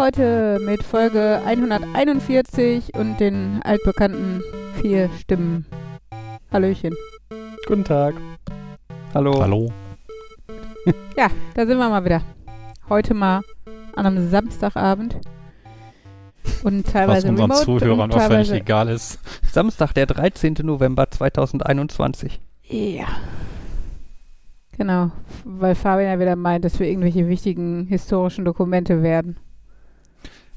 Heute mit Folge 141 und den altbekannten vier Stimmen. Hallöchen. Guten Tag. Hallo. Hallo. Ja, da sind wir mal wieder. Heute mal an einem Samstagabend. Und Was teilweise unseren remote Zuhörern und auch völlig teilweise egal ist. Samstag, der 13. November 2021. Ja. Genau, weil Fabian ja wieder meint, dass wir irgendwelche wichtigen historischen Dokumente werden.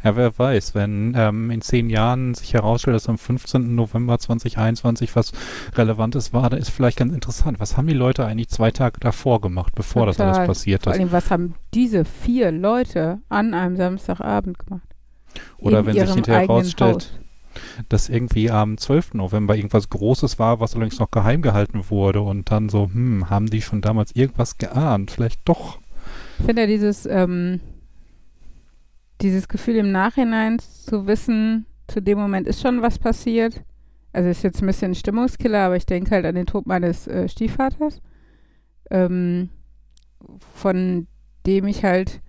Ja, wer weiß, wenn ähm, in zehn Jahren sich herausstellt, dass am 15. November 2021 was Relevantes war, dann ist vielleicht ganz interessant. Was haben die Leute eigentlich zwei Tage davor gemacht, bevor das Total. alles passiert Vor ist? allem, was haben diese vier Leute an einem Samstagabend gemacht? Oder in wenn sich hinterher herausstellt, Haus. dass irgendwie am 12. November irgendwas Großes war, was allerdings noch geheim gehalten wurde und dann so, hm, haben die schon damals irgendwas geahnt? Vielleicht doch. Ich finde ja dieses, ähm, dieses Gefühl im Nachhinein zu wissen, zu dem Moment ist schon was passiert. Also ist jetzt ein bisschen Stimmungskiller, aber ich denke halt an den Tod meines äh, Stiefvaters, ähm, von dem ich halt,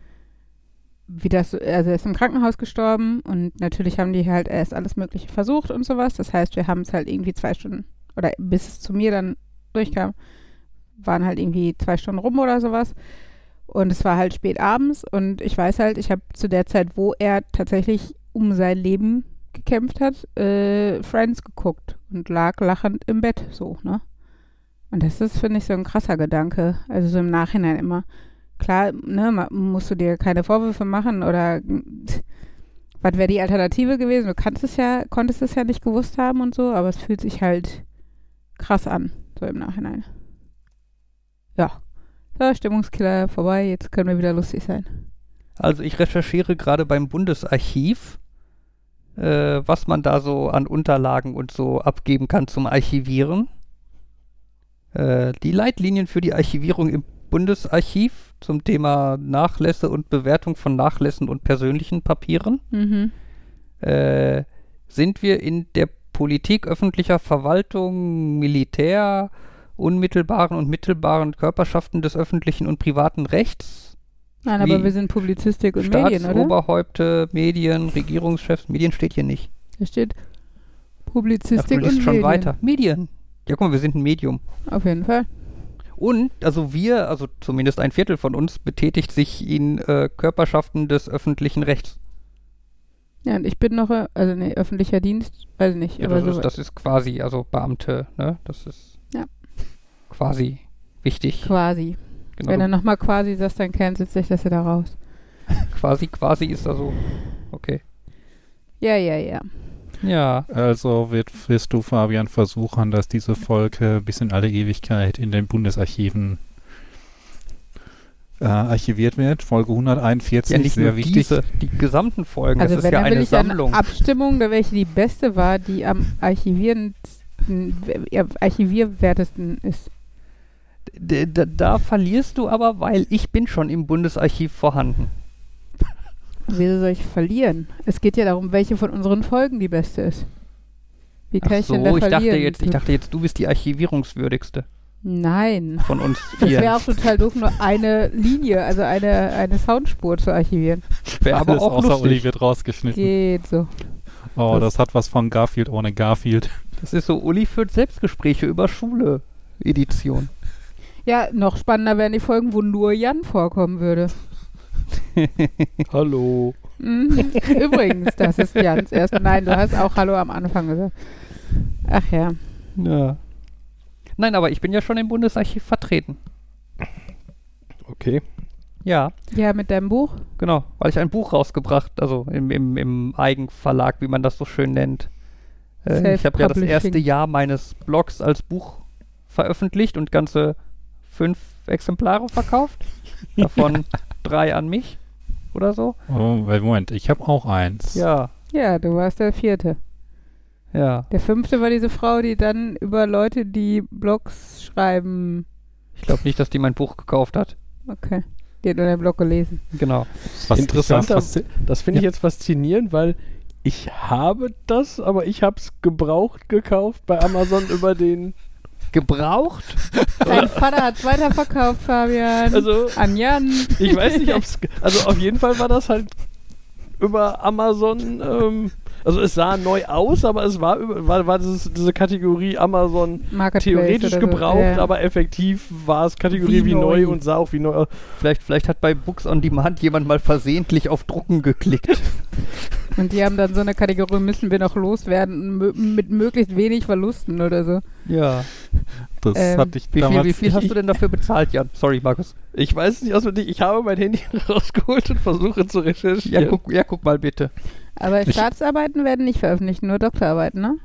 wie das, so- also er ist im Krankenhaus gestorben und natürlich haben die halt erst alles Mögliche versucht und sowas. Das heißt, wir haben es halt irgendwie zwei Stunden, oder bis es zu mir dann durchkam, waren halt irgendwie zwei Stunden rum oder sowas. Und es war halt spät abends und ich weiß halt, ich habe zu der Zeit, wo er tatsächlich um sein Leben gekämpft hat, äh, Friends geguckt und lag lachend im Bett so, ne? Und das ist, finde ich, so ein krasser Gedanke. Also so im Nachhinein immer. Klar, ne, musst du dir keine Vorwürfe machen oder was wäre die Alternative gewesen? Du kannst es ja, konntest es ja nicht gewusst haben und so, aber es fühlt sich halt krass an, so im Nachhinein. Ja. So, Stimmungskiller vorbei, jetzt können wir wieder lustig sein. Also ich recherchiere gerade beim Bundesarchiv, äh, was man da so an Unterlagen und so abgeben kann zum Archivieren. Äh, die Leitlinien für die Archivierung im Bundesarchiv zum Thema Nachlässe und Bewertung von Nachlässen und persönlichen Papieren. Mhm. äh, sind wir in der Politik, öffentlicher Verwaltung, Militär, unmittelbaren und mittelbaren Körperschaften des öffentlichen und privaten Rechts, Nein, aber wir sind Publizistik und Medien, oder? Staatsoberhäupte, Medien, Regierungschefs, Medien steht hier nicht. Da steht Ja, Publizistik liest und schon Medien. weiter. Medien. Ja, guck mal, wir sind ein Medium. Auf jeden Fall. Und, also wir, also zumindest ein Viertel von uns, betätigt sich in äh, Körperschaften des öffentlichen Rechts. Ja, und ich bin noch, äh, also nee, öffentlicher Dienst, weiß ich nicht, Ja, aber das, so ist, das ist quasi, also Beamte, ne? Das ist Ja. Quasi wichtig. quasi. Genau, Wenn du du nochmal quasi sagst, dann cancelt sich das wieder raus. Quasi, quasi ist also. Okay. Ja, ja, ja. Ja. Also wird, wirst du, Fabian, versuchen, dass diese Folge bis in alle Ewigkeit in den Bundesarchiven äh, archiviert wird. Folge 141, Ja, nicht sehr nur wichtig. diese, die gesamten Folgen. Also das ist wenn, ja dann will eine ich Sammlung. eine Abstimmung, da welche die beste war, die am archivierendsten, archivierwertesten ist. D da, da verlierst du aber, weil ich bin schon im Bundesarchiv vorhanden. Wieso soll ich verlieren? Es geht ja darum, welche von unseren Folgen die beste ist. Wie kann Ach ich denn da so, ich dachte, verlieren? jetzt, ich dachte jetzt, du bist die archivierungswürdigste Nein. von uns Das wäre vier. auch total doof, nur eine Linie, also eine, eine Soundspur zu archivieren. Wäre aber auch außer Uli lustig. wird rausgeschnitten. Geht so. Oh, das hat was von Garfield ohne Garfield. Das ist so, Uli führt Selbstgespräche über Schule. Edition. Ja, noch spannender wären die Folgen, wo nur Jan vorkommen würde. Hallo. Mhm. Übrigens, das ist Jans erste. Nein, du hast auch Hallo am Anfang gesagt. Ach ja. Ja. Nein, aber ich bin ja schon im Bundesarchiv vertreten. Okay. Ja. Ja, mit deinem Buch? Genau, weil ich ein Buch rausgebracht, also im, im, im Eigenverlag, wie man das so schön nennt. Äh, ich habe ja das erste Jahr meines Blogs als Buch veröffentlicht und ganze fünf Exemplare verkauft. Davon drei an mich oder so. Oh, Moment, ich habe auch eins. Ja, Ja, du warst der vierte. ja. Der fünfte war diese Frau, die dann über Leute, die Blogs schreiben. Ich glaube nicht, dass die mein Buch gekauft hat. Okay. Die hat nur den Blog gelesen. Genau. Was Interessant, ich faszin- das finde ich Ja. jetzt faszinierend, weil ich habe das, aber ich habe es gebraucht gekauft bei Amazon über den Gebraucht? Dein Vater hat es weiterverkauft, Fabian. Also, An Jan. ich weiß nicht, ob es. Also, auf jeden Fall war das halt über Amazon. Ähm, also, es sah neu aus, aber es war, über, war, war dieses, diese Kategorie Amazon theoretisch so. gebraucht, Ja. aber effektiv war es Kategorie Wie wie, neu. neu. und sah auch wie neu aus. Vielleicht, vielleicht hat bei Books on Demand jemand mal versehentlich auf Drucken geklickt. Und die haben dann so eine Kategorie, müssen wir noch loswerden, mit möglichst wenig Verlusten oder so. Ja. Das Ähm, hatte ich Wie viel, wie viel hast du denn dafür bezahlt, Jan? Sorry, Markus. Ich weiß es nicht auswendig. Ich habe mein Handy rausgeholt und versuche zu recherchieren. Ja, guck, ja, guck mal bitte. Aber Ich- Staatsarbeiten werden nicht veröffentlicht, nur Doktorarbeiten, ne?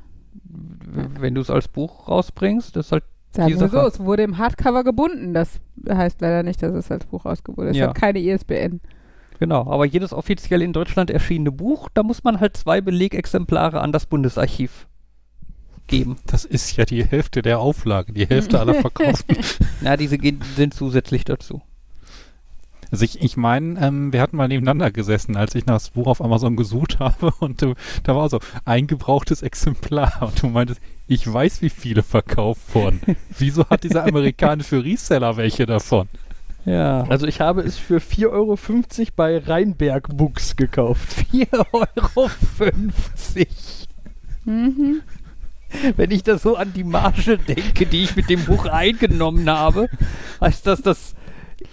Wenn du es als Buch rausbringst, das ist halt. Sagen Die wir so, es wurde im Hardcover gebunden. Das heißt leider nicht, dass es als Buch rausgebracht ist. Es Ja. hat keine ISBN. Genau, aber jedes offiziell in Deutschland erschienene Buch, da muss man halt zwei Belegexemplare an das Bundesarchiv geben. Das ist ja die Hälfte der Auflage, die Hälfte aller verkauften. Na, diese gehen, sind zusätzlich dazu. Also ich, ich meine, ähm, wir hatten mal nebeneinander gesessen, als ich nach das Buch auf Amazon gesucht habe und du, da war so ein gebrauchtes Exemplar und du meintest, ich weiß, wie viele verkauft wurden. Wieso hat dieser amerikanische Reseller welche davon? Ja. Also ich habe es für 4,50 Euro bei Rheinberg Books gekauft. 4,50 Euro. Mhm. Wenn ich da so an die Marge denke, die ich mit dem Buch eingenommen habe, heißt das, dass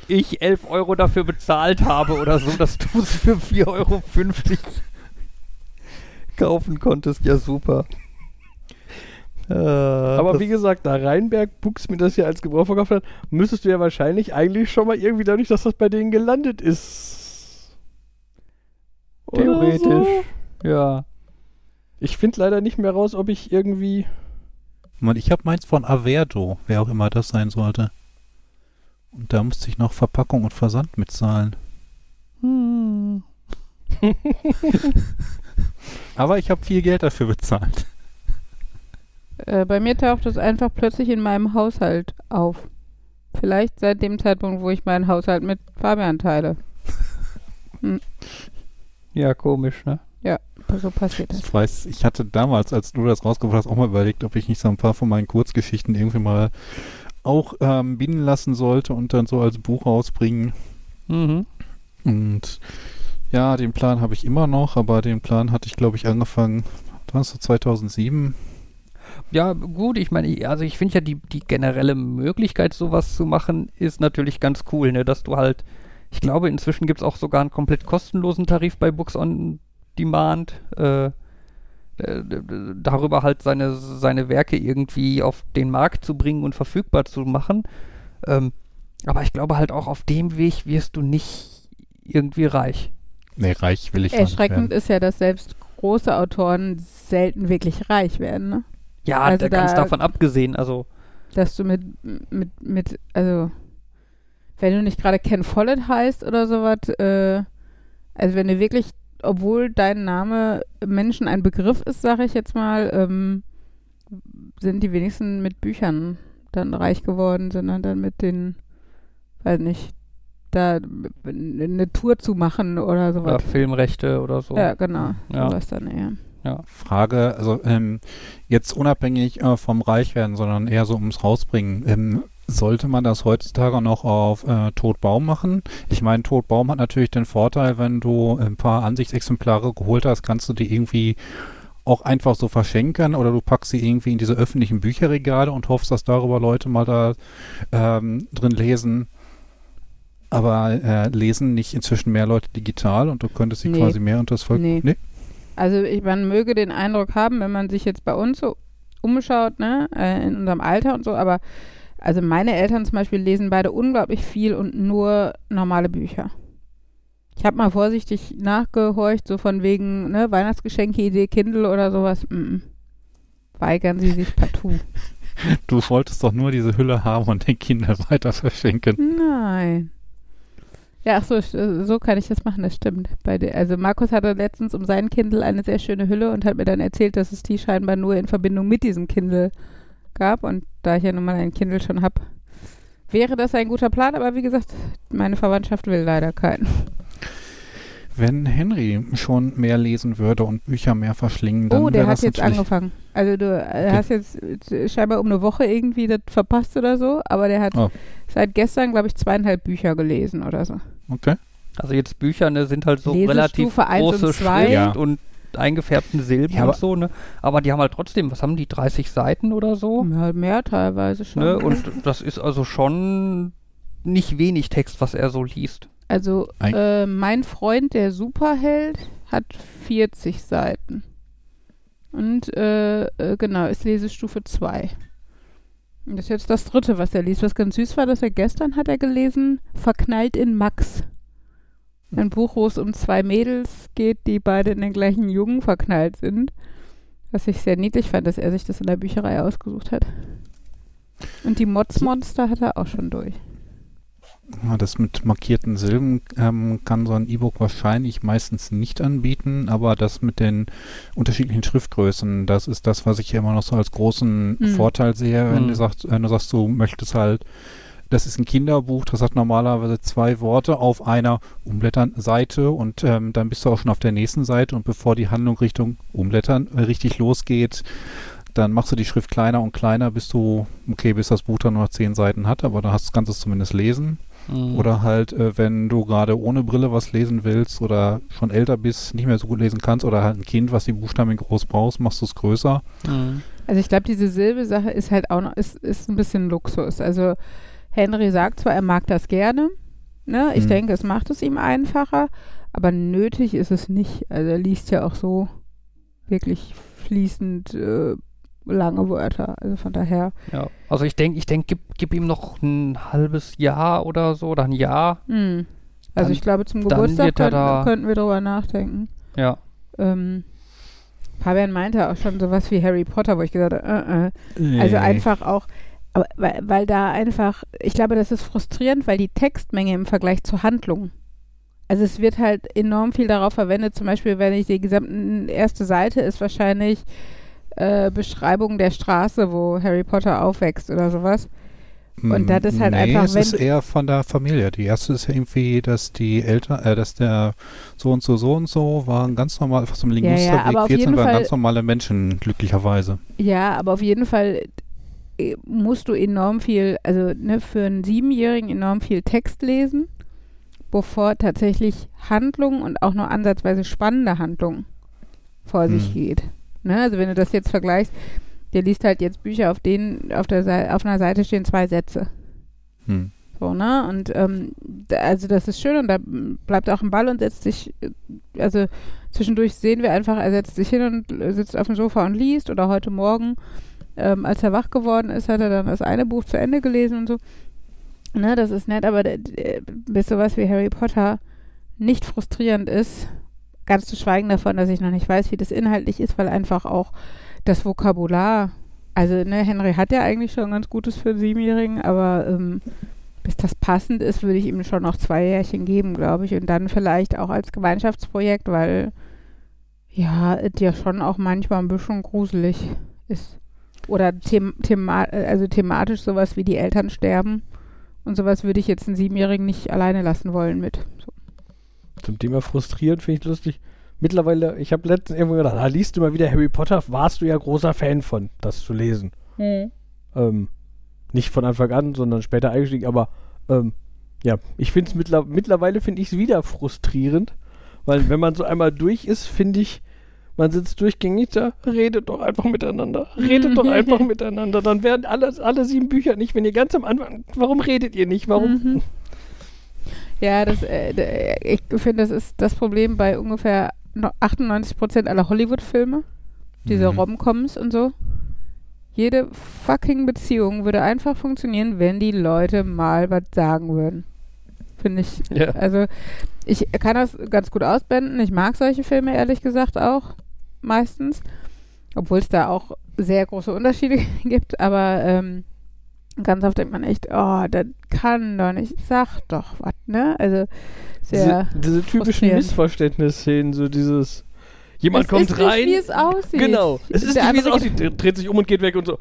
ich 11 Euro dafür bezahlt habe oder so, dass du es für 4,50 Euro kaufen konntest. Ja, super. Äh, Aber wie gesagt, da Rheinberg Books mir das hier als Gebrauch verkauft hat, müsstest du ja wahrscheinlich eigentlich schon mal irgendwie dadurch, dass das bei denen gelandet ist. Oder Theoretisch. So. Ja. Ich finde leider nicht mehr raus, ob ich irgendwie. Mann, ich habe meins von Averdo, wer auch immer das sein sollte. Und da musste ich noch Verpackung und Versand mitzahlen. Hm. Aber ich habe viel Geld dafür bezahlt. Äh, bei mir taucht es einfach plötzlich in meinem Haushalt auf. Vielleicht seit dem Zeitpunkt, wo ich meinen Haushalt mit Fabian teile. Ja, komisch, ne? So passiert das. Ich weiß, ich hatte damals, als du das rausgebracht hast, auch mal überlegt, ob ich nicht so ein paar von meinen Kurzgeschichten irgendwie mal auch ähm, binden lassen sollte und dann so als Buch rausbringen. Mhm. Und ja, den Plan habe ich immer noch, aber den Plan hatte ich, glaube ich, angefangen, was, so 2007. Ja, gut, ich meine, also ich finde ja die, die generelle Möglichkeit, sowas zu machen, ist natürlich ganz cool, ne? Dass du halt, ich glaube, inzwischen gibt es auch sogar einen komplett kostenlosen Tarif bei Books on Demand, äh, äh, darüber halt seine, seine Werke irgendwie auf den Markt zu bringen und verfügbar zu machen. Ähm, aber ich glaube halt auch auf dem Weg wirst du nicht irgendwie reich. Nee, reich will ich nicht Erschreckend ist ja, dass selbst große Autoren selten wirklich reich werden, ne? Ja, Also da, ganz da- davon abgesehen, also Dass du mit, mit, mit, also, wenn du nicht gerade Ken Follett heißt oder sowas, äh, also wenn du wirklich, obwohl dein Name Menschen ein Begriff ist, sage ich jetzt mal, ähm, sind die wenigsten mit Büchern dann reich geworden, sondern dann mit den, weiß nicht, da eine Tour zu machen oder ja, sowas. Filmrechte oder so. Ja, genau. Ja. Sowas dann eher. Frage, also ähm, jetzt unabhängig äh, vom Reichwerden, sondern eher so ums Rausbringen. Ähm, sollte man das heutzutage noch auf äh, Totbaum machen? Ich meine, Totbaum hat natürlich den Vorteil, wenn du ein paar Ansichtsexemplare geholt hast, kannst du die irgendwie auch einfach so verschenken oder du packst sie irgendwie in diese öffentlichen Bücherregale und hoffst, dass darüber Leute mal da ähm, drin lesen. Aber äh, lesen nicht inzwischen mehr Leute digital und du könntest sie Nee. quasi mehr unter das Volk. Nee. Also ich, man möge den Eindruck haben, wenn man sich jetzt bei uns so umschaut, ne, äh, in unserem Alter und so, aber also meine Eltern zum Beispiel lesen beide unglaublich viel und nur normale Bücher. Ich habe mal vorsichtig nachgehorcht, so von wegen, ne, Weihnachtsgeschenke-Idee, Kindle oder sowas. Mm -mm. Weigern sie sich partout. Du wolltest doch nur diese Hülle haben und den Kindern weiter verschenken. Nein. Ja, ach so, st- so kann ich das machen, das stimmt. Bei der, also Markus hatte letztens um seinen Kindle eine sehr schöne Hülle und hat mir dann erzählt, dass es die scheinbar nur in Verbindung mit diesem Kindle gab. Und da ich ja nun mal ein Kindle schon habe, wäre das ein guter Plan. Aber wie gesagt, meine Verwandtschaft will leider keinen. Wenn Henry schon mehr lesen würde und Bücher mehr verschlingen, dann Oh, der hat das jetzt angefangen. Also du äh, hast jetzt äh, scheinbar um eine Woche irgendwie das verpasst oder so, aber der hat Oh. seit gestern, glaube ich, zweieinhalb Bücher gelesen oder so. Okay. Also jetzt Bücher ne, sind halt so relativ Lesestufe und große zwei. Schrift Ja. und eingefärbten Silben Ja, aber- und so, ne? Aber die haben halt trotzdem, was haben die, 30 Seiten oder so? Ja, mehr teilweise schon. Ne? Und das ist also schon nicht wenig Text, was er so liest. Also äh, mein Freund, der Superheld, hat 40 Seiten. Und äh, äh, genau, ist Lesestufe 2. Und das ist jetzt das dritte, was er liest. Was ganz süß war, dass er gestern hat er gelesen, Verknallt in Max. Ein Buch, wo es um zwei Mädels geht, die beide in den gleichen Jungen verknallt sind. Was ich sehr niedlich fand, dass er sich das in der Bücherei ausgesucht hat. Und die Mods-Monster hat er auch schon durch. Ja, Das mit markierten Silben ähm, kann so ein E-Book wahrscheinlich meistens nicht anbieten, aber das mit den unterschiedlichen Schriftgrößen, das ist das, was ich immer noch so als großen Mhm. Vorteil sehe, wenn Mhm. du sagst, wenn du sagst, du möchtest halt, das ist ein Kinderbuch, das hat normalerweise zwei Worte auf einer Umblättern Seite und ähm, dann bist du auch schon auf der nächsten Seite und bevor die Handlung Richtung Umblättern äh, richtig losgeht, dann machst du die Schrift kleiner und kleiner, bis du, okay, bis das Buch dann nur noch zehn Seiten hat, aber dann hast du das Ganze zumindest lesen. Mhm. Oder halt, äh, wenn du gerade ohne Brille was lesen willst oder schon älter bist, nicht mehr so gut lesen kannst oder halt ein Kind, was die Buchstaben groß brauchst, machst du es größer. Mhm. Also ich glaube, diese Silbe-Sache ist halt auch noch, ist, ist ein bisschen Luxus. Also Henry sagt zwar, er mag das gerne, ne? Ich Hm. denke, es macht es ihm einfacher, aber nötig ist es nicht. Also er liest ja auch so wirklich fließend äh, lange Wörter. Also von daher, Ja. Also ich denke, ich denke, gib, gib ihm noch ein halbes Jahr oder so oder ein Jahr. hm. Also Dann- ich glaube, zum Geburtstag könnten, könnten wir drüber nachdenken. Ja. Ähm, Fabian meinte auch schon sowas wie Harry Potter, wo ich gesagt habe, äh, äh, Also einfach auch, aber, weil, weil da einfach, ich glaube, das ist frustrierend, weil die Textmenge im Vergleich zur Handlung, also es wird halt enorm viel darauf verwendet, zum Beispiel, wenn ich die gesamte erste Seite ist wahrscheinlich äh, Beschreibung der Straße, wo Harry Potter aufwächst oder sowas. Und das ist halt nee, einfach, es ist eher von der Familie. Die erste ist ja irgendwie, dass die Eltern, äh, dass der so und so, so und so waren ganz normal, fast im ja, Linguisterweg aber auf 14 jeden waren Fall- ganz normale Menschen, glücklicherweise. Ja, aber auf jeden Fall musst du enorm viel, also ne, für einen Siebenjährigen enorm viel Text lesen, bevor tatsächlich Handlung und auch nur ansatzweise spannende Handlung vor sich Hm. geht. Ne? Also wenn du das jetzt vergleichst, der liest halt jetzt Bücher, auf denen auf der auf einer Seite stehen zwei Sätze. Hm. So, ne? Und ähm, da, also das ist schön und da bleibt auch ein Ball und setzt sich, äh, also zwischendurch sehen wir einfach, er setzt sich hin und äh, sitzt auf dem Sofa und liest oder heute Morgen, ähm, als er wach geworden ist, hat er dann das eine Buch zu Ende gelesen und so. Ne, das ist nett, aber bis sowas wie Harry Potter nicht frustrierend ist, ganz zu schweigen davon, dass ich noch nicht weiß, wie das inhaltlich ist, weil einfach auch das Vokabular, also ne, Henry hat ja eigentlich schon ganz Gutes für einen Siebenjährigen, aber ähm, bis das passend ist, würde ich ihm schon noch zwei Jährchen geben, glaube ich. Und dann vielleicht auch als Gemeinschaftsprojekt, weil ja, es ja schon auch manchmal ein bisschen gruselig ist. Oder them thema also thematisch sowas wie die Eltern sterben. Und sowas würde ich jetzt einen Siebenjährigen nicht alleine lassen wollen mit. So. Zum Thema frustrierend finde ich lustig. Mittlerweile, ich habe letztens irgendwo gedacht, ah, liest du mal wieder Harry Potter, warst du ja großer Fan von, das zu lesen. Ähm, nicht von Anfang an, sondern später eingestiegen, aber ähm, ja, ich finde es mittler mittlerweile finde ich es wieder frustrierend, weil wenn man so einmal durch ist, finde ich, man sitzt durchgängig da, redet doch einfach miteinander, redet doch einfach miteinander, dann werden alle, alle sieben Bücher nicht, wenn ihr ganz am Anfang, warum redet ihr nicht, warum? Mhm. Ja, das, äh, d- ich finde, das ist das Problem bei ungefähr no- 98 Prozent aller Hollywood-Filme. Diese Mhm. Rom-Coms und so. Jede fucking Beziehung würde einfach funktionieren, wenn die Leute mal was sagen würden. Finde ich. Ja. Also, ich kann das ganz gut ausblenden. Ich mag solche Filme ehrlich gesagt auch. Meistens. Obwohl es da auch sehr große Unterschiede gibt. Aber ähm, ganz oft denkt man echt, oh, das kann doch nicht. Sag doch was, ne? Also, sehr. diese, diese typischen. Missverständnisszenen, so dieses jemand es kommt ist rein. Nicht, wie es aussieht. Genau. Es ist nicht, wie es aussieht. Dreht sich um und geht weg und so.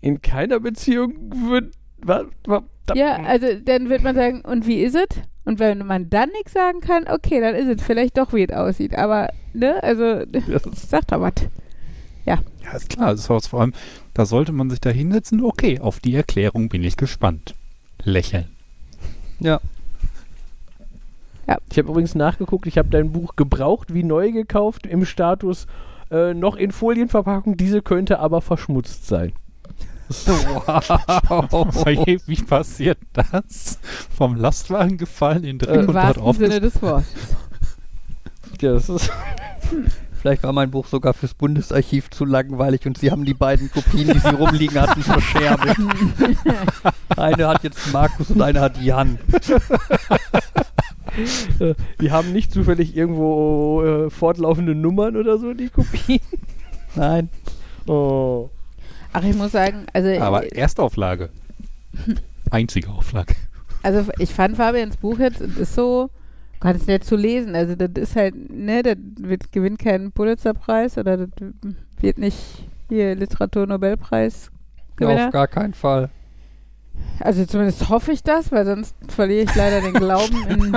In keiner Beziehung wird. Wa, wa, da, Ja, also dann wird man sagen, und wie ist es? Und wenn man dann nichts sagen kann, okay, dann ist es vielleicht doch, wie es aussieht. Aber, ne, also, sag doch was. Ja, ist klar. Das ist vor allem, da sollte man sich da hinsetzen. Okay, auf die Erklärung bin ich gespannt. Lächeln. Ja. Ja. Ich habe übrigens nachgeguckt, ich habe dein Buch gebraucht wie neu gekauft im Status äh, noch in Folienverpackung. Diese könnte aber verschmutzt sein. Wow. Wie passiert das? Vom Lastwagen gefallen in Dreck Im und wahrsten auf. Sinne des Wortes. Ja, das ist Vielleicht war mein Buch sogar fürs Bundesarchiv zu langweilig und sie haben die beiden Kopien, die sie rumliegen hatten, verscherbelt. eine hat jetzt Markus und eine hat Jan. Äh, Die haben nicht zufällig irgendwo äh, fortlaufende Nummern oder so, die Kopien. Nein. Oh. Ach, ich muss sagen, also, Aber Erstauflage. Einzige Auflage. also ich fand Fabians Buch jetzt, ist so, Gott, ist nett zu lesen. Also das ist halt, ne, das wird, gewinnt keinen Pulitzerpreis oder das wird nicht hier Literaturnobelpreis Ja, Gewinner. auf gar keinen Fall. Also zumindest hoffe ich das, weil sonst verliere ich leider den Glauben in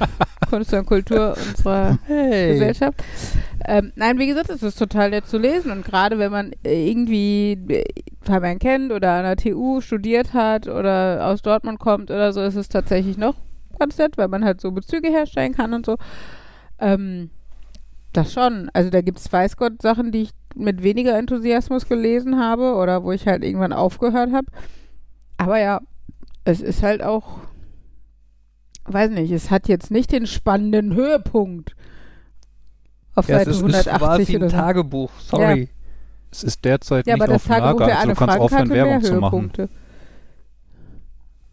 Kunst und Kultur unserer Hey. Gesellschaft. Ähm, nein, wie gesagt, es ist total nett zu lesen und gerade wenn man äh, irgendwie äh, Fabian kennt oder an der TU studiert hat oder aus Dortmund kommt oder so, ist es tatsächlich noch ganz nett, weil man halt so Bezüge herstellen kann und so. Ähm, das schon. Also da gibt es weiß Gott Sachen, die ich mit weniger Enthusiasmus gelesen habe oder wo ich halt irgendwann aufgehört habe. Aber ja, es ist halt auch, weiß nicht, es hat jetzt nicht den spannenden Höhepunkt auf Ja, es Seite ist, ist 180 quasi oder ein so. Tagebuch. Sorry. Es ist derzeit Ja, nicht aber das auf Tagebuch Lager, der also du kannst Frank aufhören, Werbung zu machen.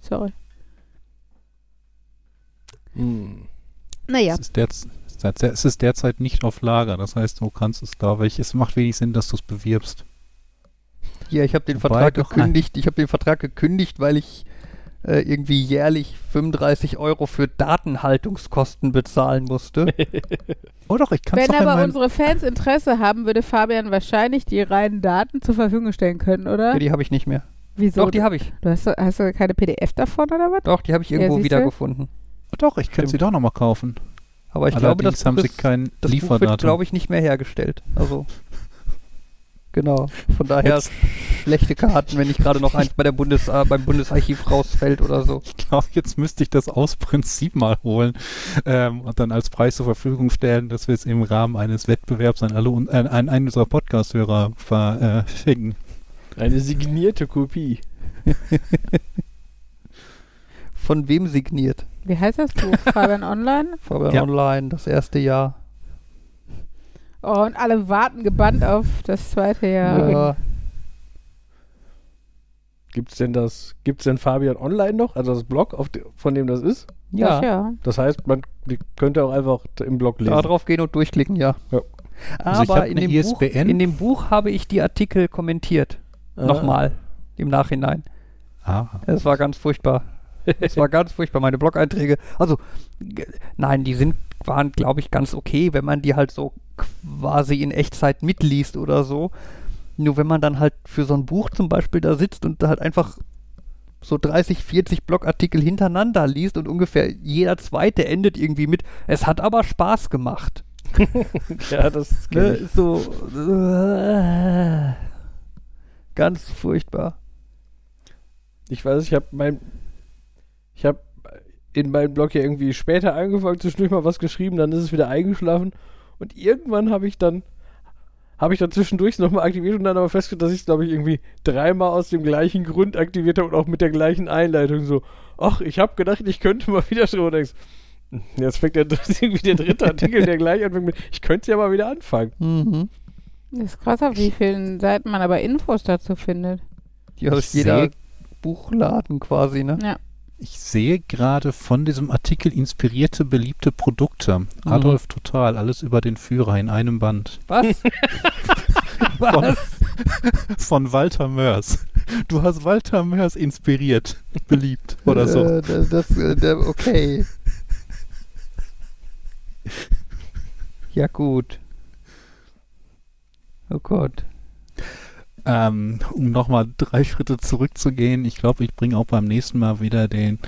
Sorry. Hm. Naja, Es, ist derz- es ist derzeit nicht auf Lager. Das heißt, du kannst es da, weil ich, es macht wenig Sinn, dass du es bewirbst. Hier, ich habe den Wobei Vertrag gekündigt. Ich habe den Vertrag gekündigt, weil ich äh, irgendwie jährlich 35 Euro für Datenhaltungskosten bezahlen musste. Oh doch, ich kann es wenn aber unsere Fans Interesse haben, würde Fabian wahrscheinlich die reinen Daten zur Verfügung stellen können, oder? ja, die habe ich nicht mehr. Wieso? Doch, die habe ich. du hast, hast du keine PDF davon oder was? Doch, die habe ich Ja, irgendwo siehste. wiedergefunden. oh doch, ich könnte sie doch nochmal kaufen. Aber ich glaube, Allerdings das haben Buch sie kein Das Buch wird, glaube ich, nicht mehr hergestellt. Also, genau. Von daher Jetzt- schlechte Karten, wenn nicht gerade noch eins bei der Bundes äh, beim Bundesarchiv rausfällt oder so. Ich glaube, jetzt müsste ich das aus Prinzip mal holen ähm, und dann als Preis zur Verfügung stellen, dass wir es im Rahmen eines Wettbewerbs an alle äh, an einen unserer Podcast-Hörer verschicken. Eine signierte Kopie. Von wem signiert? Wie heißt das Buch? Fabian Online? Fabian Ja. Online, das erste Jahr. Oh, und alle warten gebannt auf das zweite Jahr. Ja. Gibt's denn das, gibt's denn Fabian online noch? Also das Blog, auf de, von dem das ist? Ja. Ja. Das heißt, man könnte auch einfach im Blog lesen. da drauf gehen und durchklicken, ja. Ja. Also Aber in, dem Buch, in dem Buch habe ich die Artikel kommentiert. Ah. Nochmal. Im Nachhinein. Ah, Es war ganz furchtbar. Es war ganz furchtbar, meine Blog-Einträge. Also, nein, die sind, waren, glaube ich, ganz okay, wenn man die halt so quasi in Echtzeit mitliest oder so. Nur wenn man dann halt für so ein Buch zum Beispiel da sitzt und da halt einfach so 30, 40 Blogartikel hintereinander liest und ungefähr jeder zweite endet irgendwie mit, es hat aber Spaß gemacht. ja, das Ne? So, äh, ganz furchtbar. Ich weiß, ich habe mein, ich habe in meinem Blog ja irgendwie später angefangen, zwischendurch mal was geschrieben, dann ist es wieder eingeschlafen und irgendwann habe ich dann, habe ich dann zwischendurch nochmal aktiviert und dann aber festgestellt, dass ich es, glaube ich, irgendwie dreimal aus dem gleichen Grund aktiviert habe und auch mit der gleichen Einleitung so, ach, ich habe gedacht, ich könnte mal wieder schreiben und denkst, hm, jetzt fängt der, irgendwie der dritte Artikel, der gleich anfängt mit, ich könnte ja mal wieder anfangen. Mhm. Das ist krass, auf wie vielen Seiten man aber Infos dazu findet. Die aus jeder Buchladen quasi, ne? Ja. Ich sehe gerade von diesem Artikel inspirierte beliebte Produkte. Adolf Total, alles über den Führer in einem Band. Was? Was? Von Walter Mörs. Du hast Walter Mörs inspiriert, beliebt oder so. Äh, das, das, äh, okay. Ja, gut. Oh Gott. Ähm, um nochmal drei Schritte zurückzugehen, ich glaube, ich bringe auch beim nächsten Mal wieder den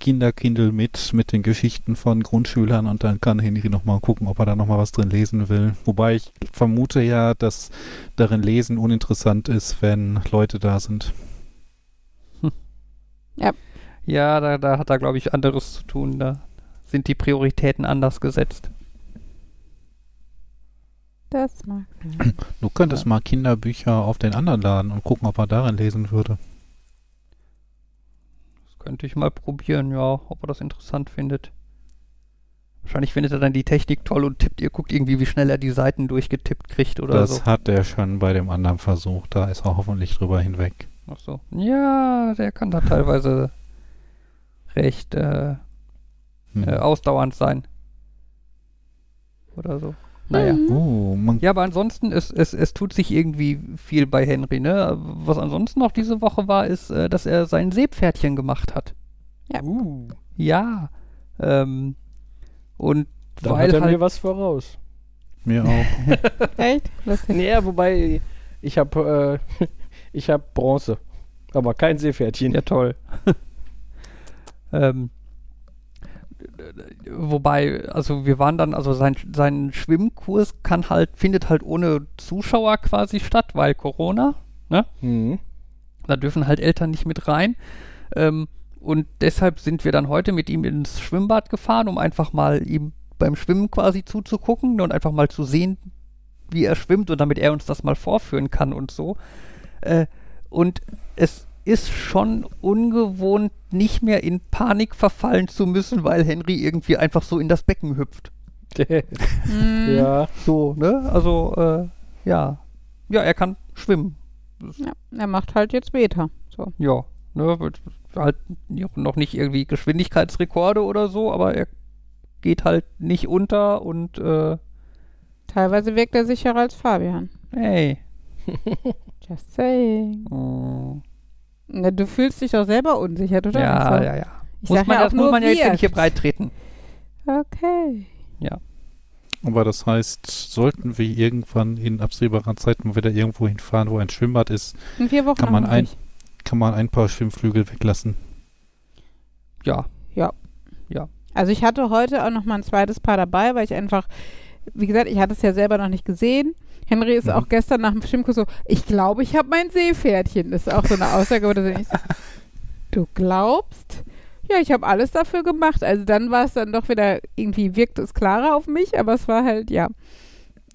Kinderkindle mit, mit den Geschichten von Grundschülern und dann kann Henry nochmal gucken, ob er da nochmal was drin lesen will. Wobei ich vermute ja, dass darin Lesen uninteressant ist, wenn Leute da sind. Ja, da, da hat er, glaube ich, anderes zu tun. Da sind die Prioritäten anders gesetzt. Das mag sein. Du könntest Ja. mal Kinderbücher auf den anderen laden und gucken, ob er darin lesen würde. Das könnte ich mal probieren, ja, ob er das interessant findet. Wahrscheinlich findet er dann die Technik toll und tippt, ihr guckt irgendwie, wie schnell er die Seiten durchgetippt kriegt oder das so. hat er schon bei dem anderen versucht. Da ist er hoffentlich drüber hinweg. Ach so. Ja, der kann da teilweise recht äh, Hm. äh, ausdauernd sein. Oder so. Naja. Mhm. Man, Ja, aber ansonsten, es, es, es tut sich irgendwie viel bei Henry, ne? Was ansonsten noch diese Woche war, ist, äh, dass er sein Seepferdchen gemacht hat. Ja. Uh, Ja. Ähm, und da weil hat er halt mir was voraus. mir auch. Echt? Lustig. Naja, wobei ich habe äh, ich habe Bronze, aber kein Seepferdchen. Ja, toll. ähm, wobei, also wir waren dann, also sein, sein Schwimmkurs kann halt, findet halt ohne Zuschauer quasi statt, weil Corona. Mhm. Da dürfen halt Eltern nicht mit rein. Ähm, und deshalb sind wir dann heute mit ihm ins Schwimmbad gefahren, um einfach mal ihm beim Schwimmen quasi zuzugucken und einfach mal zu sehen, wie er schwimmt und damit er uns das mal vorführen kann und so. Äh, und es ist schon ungewohnt, nicht mehr in Panik verfallen zu müssen, weil Henry irgendwie einfach so in das Becken hüpft. Mhm. ja, So, ne? Also, äh, ja. Ja, er kann schwimmen. Ja, er macht halt jetzt Beta. So. Ja, ne, wird halt noch nicht irgendwie Geschwindigkeitsrekorde oder so, aber er geht halt nicht unter und äh, Teilweise wirkt er sicherer als Fabian. hey. Just saying. Oh. Na, du fühlst dich auch selber unsicher, oder? Ja, Also, ja, ja. Ich Muss sag man, ja auch das muss nur man ja jetzt nicht hier breit treten. Okay. Aber das heißt, sollten wir irgendwann in absehbarer Zeit mal wieder irgendwo hinfahren, wo ein Schwimmbad ist, In vier Wochen Kann man ein- kann man ein paar Schwimmflügel weglassen. Ja. Also ich hatte heute auch noch mal ein zweites Paar dabei, weil ich einfach, wie gesagt, ich hatte es ja selber noch nicht gesehen. Henry ist Mhm. auch gestern nach dem Schwimmkurs so, ich glaube, ich habe mein Seepferdchen. Das ist auch so eine Aussage, wo du denkst, du glaubst? Ja, ich habe alles dafür gemacht. Also dann war es dann doch wieder, irgendwie wirkte es klarer auf mich, aber es war halt, ja.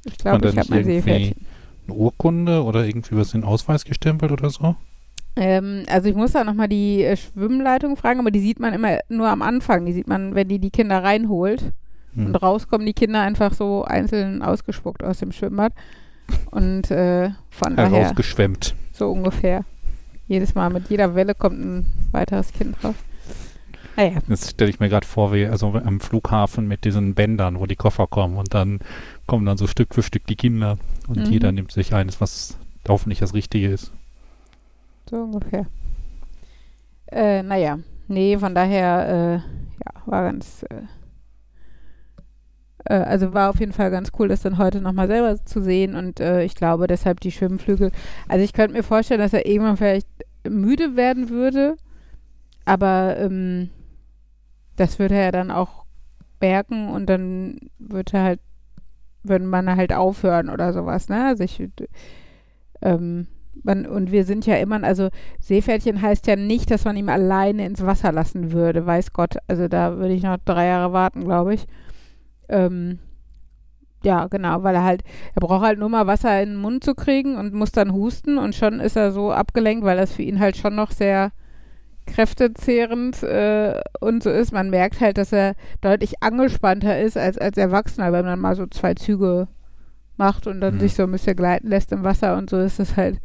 Ich glaube, ich habe mein Seepferdchen. Eine Urkunde oder irgendwie was in den Ausweis gestempelt oder so? Ähm, also ich muss da nochmal die äh, Schwimmleitung fragen, aber die sieht man immer nur am Anfang. Die sieht man, wenn die die Kinder reinholt. Hm. Und rauskommen die Kinder einfach so einzeln ausgespuckt aus dem Schwimmbad. Und äh, von daher so ungefähr. Jedes Mal mit jeder Welle kommt ein weiteres Kind drauf. Naja, Das stelle ich mir gerade vor, wie also am Flughafen mit diesen Bändern, wo die Koffer kommen und dann kommen dann so Stück für Stück die Kinder und Mhm. jeder nimmt sich eines, was hoffentlich das Richtige ist. so ungefähr. Äh, naja, nee, von daher, äh, ja, war ganz, äh, äh, also war auf jeden Fall ganz cool, das dann heute nochmal selber zu sehen und äh, ich glaube deshalb die Schwimmflügel. Also ich könnte mir vorstellen, dass er irgendwann vielleicht müde werden würde, aber ähm, das würde er dann auch merken und dann würde halt, würde man halt aufhören oder sowas, ne? Also ich, ähm, man, und wir sind ja immer, also Seepferdchen heißt ja nicht, dass man ihm alleine ins Wasser lassen würde, weiß Gott. Also da würde ich noch drei Jahre warten, glaube ich. Ähm, ja, genau, weil er halt, er braucht halt nur mal Wasser in den Mund zu kriegen und muss dann husten und schon ist er so abgelenkt, weil das für ihn halt schon noch sehr kräftezehrend äh, und so ist. Man merkt halt, dass er deutlich angespannter ist als als Erwachsener, wenn man mal so zwei Züge macht und dann Mhm. sich so ein bisschen gleiten lässt im Wasser und so ist es halt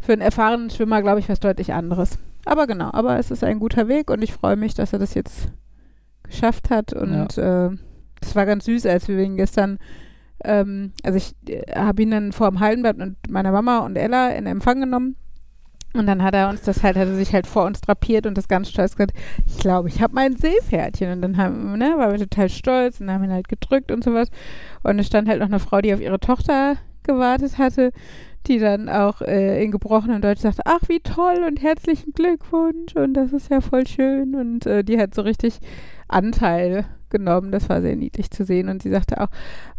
für einen erfahrenen Schwimmer, glaube ich, was deutlich anderes. Aber genau, aber es ist ein guter Weg und ich freue mich, dass er das jetzt geschafft hat und äh, es war ganz süß, als wir ihn gestern ähm, also ich äh, habe ihn dann vor dem Hallenbad mit meiner Mama und Ella in Empfang genommen und dann hat er uns das halt, hat er sich halt vor uns drapiert und das ganz stolz gesagt, ich glaube, ich habe mein Seepferdchen. Und dann haben, ne, waren wir total stolz und haben ihn halt gedrückt und sowas. Und es stand halt noch eine Frau, die auf ihre Tochter gewartet hatte, die dann auch äh, in gebrochenem Deutsch sagte, ach wie toll und herzlichen Glückwunsch und das ist ja voll schön und äh, die hat so richtig Anteil genommen. Das war sehr niedlich zu sehen und sie sagte auch,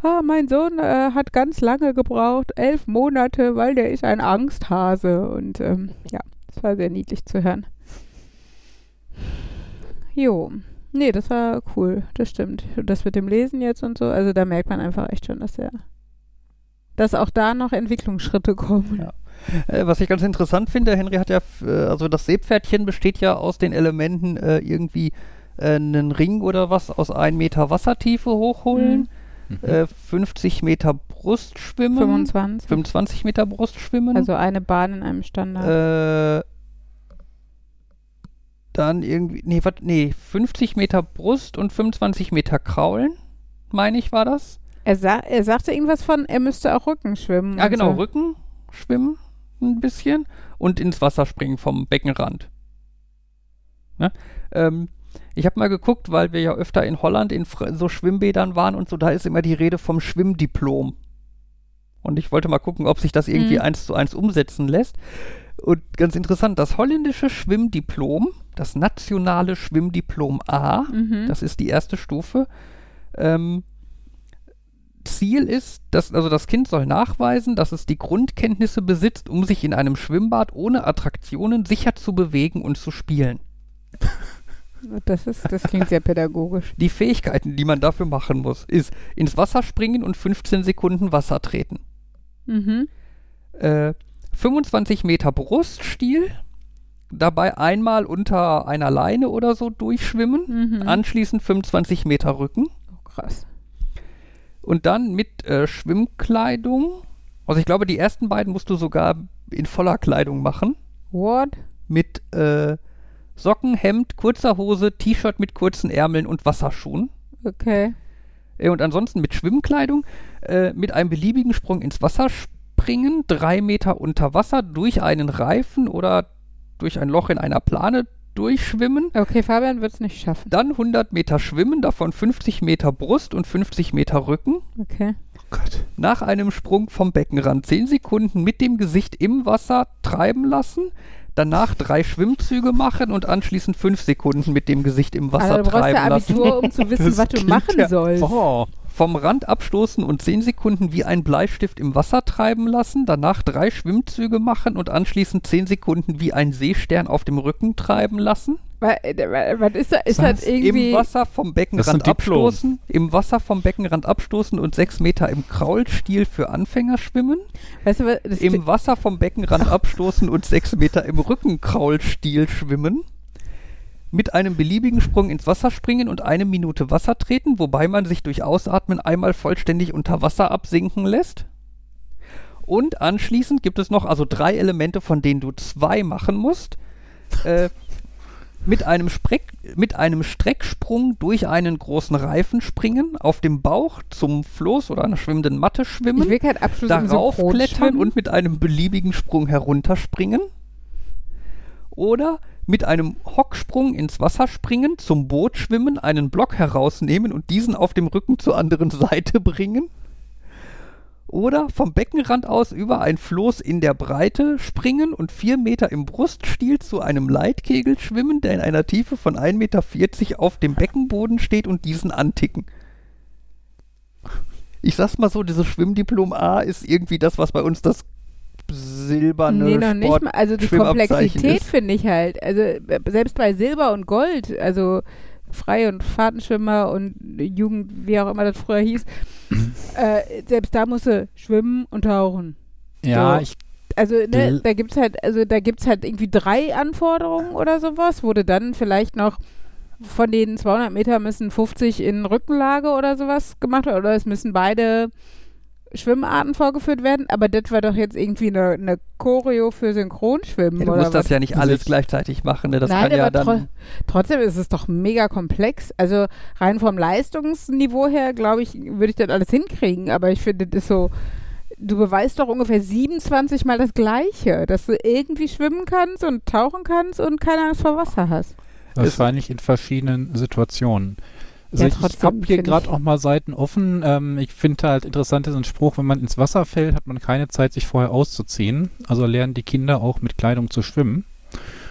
ah, mein Sohn äh, hat ganz lange gebraucht, elf Monate, weil der ist ein Angsthase und ähm, ja, das war sehr niedlich zu hören. Jo. Nee, das war cool, das stimmt. Das mit dem Lesen jetzt und so, also da merkt man einfach echt schon, dass er, dass auch da noch Entwicklungsschritte kommen. Ja. Äh, was ich ganz interessant finde, Henry hat ja, äh, also das Seepferdchen besteht ja aus den Elementen äh, irgendwie äh, einen Ring oder was aus 1 Meter Wassertiefe hochholen, Mhm. äh, 50 Meter Brustschwimmen, 25. 25 Meter Brustschwimmen, Also eine Bahn in einem Standard. äh, dann irgendwie, nee, wat, nee, 50 Meter Brust und 25 Meter Kraulen, meine ich, war das. er, sa er sagte irgendwas von, er müsste auch Rücken schwimmen. Ja, genau, so. Rücken schwimmen ein bisschen und ins Wasser springen vom Beckenrand. Ne? Ähm, ich habe mal geguckt, weil wir ja öfter in Holland in so Schwimmbädern waren und so, da ist immer die Rede vom Schwimmdiplom. Und ich wollte mal gucken, ob sich das irgendwie Mhm. eins zu eins umsetzen lässt. Und ganz interessant, das holländische Schwimmdiplom, das nationale Schwimmdiplom A, Mhm. das ist die erste Stufe. Ähm, Ziel ist, dass, also das Kind soll nachweisen, dass es die Grundkenntnisse besitzt, um sich in einem Schwimmbad ohne Attraktionen sicher zu bewegen und zu spielen. Das, ist, das klingt sehr pädagogisch. Die Fähigkeiten, die man dafür machen muss, ist ins Wasser springen und 15 Sekunden Wasser treten. Mhm. Äh, 25 Meter Bruststiel, dabei einmal unter einer Leine oder so durchschwimmen, Mhm. anschließend 25 Meter Rücken. Oh, krass. Und dann mit äh, Schwimmkleidung. Also ich glaube, die ersten beiden musst du sogar in voller Kleidung machen. What? Mit äh, Socken, Hemd, kurzer Hose, T-Shirt mit kurzen Ärmeln und Wasserschuhen. Okay. Äh, und ansonsten mit Schwimmkleidung, äh, mit einem beliebigen Sprung ins Wasser springen, drei Meter unter Wasser, durch einen Reifen oder durch ein Loch in einer Plane durchschwimmen. Okay, Fabian wird es nicht schaffen. Dann 100 Meter schwimmen, davon 50 Meter Brust und 50 Meter Rücken. Okay. Oh Gott. Nach einem Sprung vom Beckenrand 10 Sekunden mit dem Gesicht im Wasser treiben lassen, danach drei Schwimmzüge machen und anschließend 5 Sekunden mit dem Gesicht im Wasser Also, du brauchst treiben ja lassen. Abitur, um zu wissen, Das was du machen ja- sollst. Oh. Vom Rand abstoßen und 10 Sekunden wie ein Bleistift im Wasser treiben lassen, danach drei Schwimmzüge machen und anschließend 10 Sekunden wie ein Seestern auf dem Rücken treiben lassen. Äh, wa- Was ist da? Ist das irgendwie. Im Wasser vom Das Beckenrand abstoßen, im Wasser vom Beckenrand abstoßen und 6 Meter im Kraulstil für Anfänger schwimmen. Weißt du, was? Das Im Wasser vom Beckenrand abstoßen und 6 Meter im Rückenkraulstil schwimmen. Mit einem beliebigen Sprung ins Wasser springen und eine Minute Wasser treten, wobei man sich durch Ausatmen einmal vollständig unter Wasser absinken lässt. Und anschließend gibt es noch also drei Elemente, von denen du zwei machen musst. Äh, mit einem, Spreck, mit einem Strecksprung durch einen großen Reifen springen, auf dem Bauch zum Floß oder einer schwimmenden Matte schwimmen im darauf klettern schwimmen. und mit einem beliebigen Sprung herunterspringen. Oder mit einem Hocksprung ins Wasser springen, zum Boot schwimmen, einen Block herausnehmen und diesen auf dem Rücken zur anderen Seite bringen. Oder vom Beckenrand aus über ein Floß in der Breite springen und vier Meter im Bruststiel zu einem Leitkegel schwimmen, der in einer Tiefe von 1,40 Meter auf dem Beckenboden steht und diesen anticken. Ich sag's mal so, dieses Schwimmdiplom A ist irgendwie das, was bei uns das silberne Nee, noch nicht mal. Also die Komplexität finde ich halt. Also äh, selbst bei Silber und Gold, also Frei- und Fahrtenschwimmer und Jugend, wie auch immer das früher hieß, äh, selbst da musst du schwimmen und tauchen. Ja, So. ich, Also, ne, da gibt's halt, also da gibt's halt irgendwie drei Anforderungen oder sowas, wurde dann vielleicht noch von den 200 Meter müssen 50 in Rückenlage oder sowas gemacht werden, oder es müssen beide Schwimmarten vorgeführt werden, aber das war doch jetzt irgendwie eine, eine Choreo für Synchronschwimmen Ja, du oder musst das was? ja nicht alles ich- gleichzeitig machen. Ne? Das Nein, kann ja aber dann. Trotzdem ist es doch mega komplex. Also rein vom Leistungsniveau her, glaube ich, würde ich das alles hinkriegen. Aber ich finde, das ist so, du beweist doch ungefähr 27 Mal das Gleiche, dass du irgendwie schwimmen kannst und tauchen kannst und keine Angst vor Wasser hast. wahrscheinlich in verschiedenen Situationen. Also Ja, ich, ich habe hier gerade auch mal Seiten offen. Ähm, ich finde halt interessant diesen Spruch, wenn man ins Wasser fällt, hat man keine Zeit, sich vorher auszuziehen. Also lernen die Kinder auch mit Kleidung zu schwimmen.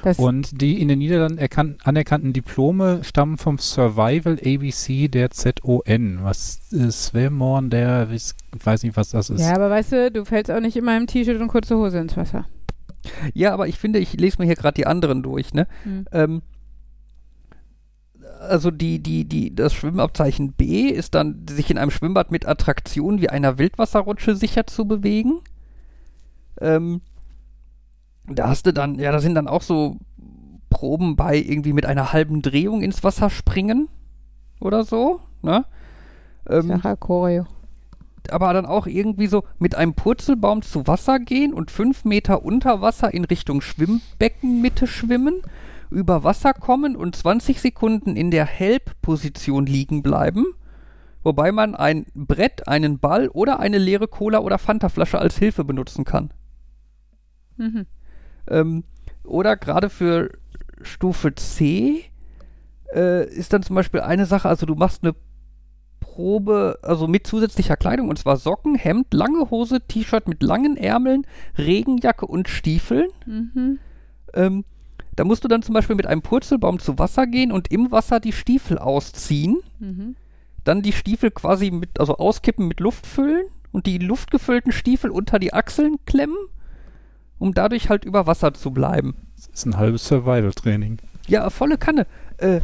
Das, Und die in den Niederlanden erkan- anerkannten Diplome stammen vom Survival ABC der ZON. Was ist Swemmorn, der, ich weiß nicht, was das ist. ja, aber weißt du, du fällst auch nicht immer im T-Shirt und kurze Hose ins Wasser. Ja, aber ich finde, ich lese mir hier gerade die anderen durch, ne? Hm. Ähm, also die, die, die, das Schwimmabzeichen B ist dann, sich in einem Schwimmbad mit Attraktionen wie einer Wildwasserrutsche sicher zu bewegen. Ähm, da hast du dann, ja, da sind dann auch so Proben bei irgendwie mit einer halben Drehung ins Wasser springen oder so, ne? Ähm, Sache Choreo. aber dann auch irgendwie so mit einem Purzelbaum zu Wasser gehen und fünf Meter unter Wasser in Richtung Schwimmbeckenmitte schwimmen, über Wasser kommen und 20 Sekunden in der Help-Position liegen bleiben, wobei man ein Brett, einen Ball oder eine leere Cola- oder Fanta-Flasche als Hilfe benutzen kann. Mhm. Ähm, oder gerade für Stufe C äh, ist dann zum Beispiel eine Sache, also du machst eine Probe, also mit zusätzlicher Kleidung, und zwar Socken, Hemd, lange Hose, T-Shirt mit langen Ärmeln, Regenjacke und Stiefeln. Mhm. Ähm, da musst du dann zum Beispiel mit einem Purzelbaum zu Wasser gehen und im Wasser die Stiefel ausziehen, Mhm. dann die Stiefel quasi mit, also auskippen mit Luft füllen und die luftgefüllten Stiefel unter die Achseln klemmen, um dadurch halt über Wasser zu bleiben. Das ist ein halbes Survival-Training. Ja, volle Kanne. Äh,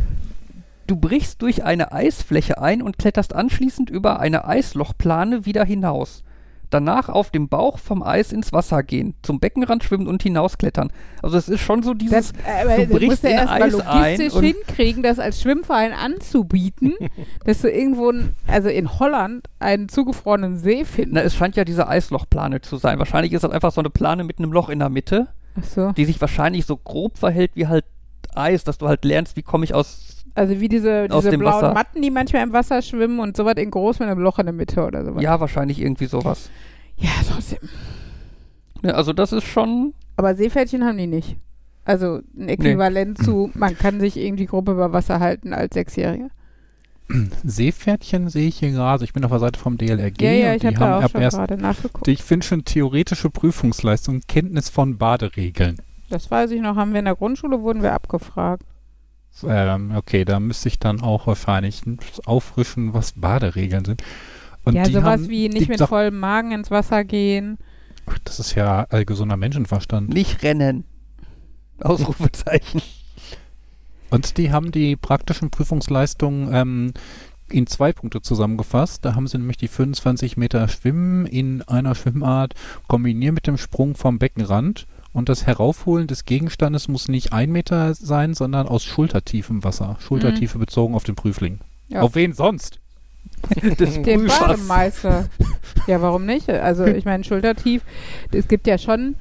du brichst durch eine Eisfläche ein und kletterst anschließend über eine Eislochplane wieder hinaus. Danach auf dem Bauch vom Eis ins Wasser gehen, zum Beckenrand schwimmen und hinausklettern. Also es ist schon so dieses, Das, aber du brichst musst ja in erstmal Eis ein logistisch und- hinkriegen, das als Schwimmverein anzubieten, dass du irgendwo, n- also in Holland, einen zugefrorenen See na, findest. es scheint ja diese Eislochplane zu sein. Wahrscheinlich ist das einfach so eine Plane mit einem Loch in der Mitte, so. die sich wahrscheinlich so grob verhält wie halt Eis, dass du halt lernst, wie komme ich aus Also wie diese, diese blauen Wasser. Matten, die manchmal im Wasser schwimmen und sowas in groß mit einem Loch in der Mitte oder sowas. Ja, wahrscheinlich irgendwie sowas. ja trotzdem. Ja, also das ist schon. Aber Seepferdchen haben die nicht. Also ein Äquivalent zu, man kann sich irgendwie grob über Wasser halten als Sechsjähriger. Seepferdchen sehe ich hier gerade. Ich bin auf der Seite vom DLRG. Ja, ja, und ich die habe haben da auch schon erst, gerade nachgeguckt. die, ich finde schon theoretische Prüfungsleistung, Kenntnis von Baderegeln. Das weiß ich noch, haben wir in der Grundschule, wurden wir abgefragt. Ähm, okay, da müsste ich dann auch wahrscheinlich auffrischen, was Baderegeln sind. Und ja, die sowas haben, wie nicht mit vollem Magen ins Wasser gehen. Ach, Das ist ja allgesunder Menschenverstand. Nicht rennen. Ausrufezeichen. Und die haben die praktischen Prüfungsleistungen ähm, in zwei Punkte zusammengefasst. Da haben sie nämlich die 25 Meter Schwimmen in einer Schwimmart kombiniert mit dem Sprung vom Beckenrand. Und das Heraufholen des Gegenstandes muss nicht ein Meter sein, sondern aus schultertiefem Wasser. Schultertiefe bezogen auf den Prüfling. Ja. Auf wen sonst? Des Den. Bademeister. ja, warum nicht? Also ich meine, schultertief, es gibt ja schon,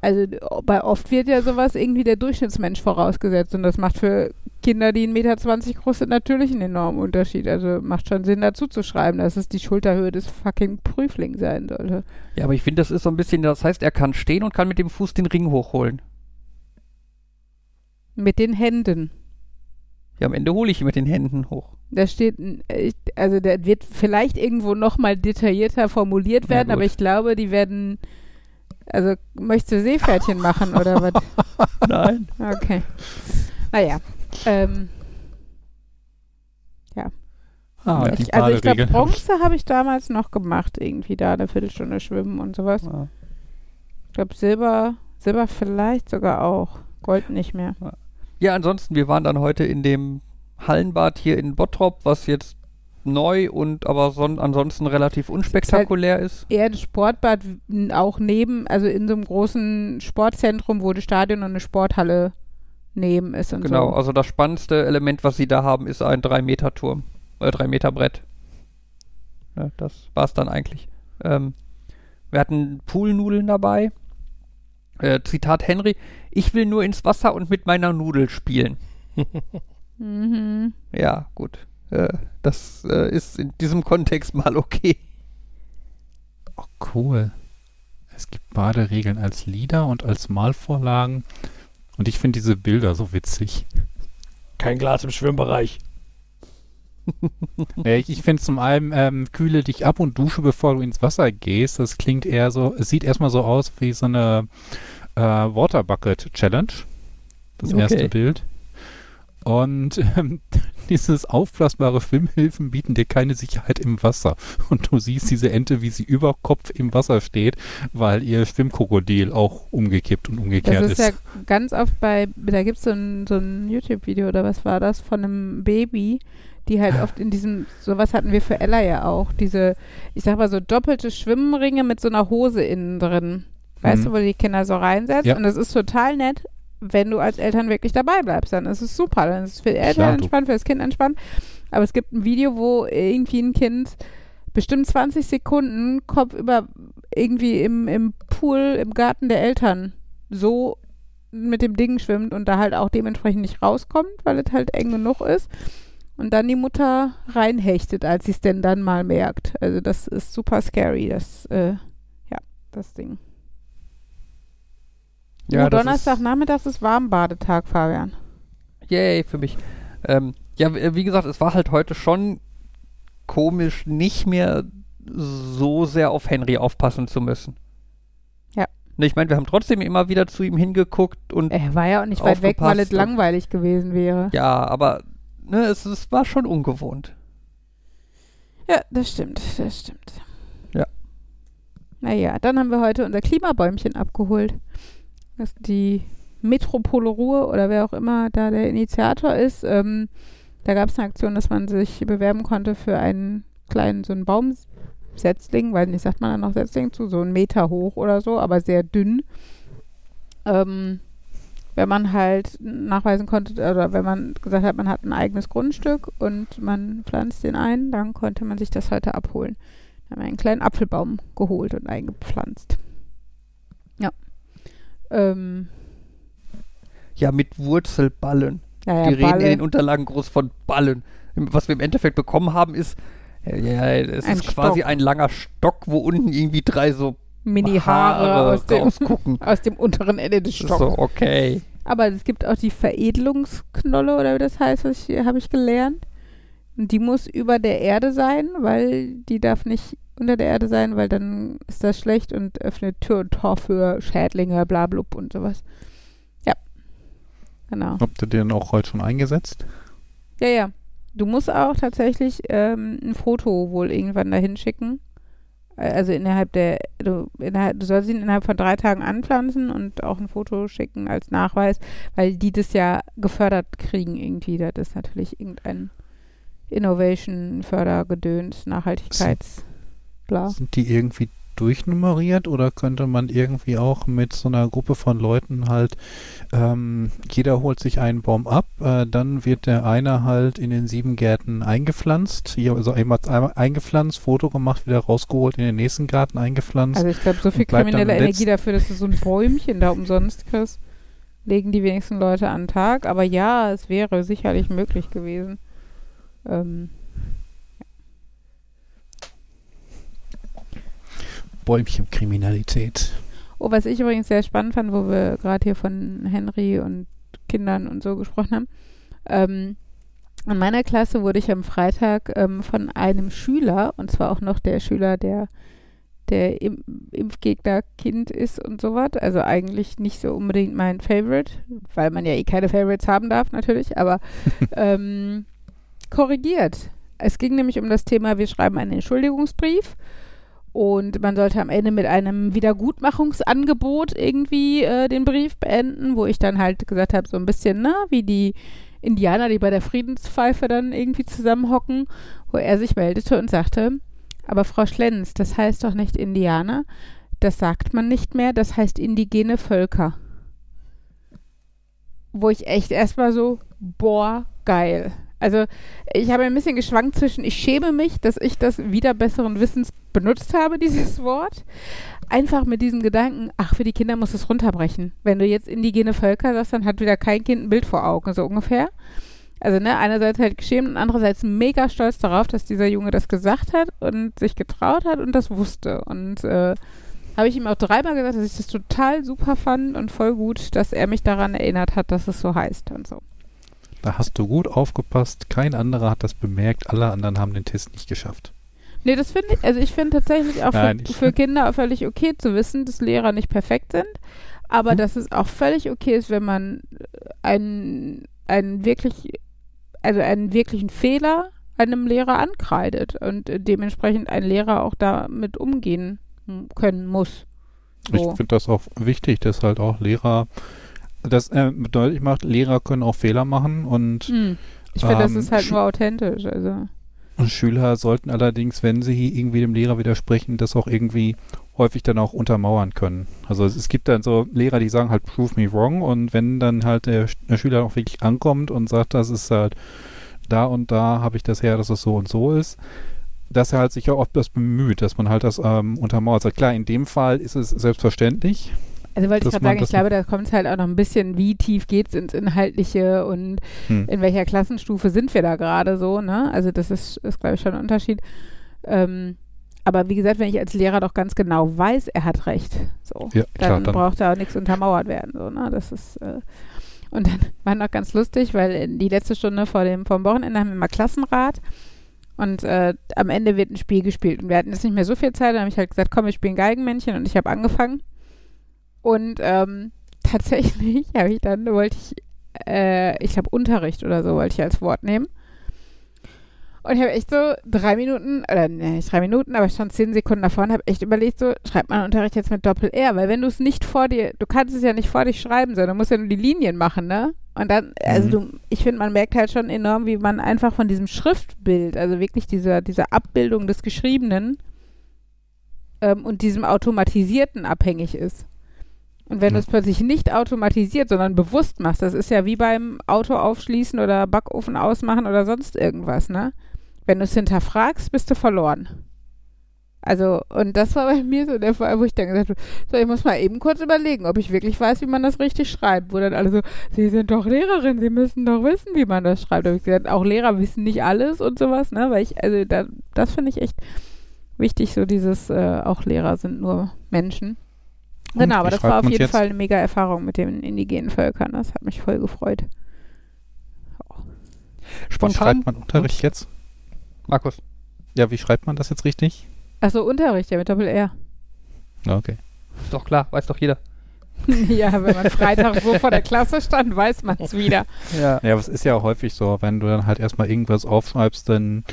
also bei oft wird ja sowas irgendwie der Durchschnittsmensch vorausgesetzt und das macht für Kinder, die 1,20 Meter groß sind, natürlich einen enormen Unterschied. Also macht schon Sinn dazu zu schreiben, dass es die Schulterhöhe des fucking Prüflings sein sollte. Ja, aber ich finde, das ist so ein bisschen, das heißt, er kann stehen und kann mit dem Fuß den Ring hochholen. Mit den Händen. Ja, am Ende hole ich ihn mit den Händen hoch. Da steht, äh, also der wird vielleicht irgendwo nochmal detaillierter formuliert werden, aber ich glaube, die werden, also möchtest du Seepferdchen machen oder was? Nein. Okay. Naja. Ähm, Ah, ich, also ich glaube, Bronze habe ich damals noch gemacht, irgendwie da eine Viertelstunde schwimmen und sowas. Ja. Ich glaube, Silber, Silber vielleicht sogar auch. Gold nicht mehr. Ja, ansonsten, wir waren dann heute in dem Hallenbad hier in Bottrop, was jetzt neu und aber son ansonsten relativ unspektakulär ist. Eher das Sportbad auch neben, also in so einem großen Sportzentrum, wo das Stadion und eine Sporthalle neben ist und Genau, so. also das spannendste Element, was sie da haben, ist ein 3-Meter-Turm. Äh, 3-Meter-Brett. Ja, das war's dann eigentlich. Ähm, wir hatten Poolnudeln dabei. Äh, Zitat Henry, ich will nur ins Wasser und mit meiner Nudel spielen. Mhm. Ja, gut. Äh, das äh, ist in diesem Kontext mal okay. Oh, cool. Es gibt Baderegeln als Lieder und als Malvorlagen. Und ich finde diese Bilder so witzig. Kein Glas im Schwimmbereich. Ich ich finde zum einen, ähm, kühle dich ab und dusche, bevor du ins Wasser gehst. Das klingt eher so, es sieht erstmal so aus wie so eine äh, Water Bucket Challenge. Das Okay. erste Bild. Und ähm, dieses aufblasbare Schwimmhilfen bieten dir keine Sicherheit im Wasser. Und du siehst diese Ente, wie sie über Kopf im Wasser steht, weil ihr Schwimmkrokodil auch umgekippt und umgekehrt Das ist. ist ja ganz oft bei, da gibt es so ein, so ein YouTube-Video oder was war das, von einem Baby, die halt oft in diesem, sowas hatten wir für Ella ja auch, diese, ich sag mal so doppelte Schwimmringe mit so einer Hose innen drin. Weißt Mhm. du, wo du die Kinder so reinsetzt? Ja. Und das ist total nett, wenn du als Eltern wirklich dabei bleibst. Dann ist es super. Dann ist es für die Eltern Klar, entspannt, für das Kind entspannt. Aber es gibt ein Video, wo irgendwie ein Kind bestimmt 20 Sekunden Kopf über irgendwie im, im Pool im Garten der Eltern so mit dem Ding schwimmt und da halt auch dementsprechend nicht rauskommt, weil es halt eng genug ist. Und dann die Mutter reinhechtet, als sie es denn dann mal merkt. Also das ist super scary, das, äh, ja, das Ding. Ja, oh, das Donnerstagnachmittags ist Warmbadetag, Fabian. Yay, für mich. Ähm, ja, wie gesagt, es war halt heute schon komisch, nicht mehr so sehr auf Henry aufpassen zu müssen. Ja. Ne, Ich meine, wir haben trotzdem immer wieder zu ihm hingeguckt und Er war ja auch nicht weit weg, weil es langweilig gewesen wäre. ja, aber ne, es, es war schon ungewohnt. Ja, das stimmt, das stimmt. Ja. Naja, dann haben wir heute unser Klimabäumchen abgeholt. Das ist die Metropole Ruhr oder wer auch immer da der Initiator ist. Ähm, da gab es eine Aktion, dass man sich bewerben konnte für einen kleinen, so einen Baumsetzling, weil nicht, sagt man dann noch Setzling zu, so einen Meter hoch oder so, aber sehr dünn. Ähm, wenn man halt nachweisen konnte, oder wenn man gesagt hat, man hat ein eigenes Grundstück und man pflanzt den ein, dann konnte man sich das heute abholen. Dann haben wir einen kleinen Apfelbaum geholt und eingepflanzt. Ja. Ähm, Ja, mit Wurzelballen. ja, Die ja, reden in Balle, den Unterlagen groß von Ballen. Was wir im Endeffekt bekommen haben, ist, ja, es Ein ist quasi Stock. ein langer Stock, wo unten irgendwie drei so Mini-Haare aus dem, rausgucken. aus dem unteren Ende des Stocks. so, okay. Aber es gibt auch die Veredelungsknolle oder wie das heißt, was ich, habe ich gelernt. Und die muss über der Erde sein, weil die darf nicht unter der Erde sein, weil dann ist das schlecht und öffnet Tür und Tor für Schädlinge, bla blub und sowas. Ja. Genau. Habt ihr den auch heute schon eingesetzt? Ja, ja. Du musst auch tatsächlich ähm, ein Foto wohl irgendwann dahin schicken. Äh, Also innerhalb der, du, innerhalb, du sollst ihn innerhalb von drei Tagen anpflanzen und auch ein Foto schicken als Nachweis, weil die das ja gefördert kriegen irgendwie. Das ist natürlich irgendein Innovation, Fördergedöns, Nachhaltigkeits, bla. Sind die irgendwie durchnummeriert oder könnte man irgendwie auch mit so einer Gruppe von Leuten halt, ähm, jeder holt sich einen Baum ab, äh, dann wird der eine halt in den sieben Gärten eingepflanzt, hier also einmal eingepflanzt, Foto gemacht, wieder rausgeholt, in den nächsten Garten eingepflanzt. Also ich glaube, so viel kriminelle im Energie dafür, dass du so ein Bäumchen da umsonst kriegst, legen die wenigsten Leute an den Tag. Aber ja, es wäre sicherlich möglich gewesen. Ähm, Bäumchenkriminalität. oh, was ich übrigens sehr spannend fand, wo wir gerade hier von Henry und Kindern und so gesprochen haben. Ähm, in meiner Klasse wurde ich am Freitag ähm, von einem Schüler, und zwar auch noch der Schüler, der der Im Impfgegner-Kind ist und sowas. Also eigentlich nicht so unbedingt mein Favorite, weil man ja eh keine Favorites haben darf, natürlich, aber ähm, korrigiert. Es ging nämlich um das Thema, wir schreiben einen Entschuldigungsbrief und man sollte am Ende mit einem Wiedergutmachungsangebot irgendwie äh, den Brief beenden, wo ich dann halt gesagt habe, so ein bisschen, ne, wie die Indianer, die bei der Friedenspfeife dann irgendwie zusammenhocken, wo er sich meldete und sagte, aber Frau Schlenz, das heißt doch nicht Indianer, das sagt man nicht mehr, das heißt indigene Völker. Wo ich echt erstmal so, boah, geil. Also ich habe ein bisschen geschwankt zwischen, ich schäme mich, dass ich das wieder besseren Wissens benutzt habe, dieses Wort. Einfach mit diesem Gedanken, ach, für die Kinder muss es runterbrechen. Wenn du jetzt indigene Völker sagst, dann hat wieder kein Kind ein Bild vor Augen, so ungefähr. Also, ne, einerseits halt geschämt und andererseits mega stolz darauf, dass dieser Junge das gesagt hat und sich getraut hat und das wusste. Und äh, habe ich ihm auch dreimal gesagt, dass ich das total super fand und voll gut, dass er mich daran erinnert hat, dass es so heißt und so. Da hast du gut aufgepasst. Kein anderer hat das bemerkt. Alle anderen haben den Test nicht geschafft. Nee, das finde ich, also ich finde tatsächlich auch Nein, für, ich- für Kinder völlig okay zu wissen, dass Lehrer nicht perfekt sind, aber Hm. dass es auch völlig okay ist, wenn man äh, einen, einen wirklich, also einen wirklichen Fehler einem Lehrer ankreidet und äh, dementsprechend ein Lehrer auch damit umgehen hm, können muss. Ich So. finde das auch wichtig, dass halt auch Lehrer das äh, deutlich macht, Lehrer können auch Fehler machen und Hm. Ich finde, das Ähm, ist halt nur authentisch. Also. Schüler sollten allerdings, wenn sie irgendwie dem Lehrer widersprechen, das auch irgendwie häufig dann auch untermauern können. Also es, es gibt dann so Lehrer, die sagen halt, prove me wrong und wenn dann halt der, der Schüler auch wirklich ankommt und sagt, das ist halt da und da habe ich das her, dass es so und so ist, dass er halt sich auch oft das bemüht, dass man halt das ähm, untermauert. Also klar, in dem Fall ist es selbstverständlich. Also wollte ich gerade sagen, ich glaube, da kommt es halt auch noch ein bisschen, wie tief geht es ins Inhaltliche und Hm. in welcher Klassenstufe sind wir da gerade so, ne? Also das ist, ist glaube ich, schon ein Unterschied. Ähm, aber wie gesagt, wenn ich als Lehrer doch ganz genau weiß, er hat recht, so, Ja, klar, dann, dann braucht da auch nichts untermauert werden, so, ne? Das ist, äh, und dann war noch ganz lustig, weil die letzte Stunde vor dem, vor dem Wochenende haben wir mal Klassenrat und äh, am Ende wird ein Spiel gespielt und wir hatten jetzt nicht mehr so viel Zeit, dann habe ich halt gesagt, komm, wir spielen Geigenmännchen und ich habe angefangen und ähm, tatsächlich habe ich dann, wollte ich, äh, ich glaube Unterricht oder so wollte ich als Wort nehmen. Und ich habe echt so drei Minuten, oder nee, nicht drei Minuten, aber schon zehn Sekunden davor und habe echt überlegt, so, schreibt man Unterricht jetzt mit Doppel-R, weil wenn du es nicht vor dir, du kannst es ja nicht vor dich schreiben, sondern du musst ja nur die Linien machen, ne? Und dann, also Mhm. du, ich finde, man merkt halt schon enorm, wie man einfach von diesem Schriftbild, also wirklich dieser, dieser Abbildung des Geschriebenen ähm, und diesem Automatisierten abhängig ist. Und wenn Ja. du es plötzlich nicht automatisiert, sondern bewusst machst, das ist ja wie beim Auto aufschließen oder Backofen ausmachen oder sonst irgendwas, ne? Wenn du es hinterfragst, bist du verloren. Also, und das war bei mir so der Fall, wo ich dann gesagt habe, so, ich muss mal eben kurz überlegen, ob ich wirklich weiß, wie man das richtig schreibt. Wo dann alle so, Sie sind doch Lehrerin, Sie müssen doch wissen, wie man das schreibt. Da habe ich gesagt, auch Lehrer wissen nicht alles und sowas, ne? Weil ich, also da, das finde ich echt wichtig, so dieses, äh, auch Lehrer sind nur Menschen. Und Genau, wie aber das war auf jeden jetzt? Fall eine mega Erfahrung mit den indigenen Völkern. Das hat mich voll gefreut. Wie Spontan. schreibt man Unterricht jetzt? Markus. Ja, wie schreibt man das jetzt richtig? Achso, Unterricht, ja, mit Doppel-R. Okay. Ist doch klar, weiß doch jeder. ja, wenn man Freitag so vor der Klasse stand, weiß man es wieder. Ja. Ja, aber es ist ja häufig so, wenn du dann halt erstmal irgendwas aufschreibst, dann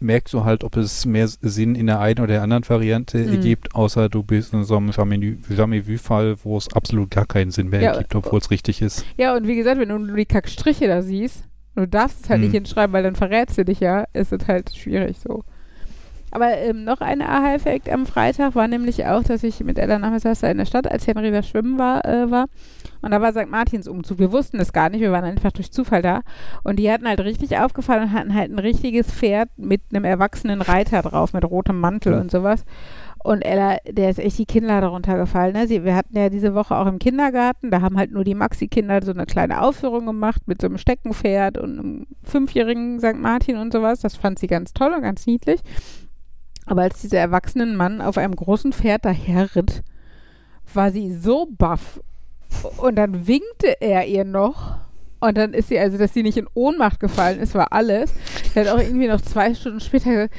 merkst du halt, ob es mehr Sinn in der einen oder der anderen Variante Mhm. ergibt, außer du bist in so einem Jamais-vu-Fall, wo es absolut gar keinen Sinn mehr Ja, ergibt, obwohl es richtig ist. Ja, und wie gesagt, wenn du nur die Kackstriche da siehst, du darfst es halt Hm. nicht hinschreiben, weil dann verrätst du dich ja, ist es halt schwierig so. Aber ähm, noch ein Aha-Effekt am Freitag war nämlich auch, dass ich mit Ella nachmittags in der Stadt, als Henry da schwimmen war, äh, war. Und da war St. Martins Umzug. Wir wussten es gar nicht, wir waren einfach durch Zufall da. Und die hatten halt richtig aufgefallen und hatten halt ein richtiges Pferd mit einem erwachsenen Reiter drauf, mit rotem Mantel und sowas. Und Ella, der ist echt die Kinnlade runtergefallen. Ne? Sie, wir hatten ja diese Woche auch im Kindergarten, da haben halt nur die Maxi-Kinder so eine kleine Aufführung gemacht mit so einem Steckenpferd und einem fünfjährigen St. Martin und sowas. Das fand sie ganz toll und ganz niedlich. Aber als dieser erwachsene Mann auf einem großen Pferd daherritt, war sie so baff. Und dann winkte er ihr noch. Und dann ist sie, also dass sie nicht in Ohnmacht gefallen ist, war alles. Er hat auch irgendwie noch zwei Stunden später gesagt,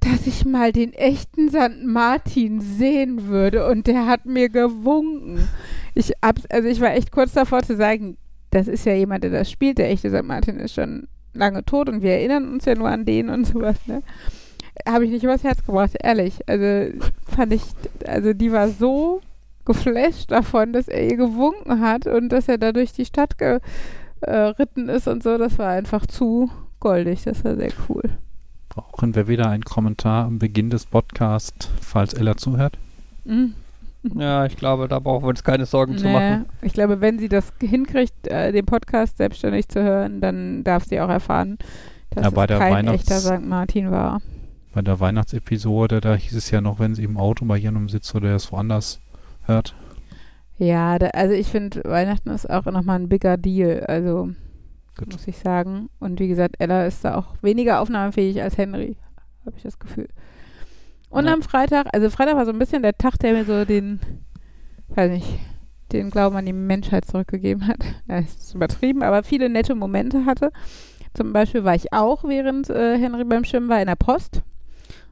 dass ich mal den echten St. Martin sehen würde. Und der hat mir gewunken. Ich, also ich war echt kurz davor zu sagen, das ist ja jemand, der das spielt. Der echte St. Martin ist schon lange tot und wir erinnern uns ja nur an den und sowas, ne? Habe ich nicht übers Herz gebracht, ehrlich. Also fand ich, also die war so geflasht davon, dass er ihr gewunken hat und dass er da durch die Stadt geritten ist und so. Das war einfach zu goldig. Das war sehr cool. Brauchen wir wieder einen Kommentar am Beginn des Podcasts, falls Ella zuhört? Mhm. ja, ich glaube, da brauchen wir uns keine Sorgen zu Nee, machen. ich glaube, wenn sie das hinkriegt, äh, den Podcast selbstständig zu hören, dann darf sie auch erfahren, dass Ja, bei es der kein Weihnachts- echter St. Martin war. Bei der Weihnachtsepisode, da hieß es ja noch, wenn sie im Auto bei jemandem sitzt oder es woanders hört. Ja, da, also ich finde, Weihnachten ist auch nochmal ein bigger Deal, also Gut. muss ich sagen. Und wie gesagt, Ella ist da auch weniger aufnahmefähig als Henry, habe ich das Gefühl. Und Ja. am Freitag, also Freitag war so ein bisschen der Tag, der mir so den, weiß nicht, den Glauben an die Menschheit zurückgegeben hat. Ja, ist übertrieben, aber viele nette Momente hatte. Zum Beispiel war ich auch, während äh, Henry beim Schwimmen war, in der Post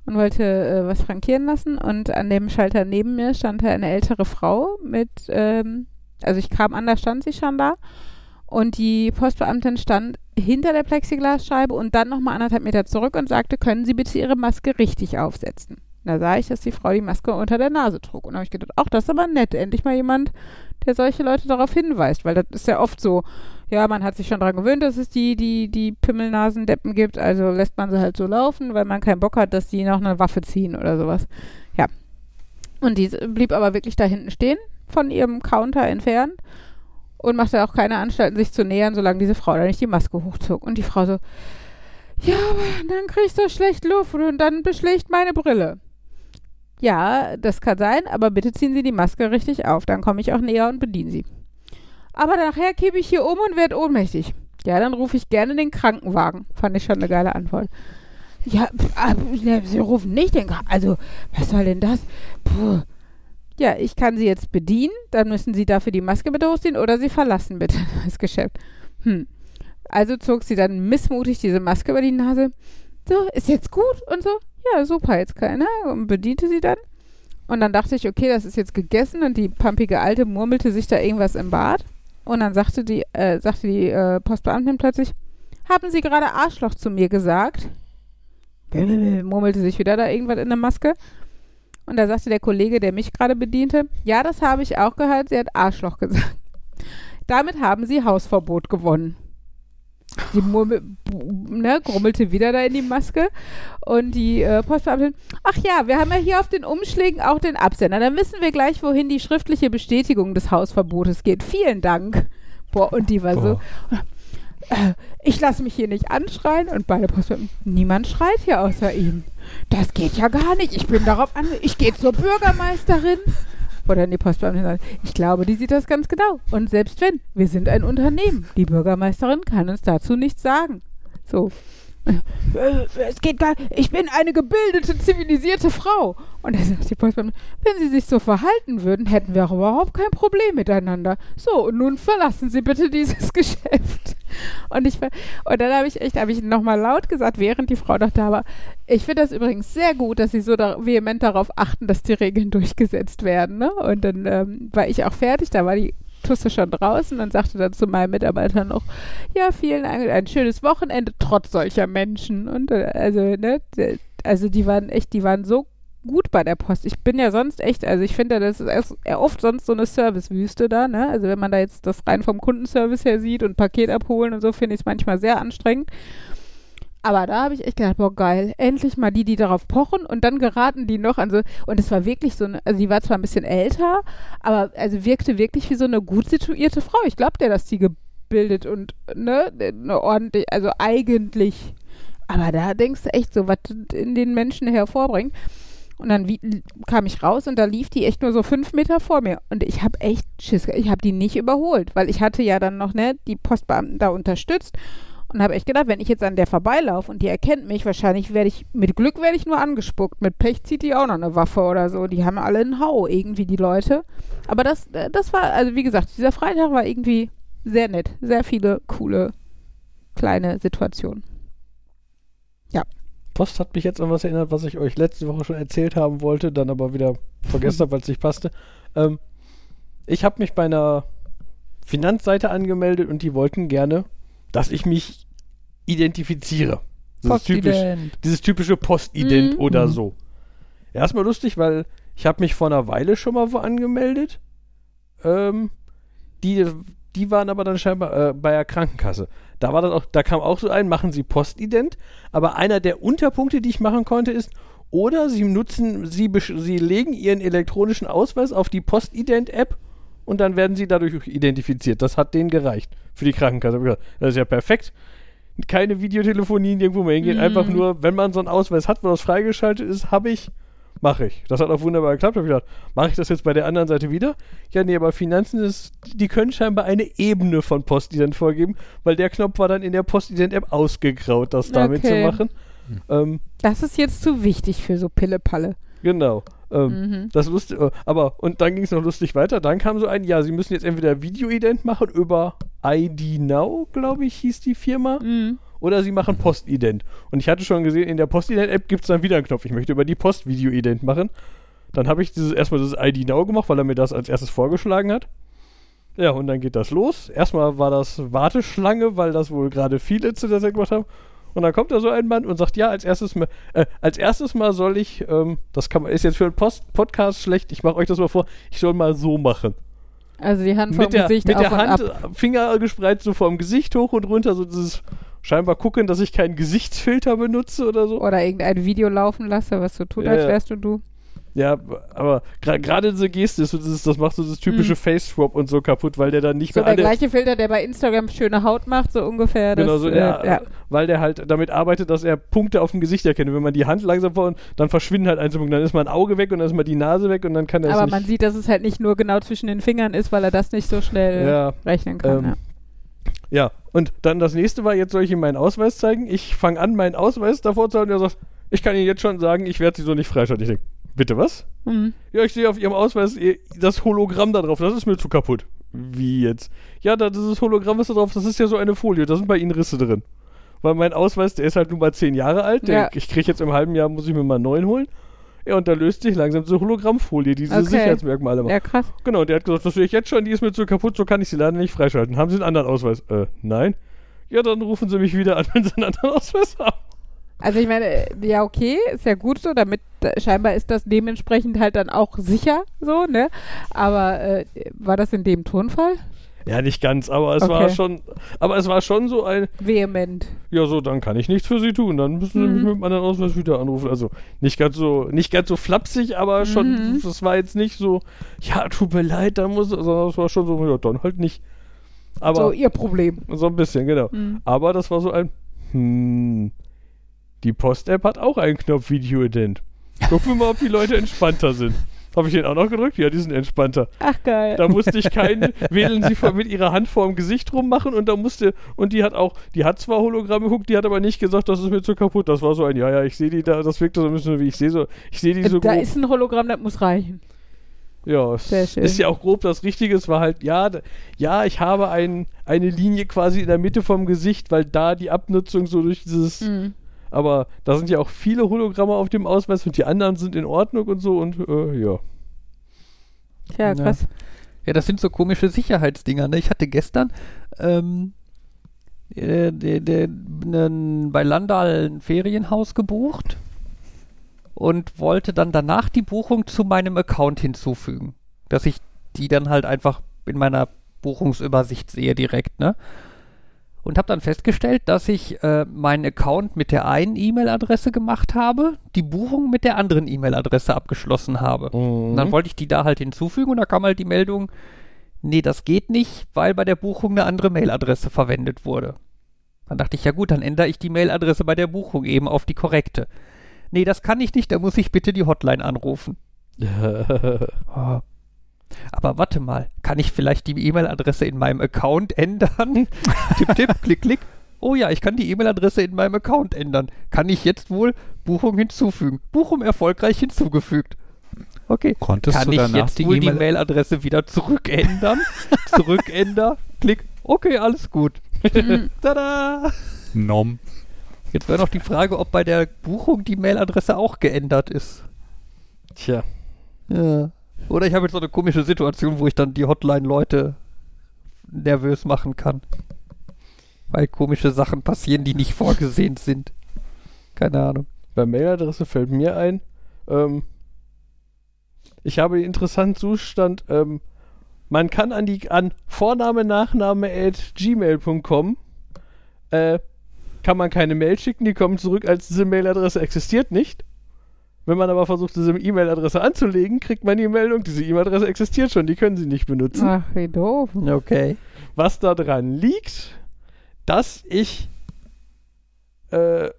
und wollte äh, was frankieren lassen. Und an dem Schalter neben mir stand eine ältere Frau mit, ähm, also ich kam an, da stand sie schon da. Und die Postbeamtin stand hinter der Plexiglasscheibe und dann nochmal anderthalb Meter zurück und sagte, können Sie bitte Ihre Maske richtig aufsetzen? Da sah ich, dass die Frau die Maske unter der Nase trug. Und da habe ich gedacht, ach, das ist aber nett. Endlich mal jemand, der solche Leute darauf hinweist. Weil das ist ja oft so, ja, man hat sich schon daran gewöhnt, dass es die, die, die Pimmelnasendeppen gibt. Also lässt man sie halt so laufen, weil man keinen Bock hat, dass die noch eine Waffe ziehen oder sowas. Ja. Und die blieb aber wirklich da hinten stehen, von ihrem Counter entfernt. Und machte auch keine Anstalten, sich zu nähern, solange diese Frau da nicht die Maske hochzog. Und die Frau so, ja, aber dann kriegst du schlecht Luft und dann beschlägt meine Brille. Ja, das kann sein, aber bitte ziehen Sie die Maske richtig auf. Dann komme ich auch näher und bediene Sie. Aber nachher kippe ich hier um und werde ohnmächtig. Ja, dann rufe ich gerne den Krankenwagen. Fand ich schon eine geile Antwort. Ja, ne, Sie rufen nicht den Krankenwagen. Also, was soll denn das? Puh. Ja, ich kann Sie jetzt bedienen. Dann müssen Sie dafür die Maske bitte hochziehen oder Sie verlassen bitte das Geschäft. Hm. Also zog sie dann missmutig diese Maske über die Nase. So, ist jetzt gut und so. Ja, super, jetzt keiner. Und bediente sie dann. Und dann dachte ich, okay, das ist jetzt gegessen und die pampige Alte murmelte sich da irgendwas im Bad. Und dann sagte die, äh, sagte die äh, Postbeamtin plötzlich, haben Sie gerade Arschloch zu mir gesagt? murmelte sich wieder da irgendwas in der Maske. Und da sagte der Kollege, der mich gerade bediente, ja, das habe ich auch gehört, sie hat Arschloch gesagt. Damit haben sie Hausverbot gewonnen. Die Murmel, ne, grummelte wieder da in die Maske. Und die äh, Postbeamtin, ach ja, wir haben ja hier auf den Umschlägen auch den Absender. Dann wissen wir gleich, wohin die schriftliche Bestätigung des Hausverbotes geht. Vielen Dank. Boah, und die war Boah. so. Äh, ich lasse mich hier nicht anschreien. Und beide Postbeamten, niemand schreit hier außer Ihnen. Das geht ja gar nicht. Ich bin darauf an. Ich gehe zur Bürgermeisterin. Oder die Postbeamtin ich glaube, die sieht das ganz genau. Und selbst wenn, wir sind ein Unternehmen. Die Bürgermeisterin kann uns dazu nichts sagen. So. Äh, Es geht gar Ich bin eine gebildete, zivilisierte Frau. Und er sagt die Postbeamtin, wenn Sie sich so verhalten würden, hätten wir auch überhaupt kein Problem miteinander. So, und nun verlassen Sie bitte dieses Geschäft. Und ich und dann habe ich echt, habe ich nochmal laut gesagt, während die Frau noch da war, ich finde das übrigens sehr gut, dass Sie so da vehement darauf achten, dass die Regeln durchgesetzt werden. Ne? Und dann ähm, war ich auch fertig, da war die Tusse schon draußen und sagte dann zu meinem Mitarbeiter noch, ja, vielen Dank, ein schönes Wochenende trotz solcher Menschen. Und äh, also, ne, also die waren echt, die waren so gut bei der Post. Ich bin ja sonst echt, also ich finde, das ist eher oft sonst so eine Servicewüste da, ne? Also wenn man da jetzt das rein vom Kundenservice her sieht und Paket abholen und so, finde ich es manchmal sehr anstrengend. Aber da habe ich echt gedacht, boah, geil, endlich mal die, die darauf pochen und dann geraten die noch an so, und es war wirklich so also die war zwar ein bisschen älter, aber also wirkte wirklich wie so eine gut situierte Frau. Ich glaube der, dass die gebildet und, ne, eine ordentlich, also eigentlich, aber da denkst du echt so, was in den Menschen hervorbringt. Und dann wie, kam ich raus und da lief die echt nur so fünf Meter vor mir. Und ich habe echt Schiss, ich habe die nicht überholt, weil ich hatte ja dann noch, ne, die Postbeamten da unterstützt und habe echt gedacht, wenn ich jetzt an der vorbeilaufe und die erkennt mich, wahrscheinlich werde ich, mit Glück werde ich nur angespuckt. Mit Pech zieht die auch noch eine Waffe oder so. Die haben alle einen Hau irgendwie, die Leute. Aber das, äh, das war, also wie gesagt, dieser Freitag war irgendwie sehr nett. Sehr viele coole kleine Situationen. Post hat mich jetzt an was erinnert, was ich euch letzte Woche schon erzählt haben wollte, dann aber wieder vergessen habe, weil es nicht passte. Ähm, ich habe mich bei einer Finanzseite angemeldet und die wollten gerne, dass ich mich identifiziere. Das ist typisch, dieses typische Postident Mhm. oder Mhm. so. Erstmal lustig, weil ich habe mich vor einer Weile schon mal wo angemeldet. Ähm, die, die waren aber dann scheinbar äh, bei der Krankenkasse. Da war das auch, da kam auch so ein, machen Sie Postident. Aber einer der Unterpunkte, die ich machen konnte, ist, oder Sie nutzen, Sie, Sie legen Ihren elektronischen Ausweis auf die Postident-App und dann werden Sie dadurch identifiziert. Das hat denen gereicht für die Krankenkasse. Hab ich gesagt, Das ist ja perfekt. Keine Videotelefonie nirgendwo mehr hingehen. Mhm. Einfach nur, wenn man so einen Ausweis hat, wo das freigeschaltet ist, habe ich, mache ich. Das hat auch wunderbar geklappt. Hab ich gedacht, mache ich das jetzt bei der anderen Seite wieder? Ja, nee, aber Finanzen ist, die können scheinbar eine Ebene von Postident vorgeben, weil der Knopf war dann in der Postident-App ausgegraut, das damit Okay. zu machen. Ähm, Das ist jetzt zu wichtig für so Pille-Palle. Genau. Ähm, Mhm. Das lustig, aber und dann ging es noch lustig weiter. Dann kam so ein, ja, sie müssen jetzt entweder Videoident machen über ID Now, glaube ich, hieß die Firma, Mhm. oder sie machen Postident. Und ich hatte schon gesehen, in der Postident-App gibt es dann wieder einen Knopf. Ich möchte über die Post Videoident machen. Dann habe ich dieses erstmal das ID Now gemacht, weil er mir das als erstes vorgeschlagen hat. Ja, und dann geht das los. Erstmal war das Warteschlange, weil das wohl gerade viele zu der Zeit gemacht haben. Und dann kommt da so ein Mann und sagt, ja, als erstes mal, äh, als erstes mal soll ich, ähm, das kann man, ist jetzt für einen Post Podcast schlecht, ich mache euch das mal vor, ich soll mal so machen. Also die Hand vom Mit der, Gesicht mit auf der und Hand, ab. äh, Finger gespreizt, so vom Gesicht hoch und runter, so dieses scheinbar gucken, dass ich keinen Gesichtsfilter benutze oder so. Oder irgendein Video laufen lasse, was so tut, Ja, als wärst du du. Ja, aber gerade diese Geste, ist so dieses, das macht so das typische Mhm. Face-Swap und so kaputt, weil der dann nicht So mehr der alle- gleiche Filter, der bei Instagram schöne Haut macht, so ungefähr. Das, Genau, so, äh, ja, ja. weil der halt damit arbeitet, dass er Punkte auf dem Gesicht erkennt. Wenn man die Hand langsam vor, dann verschwinden halt einzelne Punkte. Dann ist mal ein Auge weg und dann ist mal die Nase weg und dann kann er Aber man sieht, dass es halt nicht nur genau zwischen den Fingern ist, weil er das nicht so schnell ja, rechnen kann. ähm, ja. ja, und dann das nächste war, jetzt soll ich ihm meinen Ausweis zeigen. Ich fange an, meinen Ausweis davor zu halten und er sagt, ich kann Ihnen jetzt schon sagen, ich werde Sie so nicht freischalten. Ich denke, bitte was? Mhm. Ja, ich sehe auf Ihrem Ausweis das Hologramm da drauf. Das ist mir zu kaputt. Wie jetzt? Ja, da, dieses Hologramm ist da drauf. Das ist ja so eine Folie. Da sind bei Ihnen Risse drin. Weil mein Ausweis, der ist halt nun mal zehn Jahre alt. Der, Ja. Ich kriege jetzt im halben Jahr, muss ich mir mal einen neuen holen. Ja, und da löst sich langsam diese Hologrammfolie, die diese Okay. Sicherheitsmerkmale macht. ja, krass. Genau, und der hat gesagt, das sehe ich jetzt schon, die ist mir zu kaputt, so kann ich sie leider nicht freischalten. Haben Sie einen anderen Ausweis? Äh, nein. Ja, dann rufen Sie mich wieder an, wenn Sie einen anderen Ausweis haben. Also ich meine, ja okay, ist ja gut so, damit scheinbar ist das dementsprechend halt dann auch sicher so, ne? Aber äh, war das in dem Tonfall? Ja, nicht ganz, aber es war Okay. schon, aber es war schon so ein, Vehement. ja, so, dann kann ich nichts für Sie tun. Dann müssen Sie Mhm. mich mit anderen Ausweis wieder anrufen. Also nicht ganz so, nicht ganz so flapsig, aber schon, Mhm. das war jetzt nicht so, ja, tut mir leid, da muss, sondern es war schon so, ja, dann halt nicht. Aber so ihr Problem. so ein bisschen, genau. Mhm. Aber das war so ein, hm, die Post-App hat auch einen Knopf Video-Ident. Gucken wir mal, ob die Leute entspannter sind. Habe ich den auch noch gedrückt? Ja, die sind entspannter. Ach geil. Da musste ich keinen, wählen sie vor- mit ihrer Hand vorm Gesicht rummachen und da musste, und die hat auch, die hat zwar Hologramm geguckt, die hat aber nicht gesagt, das ist mir zu kaputt. Das war so ein, ja, ja, ich sehe die da, das wirkte so ein bisschen wie ich sehe so, ich sehe die so da grob. ist ein Hologramm, das muss reichen. Ja, Sehr schön. ist ja auch grob das Richtige. Es war halt, ja, ja, ich habe ein, eine Linie quasi in der Mitte vom Gesicht, weil da die Abnutzung so durch dieses. Mhm. Aber da sind ja auch viele Hologramme auf dem Ausweis und die anderen sind in Ordnung und so und äh, ja. Tja, Ja. krass. Ja, das sind so komische Sicherheitsdinger. Ne? Ich hatte gestern ähm, äh, bei Landal ein Ferienhaus gebucht und wollte dann danach die Buchung zu meinem Account hinzufügen. Dass ich die dann halt einfach in meiner Buchungsübersicht sehe direkt, ne? Und habe dann festgestellt, dass ich äh, meinen Account mit der einen E-Mail-Adresse gemacht habe, die Buchung mit der anderen E-Mail-Adresse abgeschlossen habe. Und Mhm. dann wollte ich die da halt hinzufügen und da kam halt die Meldung, nee, das geht nicht, weil bei der Buchung eine andere Mailadresse verwendet wurde. Dann dachte ich, ja gut, dann ändere ich die Mailadresse bei der Buchung eben auf die korrekte. Nee, das kann ich nicht, da muss ich bitte die Hotline anrufen. Oh. Aber warte mal, kann ich vielleicht die E-Mail-Adresse in meinem Account ändern? tipp, tipp, klick, klick. Oh ja, ich kann die E-Mail-Adresse in meinem Account ändern. Kann ich jetzt wohl Buchung hinzufügen? Buchung erfolgreich hinzugefügt. Okay. Konntest Kann du ich jetzt die wohl die E-Mail Mailadresse wieder zurückändern? Zurückänder, klick. Okay, alles gut. Mhm. Tada! Nom. Jetzt wäre noch die Frage, ob bei der Buchung die Mailadresse auch geändert ist. Tja. Ja. Oder ich habe jetzt so eine komische Situation, wo ich dann die Hotline-Leute nervös machen kann. Weil komische Sachen passieren, die nicht vorgesehen sind. Keine Ahnung. Bei Mailadresse fällt mir ein, ähm, ich habe den interessanten Zustand, ähm, man kann an die an Vorname, Nachname at gmail.com äh, kann man keine Mail schicken, die kommen zurück, als diese Mailadresse existiert nicht. Wenn man aber versucht, diese E-Mail-Adresse anzulegen, kriegt man die Meldung, diese E-Mail-Adresse existiert schon, die können Sie nicht benutzen. Ach, wie doof. Okay. Was daran liegt, dass ich äh,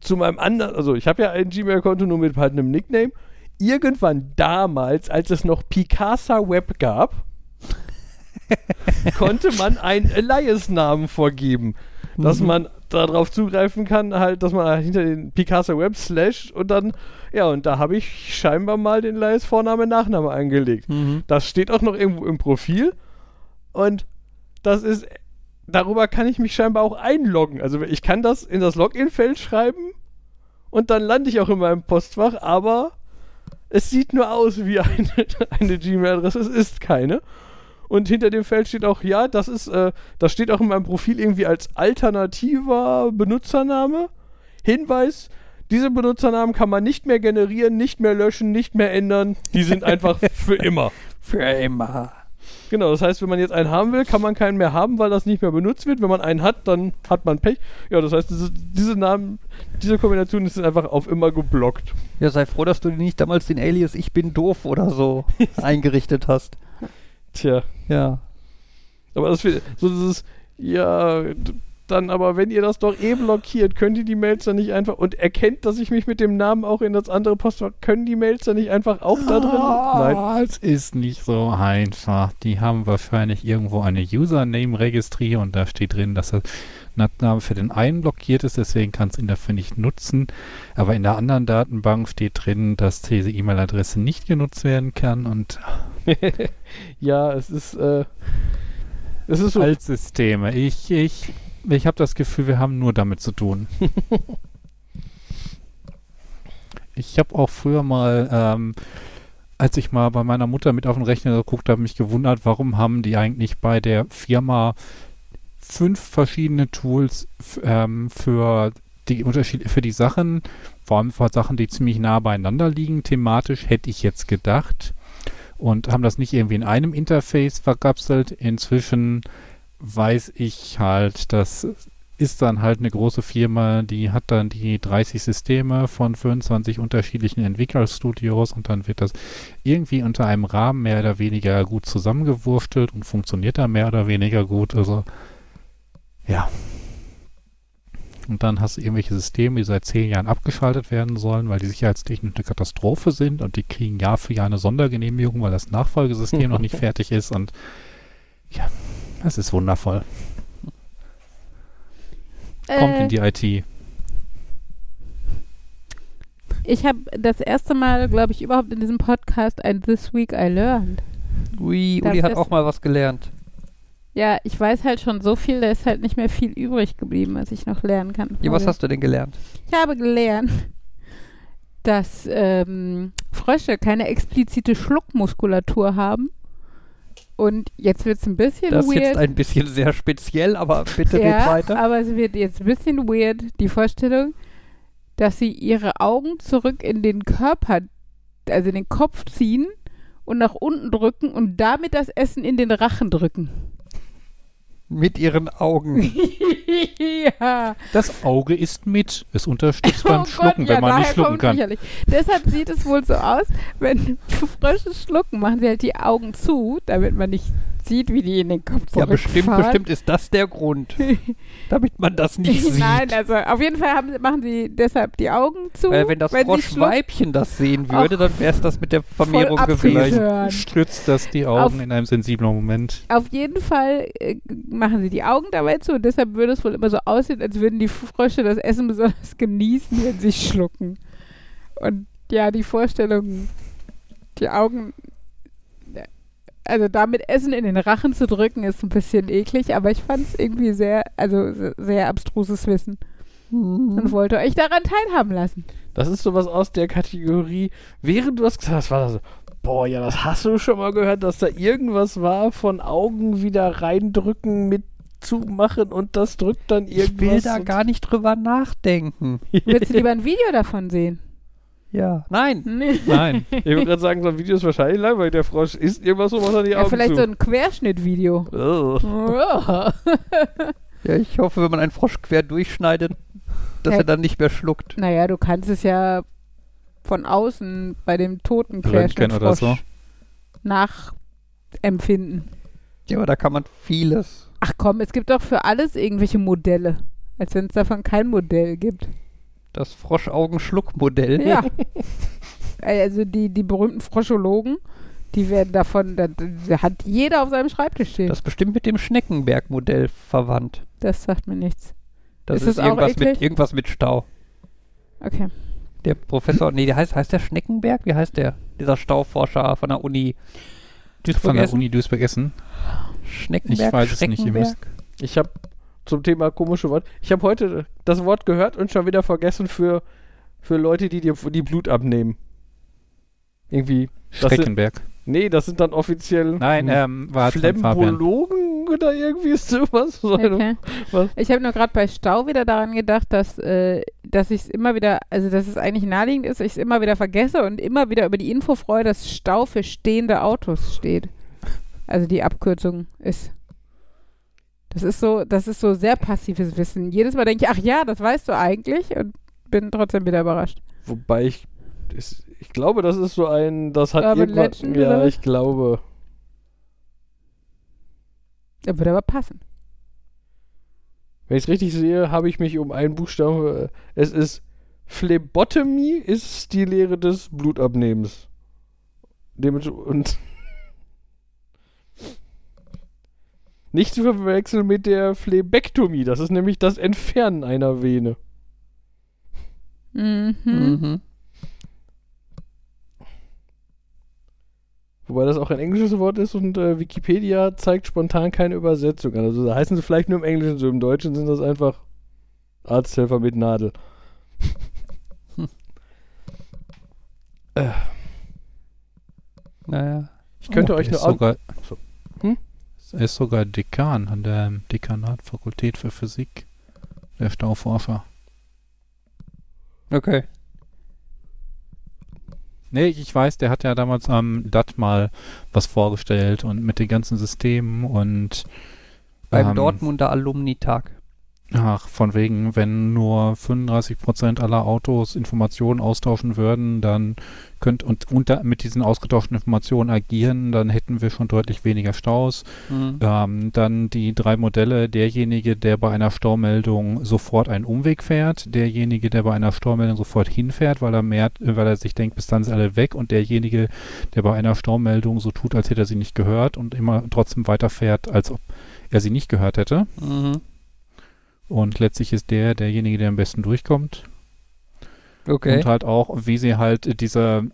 zu meinem anderen, also ich habe ja ein Gmail-Konto nur mit halt einem Nickname. Irgendwann damals, als es noch Picasa Web gab, konnte man einen Alias-Namen vorgeben. Dass Mhm. man, darauf zugreifen kann, halt, dass man halt hinter den Picasa Web slasht und dann, ja, und da habe ich scheinbar mal den Lais Vorname, Nachname angelegt. Mhm. Das steht auch noch irgendwo im Profil und das ist, darüber kann ich mich scheinbar auch einloggen. Also ich kann das in das Login-Feld schreiben und dann lande ich auch in meinem Postfach, aber es sieht nur aus wie eine, eine Gmail-Adresse, es ist keine. Und hinter dem Feld steht auch, ja, das ist, äh, das steht auch in meinem Profil irgendwie als alternativer Benutzername. Hinweis, diese Benutzernamen kann man nicht mehr generieren, nicht mehr löschen, nicht mehr ändern. Die sind einfach für immer. Für immer. Genau, das heißt, wenn man jetzt einen haben will, kann man keinen mehr haben, weil das nicht mehr benutzt wird. Wenn man einen hat, dann hat man Pech. Ja, das heißt, diese, diese Namen, diese Kombination ist einfach auf immer geblockt. Ja, sei froh, dass du nicht damals den Alias Ich bin doof oder so eingerichtet hast. Tja. Ja. Aber das wird so dieses, ja, dann aber, wenn ihr das doch eh blockiert, könnt ihr die Mails dann nicht einfach und erkennt, dass ich mich mit dem Namen auch in das andere Postfach, können die Mails dann nicht einfach auch da drin? Nein. Ah, es ist nicht so einfach. Die haben wahrscheinlich irgendwo eine Username-Registrierung und da steht drin, dass das Name für den einen blockiert ist, deswegen kannst du ihn dafür nicht nutzen. Aber in der anderen Datenbank steht drin, dass diese E-Mail-Adresse nicht genutzt werden kann und ja, es ist, äh, es ist so. Altsysteme. Ich, ich, ich habe das Gefühl, wir haben nur damit zu tun. ich habe auch früher mal, ähm, als ich mal bei meiner Mutter mit auf den Rechner geguckt habe, mich gewundert, warum haben die eigentlich bei der Firma fünf verschiedene Tools ähm, für die Unterschied für die Sachen, vor allem für Sachen, die ziemlich nah beieinander liegen, thematisch hätte ich jetzt gedacht und haben das nicht irgendwie in einem Interface verkapselt. Inzwischen weiß ich halt, das ist dann halt eine große Firma, die hat dann die 30 Systeme von 25 unterschiedlichen Entwicklerstudios und dann wird das irgendwie unter einem Rahmen mehr oder weniger gut zusammengewurstelt und funktioniert da mehr oder weniger gut. Also ja. Und dann hast du irgendwelche Systeme, die seit zehn Jahren abgeschaltet werden sollen, weil die sicherheitstechnisch eine Katastrophe sind und die kriegen Jahr für Jahr eine Sondergenehmigung, weil das Nachfolgesystem noch nicht fertig ist und ja, das ist wundervoll. Kommt in die IT. Ich habe das erste Mal, glaube ich, überhaupt in diesem Podcast ein This Week I Learned. Ui, Das Uli hat auch mal was gelernt. Ja, ich weiß halt schon so viel, da ist halt nicht mehr viel übrig geblieben, was ich noch lernen kann. Ja, was hast du denn gelernt? Ich habe gelernt, dass ähm, Frösche keine explizite Schluckmuskulatur haben. Und jetzt wird es ein bisschen Das ist weird. jetzt ein bisschen sehr speziell, aber bitte red ja, weiter. aber es wird jetzt ein bisschen weird, die Vorstellung, dass sie ihre Augen zurück in den Körper, also in den Kopf ziehen und nach unten drücken und damit das Essen in den Rachen drücken. Mit ihren Augen. ja. Das Auge ist mit. Es unterstützt beim Oh Schlucken, Gott, ja, wenn man nicht schlucken kann. sicherlich. Deshalb sieht es wohl so aus, wenn Frösche schlucken, machen sie halt die Augen zu, damit man nicht sieht, wie die in den Kopf ja, bestimmt, zurückfahren. bestimmt ist das der Grund. damit man das nicht sieht. Nein, also auf jeden Fall haben, machen sie deshalb die Augen zu. Weil wenn das. Froschweibchen das sehen würde, dann wäre es das mit der Vermehrung gewesen. stützt das die Augen Auf- in einem sensiblen Moment. Auf jeden Fall äh, machen sie die Augen dabei zu und deshalb würde es wohl immer so aussehen, als würden die Frösche das Essen besonders genießen, wenn sie schlucken. Und ja, die Vorstellung, die Augen, also damit Essen in den Rachen zu drücken, ist ein bisschen eklig, aber ich fand es irgendwie sehr, also se- sehr abstruses Wissen und wollte euch daran teilhaben lassen. Das ist sowas aus der Kategorie, während du das gesagt hast, war das so, boah, ja, das hast du schon mal gehört, dass da irgendwas war von Augen wieder reindrücken mit zumachen und das drückt dann irgendwas. Ich will da gar nicht drüber nachdenken. Willst du lieber ein Video davon sehen? Ja. Nein. Nee. Nein. Ich würde gerade sagen, so ein Video ist wahrscheinlich langweilig. Der Frosch isst irgendwas, wo man dann die Ja, Augen vielleicht zu. so ein Querschnittvideo. Ja, ich hoffe, wenn man einen Frosch quer durchschneidet, dass Ja. er dann nicht mehr schluckt. Naja, du kannst es ja von außen bei dem toten oder so. Querschnittfrosch nachempfinden. Ja, aber da kann man vieles. Ach komm, es gibt doch für alles irgendwelche Modelle. Als wenn es davon kein Modell gibt. Das Froschaugenschluckmodell. Ja. also die, die berühmten Froschologen, die werden davon, da, da hat jeder auf seinem Schreibtisch stehen. Das Das, ist bestimmt mit dem Schneckenberg-Modell verwandt. sagt mir nichts. Das Ist ist, irgendwas, mit, irgendwas mit Stau. Okay. Der Professor, nee, der heißt, heißt der Schneckenberg? Wie heißt der? Dieser Stauforscher von der Uni Von der Duisburg-Essen? Uni Duisburg-Essen. Schneckenberg? Ich weiß es nicht, ihr müsst-? Ich habe zum Thema komische Wort. Ich habe heute das Wort gehört und schon wieder vergessen für, für Leute, die dir die Blut abnehmen. Irgendwie. Das sind, Streckenberg. nee, das sind dann offiziell Nein, ähm. Phlembologen oder irgendwie sowas. So eine- okay. Was? Ich habe nur gerade bei Stau wieder daran gedacht, dass, äh, dass ich es immer wieder, also dass es eigentlich naheliegend ist, ich es immer wieder vergesse und immer wieder über die Info freue, dass Stau für stehende Autos steht. Also die Abkürzung ist. Das ist so, das ist so sehr passives Wissen. Jedes Mal denke ich, ach ja, das weißt du eigentlich und bin trotzdem wieder überrascht. Wobei ich. ist- Ich glaube, das ist so ein. Das hat Urban irgendwann. Legend ja, oder ich glaube. Das würde aber passen. Wenn ich es richtig sehe, habe ich mich um einen Buchstaben. äh, Es ist Phlebotomie ist die Lehre des Blutabnehmens. Und nicht zu verwechseln mit der Phlebektomie. Das ist nämlich das Entfernen einer Vene. Mhm. Mhm. Wobei das auch ein englisches Wort ist und äh, Wikipedia zeigt spontan keine Übersetzung an. Also da heißen sie vielleicht nur im Englischen so, im Deutschen sind das einfach Arzthelfer mit Nadel. Naja. Ich könnte Oh, euch nur ist sogar, So. Er ist sogar Dekan an der Dekanatfakultät für Physik. Der Stauforscher. Okay. Nee, ich weiß, der hat ja damals am DAT mal was vorgestellt und mit den ganzen Systemen und Beim ähm, Dortmunder Alumni-Tag. Ach, von wegen, wenn nur 35% aller Autos Informationen austauschen würden, dann könnt und unter, mit diesen ausgetauschten Informationen agieren, dann hätten wir schon deutlich weniger Staus. Mhm. Ähm, dann die drei Modelle, derjenige, der bei einer Staumeldung sofort einen Umweg fährt, derjenige, der bei einer Staumeldung sofort hinfährt, weil er mehr, weil er sich denkt, bis dann sind alle weg und derjenige, der bei einer Staumeldung so tut, als hätte er sie nicht gehört und immer trotzdem weiterfährt, als ob er sie nicht gehört hätte. Mhm. Und letztlich ist der derjenige, der am besten durchkommt. Okay. Und halt auch, wie sie halt diese,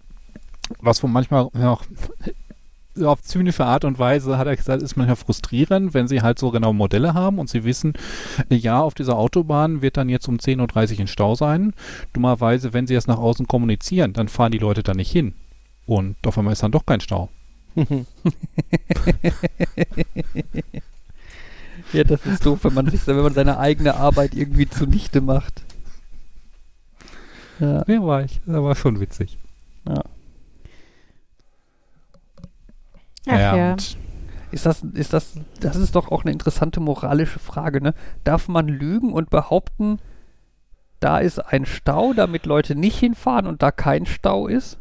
was von manchmal auch auf zynische Art und Weise, hat er gesagt, ist manchmal frustrierend, wenn sie halt so genau Modelle haben und sie wissen, ja, auf dieser Autobahn wird dann jetzt um 10.30 Uhr ein Stau sein. Dummerweise, wenn sie es nach außen kommunizieren, dann fahren die Leute da nicht hin. Und auf einmal ist dann doch kein Stau. ja, das ist doof, wenn man sich, wenn man seine eigene Arbeit irgendwie zunichte macht. Ja. Ja, war ich. Das war schon witzig. Ach ja. und Ist das, ist das, das ist doch auch eine interessante moralische Frage, ne? Darf man lügen und behaupten, da ist ein Stau, damit Leute nicht hinfahren und da kein Stau ist?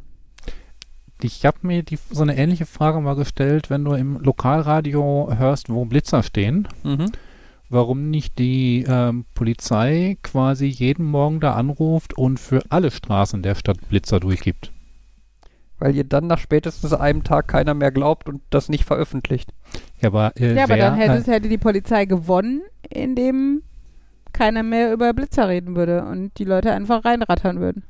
Ich habe mir die, so eine ähnliche Frage mal gestellt, wenn du im Lokalradio hörst, wo Blitzer stehen, Mhm. warum nicht die ähm, Polizei quasi jeden Morgen da anruft und für alle Straßen der Stadt Blitzer durchgibt. Weil ihr dann nach spätestens einem Tag keiner mehr glaubt und das nicht veröffentlicht. Ja, aber, äh, Ja, aber wer, dann hätte, äh, hätte die Polizei gewonnen, indem keiner mehr über Blitzer reden würde und die Leute einfach reinrattern würden.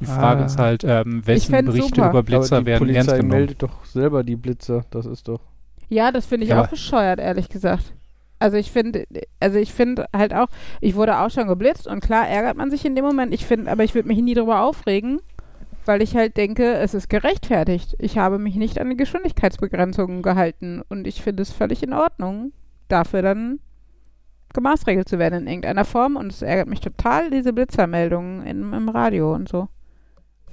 Die Frage Ah. ist halt, ähm, wessen fänd's Berichte super. über Blitzer Aber die werden ernst Polizei genommen. meldet doch selber die Blitzer. Das ist doch. Ja, das finde ich Ja, auch bescheuert, ehrlich gesagt. Also ich finde, also ich finde halt auch, ich wurde auch schon geblitzt und klar ärgert man sich in dem Moment. Ich finde, aber ich würde mich nie darüber aufregen, weil ich halt denke, es ist gerechtfertigt. Ich habe mich nicht an die Geschwindigkeitsbegrenzungen gehalten und ich finde es völlig in Ordnung, dafür dann gemaßregelt zu werden in irgendeiner Form und es ärgert mich total, diese Blitzermeldungen im, im Radio und so.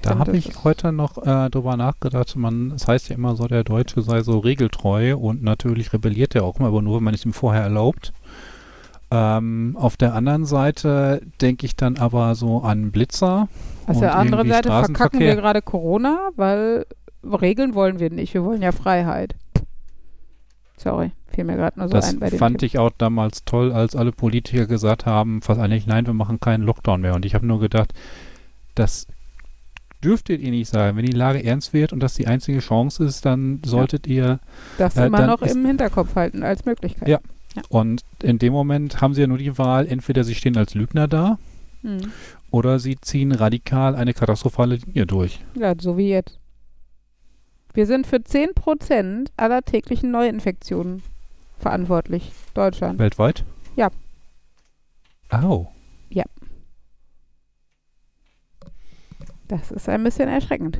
Da habe das ich heute noch äh, drüber nachgedacht. Man, es heißt ja immer so, der Deutsche sei so regeltreu und natürlich rebelliert er auch immer, aber nur, wenn man es ihm vorher erlaubt. Ähm, auf der anderen Seite denke ich dann aber so an Blitzer. Auf der anderen Seite verkacken wir gerade Corona, weil Regeln wollen wir nicht. Wir wollen ja Freiheit. Sorry, fiel mir gerade nur so Das ein bei dem fand Thema. ich auch damals toll, als alle Politiker gesagt haben, fast eigentlich, nein, wir machen keinen Lockdown mehr. Und ich habe nur gedacht, das dürftet ihr nicht sagen. Wenn die Lage ernst wird und das die einzige Chance ist, dann solltet ihr Das äh, immer noch im Hinterkopf halten als Möglichkeit. Ja. Und in dem Moment haben sie ja nur die Wahl, entweder sie stehen als Lügner da Hm. oder sie ziehen radikal eine katastrophale Linie durch. Ja, so wie jetzt. Wir sind für 10% aller täglichen Neuinfektionen verantwortlich. Deutschland. Weltweit? Ja. Au. Das ist ein bisschen erschreckend.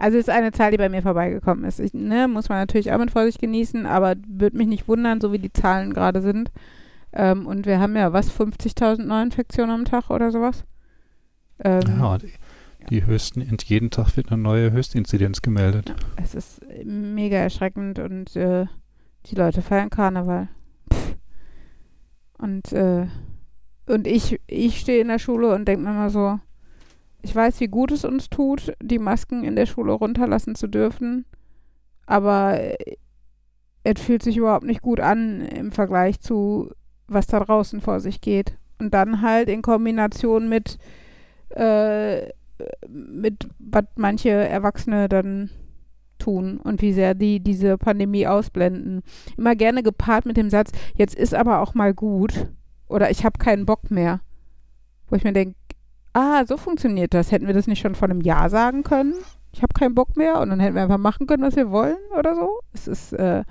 Also ist eine Zahl, die bei mir vorbeigekommen ist. Ich, ne, muss man natürlich auch mit Vorsicht genießen, aber würde mich nicht wundern, so wie die Zahlen gerade sind. Ähm, und wir haben ja was, 50.000 Neuinfektionen am Tag oder sowas? Ähm, Ja, die, die höchsten, jeden Tag wird eine neue Höchstinzidenz gemeldet. Es ist mega erschreckend und äh, die Leute feiern Karneval. Pff. Und, äh, und ich, ich stehe in der Schule und denke mir mal so, ich weiß, wie gut es uns tut, die Masken in der Schule runterlassen zu dürfen, aber äh, es fühlt sich überhaupt nicht gut an im Vergleich zu, was da draußen vor sich geht. Und dann halt in Kombination mit, äh, mit was manche Erwachsene dann tun und wie sehr die diese Pandemie ausblenden. Immer gerne gepaart mit dem Satz, jetzt ist aber auch mal gut oder ich habe keinen Bock mehr. Wo ich mir denke, ah, so funktioniert das. Hätten wir das nicht schon vor einem Jahr sagen können? Ich habe keinen Bock mehr und dann hätten wir einfach machen können, was wir wollen oder so. Es ist, äh,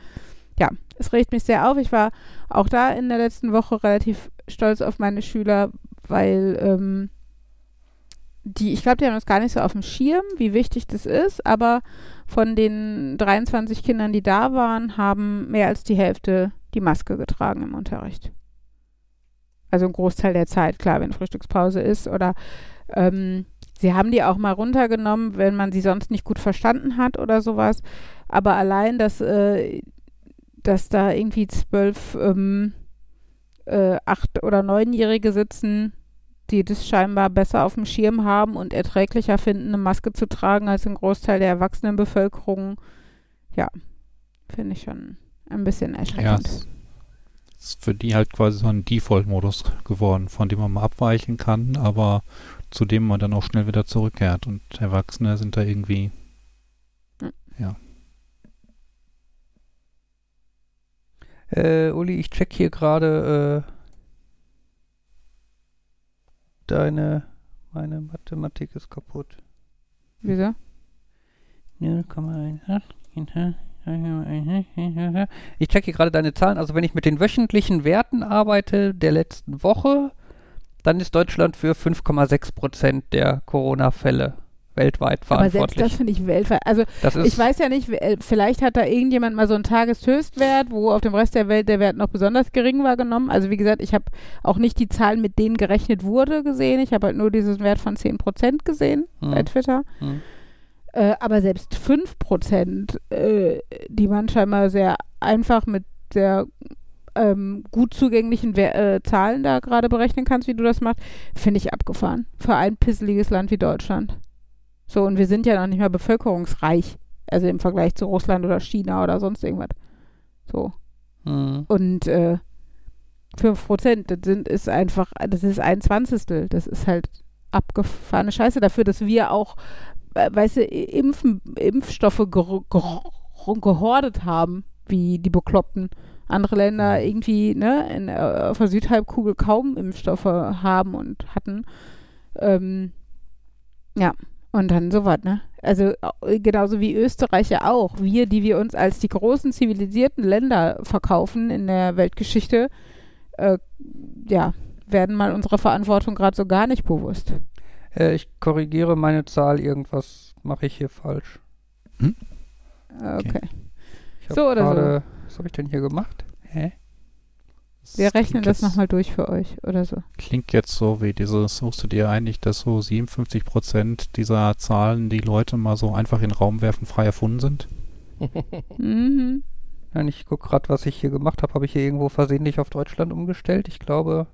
ja, es regt mich sehr auf. Ich war auch da in der letzten Woche relativ stolz auf meine Schüler, weil ähm, die, ich glaube, die haben das gar nicht so auf dem Schirm, wie wichtig das ist, aber von den 23 Kindern, die da waren, haben mehr als die Hälfte die Maske getragen im Unterricht. Also ein Großteil der Zeit, klar, wenn Frühstückspause ist oder ähm, sie haben die auch mal runtergenommen, wenn man sie sonst nicht gut verstanden hat oder sowas. Aber allein, dass, äh, dass da irgendwie zwölf, ähm, äh, acht- oder neunjährige sitzen, die das scheinbar besser auf dem Schirm haben und erträglicher finden, eine Maske zu tragen als ein Großteil der Erwachsenenbevölkerung. Ja, finde ich schon ein bisschen Ja, erschreckend. es ist für die halt quasi so ein Default-Modus geworden, von dem man mal abweichen kann, aber zu dem man dann auch schnell wieder zurückkehrt. Und Erwachsene sind da irgendwie. Äh, Uli, ich check hier gerade äh, deine. Meine Mathematik ist kaputt. Wieso? 0,1. Ich check hier gerade deine Zahlen. Also wenn ich mit den wöchentlichen Werten arbeite der letzten Woche, dann ist Deutschland für 5,6 Prozent der Corona-Fälle weltweit Aber selbst verantwortlich. das finde ich weltweit. Also ich weiß ja nicht, äh, vielleicht hat da irgendjemand mal so einen Tageshöchstwert, wo auf dem Rest der Welt der Wert noch besonders gering war genommen. Also wie gesagt, ich habe auch nicht die Zahlen, mit denen gerechnet wurde, gesehen. Ich habe halt nur diesen Wert von 10% gesehen Hm. bei Twitter. Hm. Äh, aber selbst 5%, äh, die man scheinbar sehr einfach mit sehr ähm, gut zugänglichen Wer äh, Zahlen da gerade berechnen kannst, wie du das machst, finde ich abgefahren. Für ein pisseliges Land wie Deutschland. So, und wir sind ja noch nicht mal bevölkerungsreich. Also im Vergleich zu Russland oder China oder sonst irgendwas. So. Hm. Und äh, 5%, das sind, ist einfach, das ist ein Zwanzigstel. Das ist halt abgefahrene Scheiße dafür, dass wir auch, weißt du, Impfen, Impfstoffe ger ger gehordet haben, wie die Bekloppten. Andere Länder irgendwie, ne, in, äh, auf der Südhalbkugel kaum Impfstoffe haben und hatten. Ähm, ja, und dann sowas, ne? Also äh, genauso wie Österreich ja auch. Wir, die wir uns als die großen zivilisierten Länder verkaufen in der Weltgeschichte, äh, ja, werden mal unserer Verantwortung gerade so gar nicht bewusst. Äh, ich korrigiere meine Zahl. Irgendwas mache ich hier falsch. Äh, Okay. Ich hab So oder so. gerade- Was habe ich denn hier gemacht? Hä? Wir rechnen das nochmal durch für euch oder so. Klingt jetzt so wie dieses, suchst du dir eigentlich, dass so 57 Prozent dieser Zahlen, die Leute mal so einfach in den Raum werfen, frei erfunden sind? Mhm. Nein, ich gucke gerade, was ich hier gemacht habe. Habe ich hier irgendwo versehentlich auf Deutschland umgestellt? Ich glaube.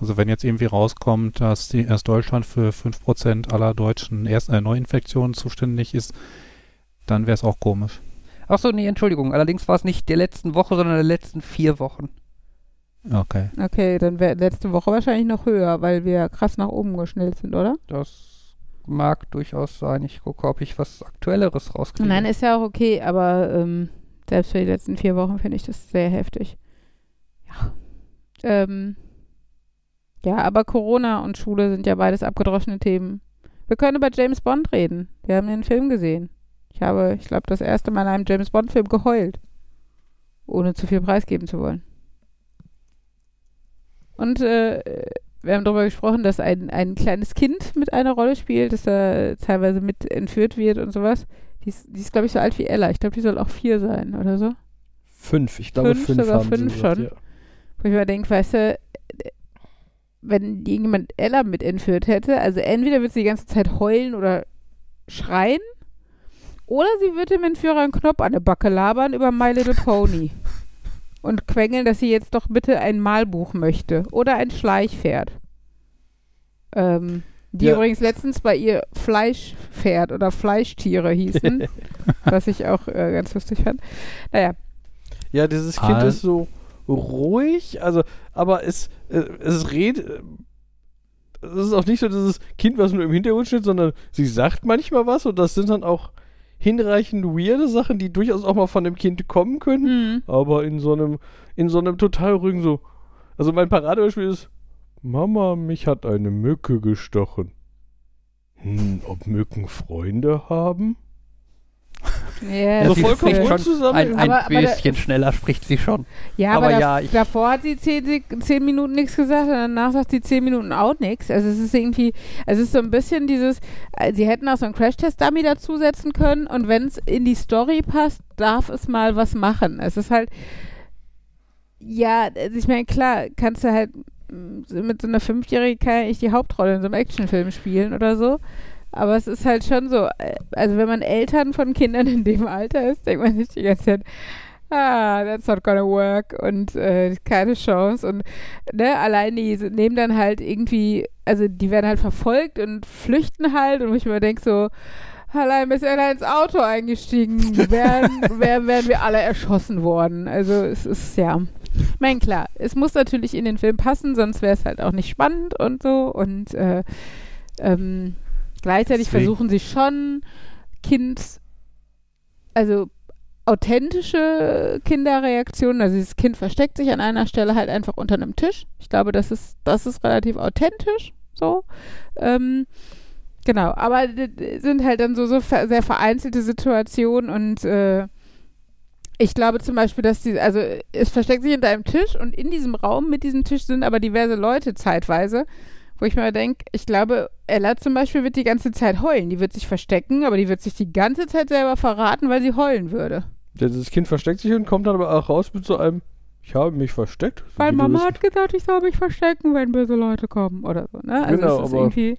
Also wenn jetzt irgendwie rauskommt, dass die, erst Deutschland für 5% aller deutschen Erst äh, Neuinfektionen zuständig ist, dann wäre es auch komisch. Achso, nee, Entschuldigung. Allerdings war es nicht der letzten Woche, sondern der letzten vier Wochen. Okay. Okay, dann wäre letzte Woche wahrscheinlich noch höher, weil wir krass nach oben geschnellt sind, oder? Das mag durchaus sein. Ich gucke, ob ich was Aktuelleres rauskriege. Nein, ist ja auch okay, aber ähm, Selbst für die letzten vier Wochen finde ich das sehr heftig. Ja. Ähm, ja, aber Corona und Schule sind ja beides abgedroschene Themen. Wir können über James Bond reden. Wir haben den Film gesehen. Ich habe, ich glaube, das erste Mal in einem James Bond-Film geheult. Ohne zu viel preisgeben zu wollen. Und äh, wir haben darüber gesprochen, dass ein, ein kleines Kind mit einer Rolle spielt, dass er teilweise mit entführt wird und sowas. Die ist, die ist glaube ich, so alt wie Ella. Ich glaube, die soll auch vier sein oder so. Fünf, ich glaube Fünf, fünf, sogar fünf gesagt, schon. Ja. Wo ich mir denke, weißt du, wenn irgendjemand Ella mit entführt hätte, also entweder wird sie die ganze Zeit heulen oder schreien, oder sie wird dem Entführer einen Knopf an der Backe labern über My Little Pony. Und quengeln, dass sie jetzt doch bitte ein Malbuch möchte. Oder ein Schleichpferd. Ähm, die Ja. übrigens letztens bei ihr Fleischpferd oder Fleischtiere hießen. was ich auch äh, ganz lustig fand. Naja, Ja, dieses Kind Ah. ist so ruhig, also, aber es, äh, es redet. äh, Es ist auch nicht so dieses Kind, was nur im Hintergrund steht, sondern sie sagt manchmal was und das sind dann auch hinreichend weirde Sachen, die durchaus auch mal von dem Kind kommen können, hm. aber in so einem, in so einem total ruhigen so. Also mein Paradebeispiel ist, Mama, mich hat eine Mücke gestochen. Hm, ob Mücken Freunde haben? Ja, so vollkommen unzusammen. Ein, ein Aber- aber bisschen schneller spricht sie schon. Ja, aber, Aber da, ja, ich- davor hat sie zehn, zehn Minuten nichts gesagt und danach sagt sie zehn Minuten auch nichts. Also es ist irgendwie, es ist so ein bisschen dieses, äh, sie hätten auch so einen Crash-Test-Dummy dazusetzen können und wenn es in die Story passt, darf es mal was machen. Es ist halt, ja, also ich meine, klar, kannst du halt mm, so mit so einer Fünfjährigen kann ja nicht die Hauptrolle in so einem Actionfilm spielen oder so. Aber es ist halt schon so, äh, also wenn man Eltern von Kindern in dem Alter ist, denkt man sich die ganze Zeit, ah, that's not gonna work und äh, keine Chance und ne, allein die nehmen dann halt irgendwie, also die werden halt verfolgt und flüchten halt und wo ich mir denke so, allein bis er ins Auto eingestiegen wären, wär, wären wir alle erschossen worden. Also es ist ja, ich meine klar, es muss natürlich in den Film passen, sonst wäre es halt auch nicht spannend und so und äh, ähm, gleichzeitig Deswegen- versuchen sie schon Kind, also authentische Kinderreaktionen. Also dieses Kind versteckt sich an einer Stelle halt einfach unter einem Tisch. Ich glaube, das ist, das ist relativ authentisch so. Ähm, genau, aber sind halt dann so, so sehr vereinzelte Situationen und äh, ich glaube zum Beispiel, dass die, also es versteckt sich hinter einem Tisch und in diesem Raum mit diesem Tisch sind aber diverse Leute zeitweise, wo ich mir denke, ich glaube, Ella zum Beispiel wird die ganze Zeit heulen. Die wird sich verstecken, aber die wird sich die ganze Zeit selber verraten, weil sie heulen würde. Das Kind versteckt sich und kommt dann aber auch raus mit so einem, ich habe mich versteckt. So Weil Mama hat gesagt, ich soll mich verstecken, wenn böse Leute kommen oder so, ne? Also Genau, ist aber- irgendwie,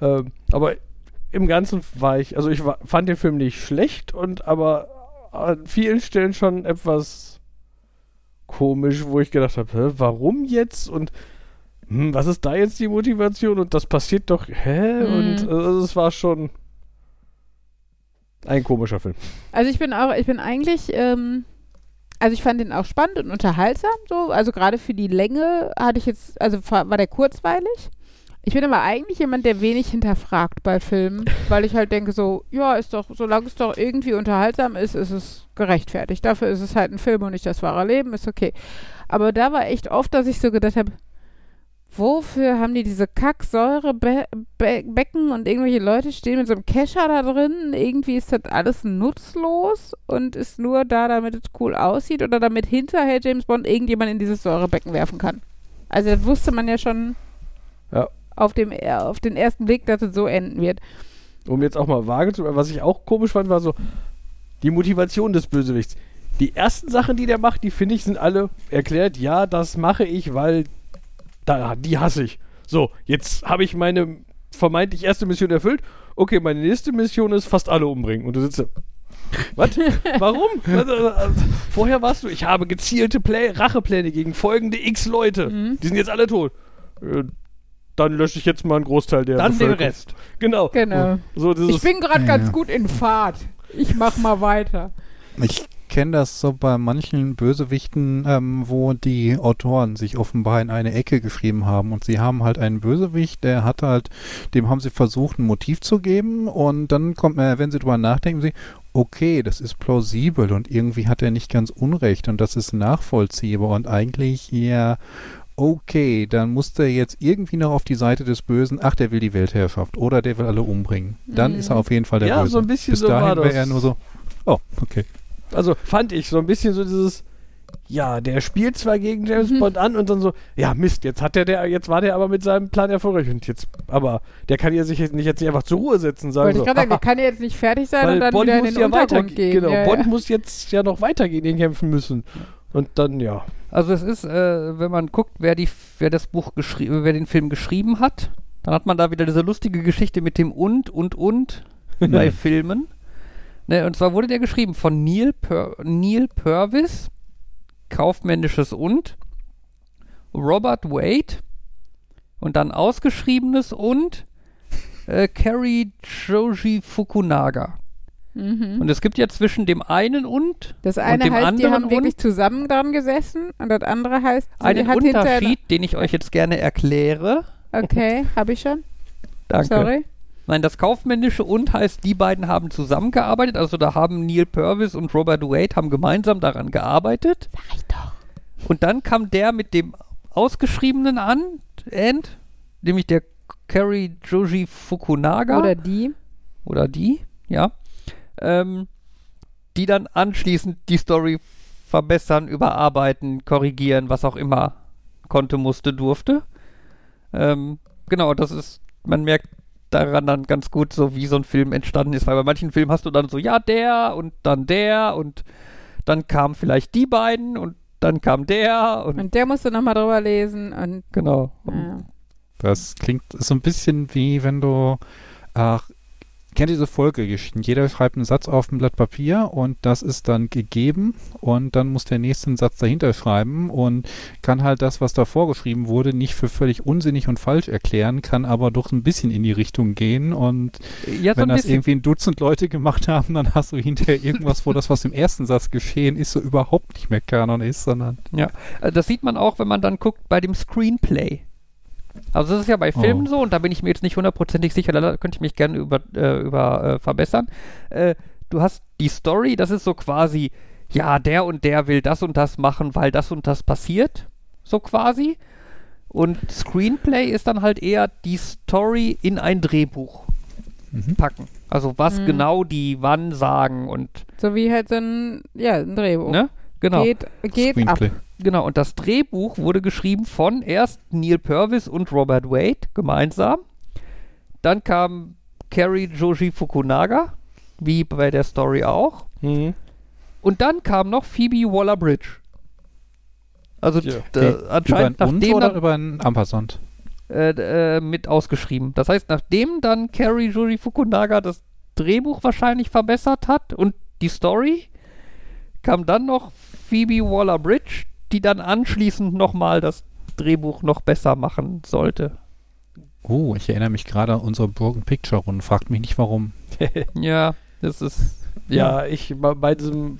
Ähm, aber im Ganzen war ich, also ich war, fand den Film nicht schlecht und aber an vielen Stellen schon etwas komisch, wo ich gedacht habe, warum jetzt und hm, was ist da jetzt die Motivation und das passiert doch, hä? Mhm. Und also, es war schon ein komischer Film. Also ich bin auch, ich bin eigentlich, ähm, also ich fand den auch spannend und unterhaltsam, so. Also gerade für die Länge hatte ich jetzt, also war war der kurzweilig. Ich bin aber eigentlich jemand, der wenig hinterfragt bei Filmen, weil ich halt denke so, ja, ist doch, solange es doch irgendwie unterhaltsam ist, ist es gerechtfertigt. Dafür ist es halt ein Film und nicht das wahre Leben, ist okay. Aber da war echt oft, dass ich so gedacht habe, wofür haben die diese Kacksäurebecken und irgendwelche Leute stehen mit so einem Kescher da drin? Irgendwie ist das alles nutzlos und ist nur da, damit es cool aussieht oder damit hinterher James Bond irgendjemand in dieses Säurebecken werfen kann. Also das wusste man ja schon Ja. auf, dem, auf den ersten Blick, dass es so enden wird. Um jetzt auch mal vage zu was ich auch komisch fand, war so die Motivation des Bösewichts. Die ersten Sachen, die der macht, die finde ich, sind alle erklärt, ja, das mache ich, weil da, die hasse ich. So, jetzt habe ich meine vermeintlich erste Mission erfüllt. Okay, meine nächste Mission ist fast alle umbringen. Und du sitzt da. Was? Warum? Äh, äh, Vorher warst du, ich habe gezielte Play Rachepläne gegen folgende x Leute. Mhm. Die sind jetzt alle tot. Äh, dann lösche ich jetzt mal einen Großteil der Dann den. Rest. Genau. Genau. So, Ich bin gerade Ja, ganz gut in Fahrt. Ich mach mal weiter. Ich kenne das so bei manchen Bösewichten, ähm, wo die Autoren sich offenbar in eine Ecke geschrieben haben und sie haben halt einen Bösewicht, der hat halt, dem haben sie versucht, ein Motiv zu geben und dann kommt, äh, wenn sie drüber nachdenken, sie, okay, das ist plausibel und irgendwie hat er nicht ganz unrecht und das ist nachvollziehbar und eigentlich eher okay, dann muss der jetzt irgendwie noch auf die Seite des Bösen, ach, der will die Weltherrschaft oder der will alle umbringen. Dann Mhm. ist er auf jeden Fall der Ja, Böse. so ein bisschen Bis so war dahin wäre das. er nur so, oh, okay. Also fand ich so ein bisschen so dieses, ja, der spielt zwar gegen James Mhm. Bond an und dann so, ja Mist, jetzt hat der, der, jetzt war der aber mit seinem Plan erfolgreich und jetzt, aber der kann ja sich jetzt nicht, jetzt nicht einfach zur Ruhe setzen, sagen Wollte so, ich gerade sagen, der kann ja jetzt nicht fertig sein und weil dann Bond wieder in muss den ja Untergrund weitergehen, gehen. genau, ja, Bond ja. muss jetzt ja noch weiter gegen den kämpfen müssen und dann, ja, Also es ist, äh, wenn man guckt, wer die, wer das Buch geschrieben, wer den Film geschrieben hat, dann hat man da wieder diese lustige Geschichte mit dem und und und bei Filmen. Ne, und zwar wurde der geschrieben von Neil, Pur Neil Purvis, kaufmännisches und, Robert Wade und dann ausgeschriebenes und äh, Kerry Joji Fukunaga. Mhm. Und es gibt ja zwischen dem einen und Das eine dem heißt, die anderen haben wirklich und- zusammen dran gesessen und das andere heißt, sie einen hat Unterschied, den ich euch jetzt gerne erkläre. Okay, habe ich schon. Danke. Sorry. Nein, das kaufmännische und heißt, die beiden haben zusammengearbeitet. Also da haben Neil Purvis und Robert Wade haben gemeinsam daran gearbeitet. Sag ich doch. Und dann kam der mit dem ausgeschriebenen an, End, nämlich der Kerry Joji Fukunaga Oder die. oder die, ja, ähm, die dann anschließend die Story verbessern, überarbeiten, korrigieren, was auch immer konnte, musste, durfte. Ähm, genau, das ist, man merkt daran dann ganz gut, so wie so ein Film entstanden ist, weil bei manchen Filmen hast du dann so, ja, der und dann der und dann kamen vielleicht die beiden und dann kam der und, Und der musste nochmal drüber lesen und genau. ja. Das klingt so ein bisschen wie wenn du, ach, kennt diese Folgegeschichten. Jeder schreibt einen Satz auf ein Blatt Papier und das ist dann gegeben und dann muss der nächste einen Satz dahinter schreiben und kann halt das, was da vorgeschrieben wurde, nicht für völlig unsinnig und falsch erklären, kann aber doch ein bisschen in die Richtung gehen und Ja, wenn das bisschen. irgendwie ein Dutzend Leute gemacht haben, dann hast du hinterher irgendwas, wo das, was im ersten Satz geschehen ist, so überhaupt nicht mehr Kanon ist, sondern Äh, Das sieht man auch, wenn man dann guckt bei dem Screenplay. Also das ist ja bei Filmen Oh. so und da bin ich mir jetzt nicht hundertprozentig sicher, da könnte ich mich gerne über, äh, über äh, verbessern. Äh, du hast die Story, das ist so quasi, ja, der und der will das und das machen, weil das und das passiert, so quasi. Und Screenplay ist dann halt eher die Story in ein Drehbuch mhm. packen. Also was Mhm. genau die wann sagen und, so wie halt so ein, ja, ein Drehbuch. ne? Genau. Geht, geht ab. Genau, und das Drehbuch wurde geschrieben von erst Neil Purvis und Robert Wade gemeinsam. Dann kam Kerry Joji Fukunaga, wie bei der Story auch. Mhm. Und dann kam noch Phoebe Waller-Bridge. Also Ja. äh, Über anscheinend ein Und nachdem oder dann, über ein Ampersand? äh, äh, mit ausgeschrieben. Das heißt, nachdem dann Kerry Joji Fukunaga das Drehbuch wahrscheinlich verbessert hat und die Story, kam dann noch Phoebe Waller-Bridge, die dann anschließend nochmal das Drehbuch noch besser machen sollte. Oh, ich erinnere mich gerade an unsere Broken Picture Runde. Fragt mich nicht warum. Ja, das ist. Ja, ich bei, bei diesem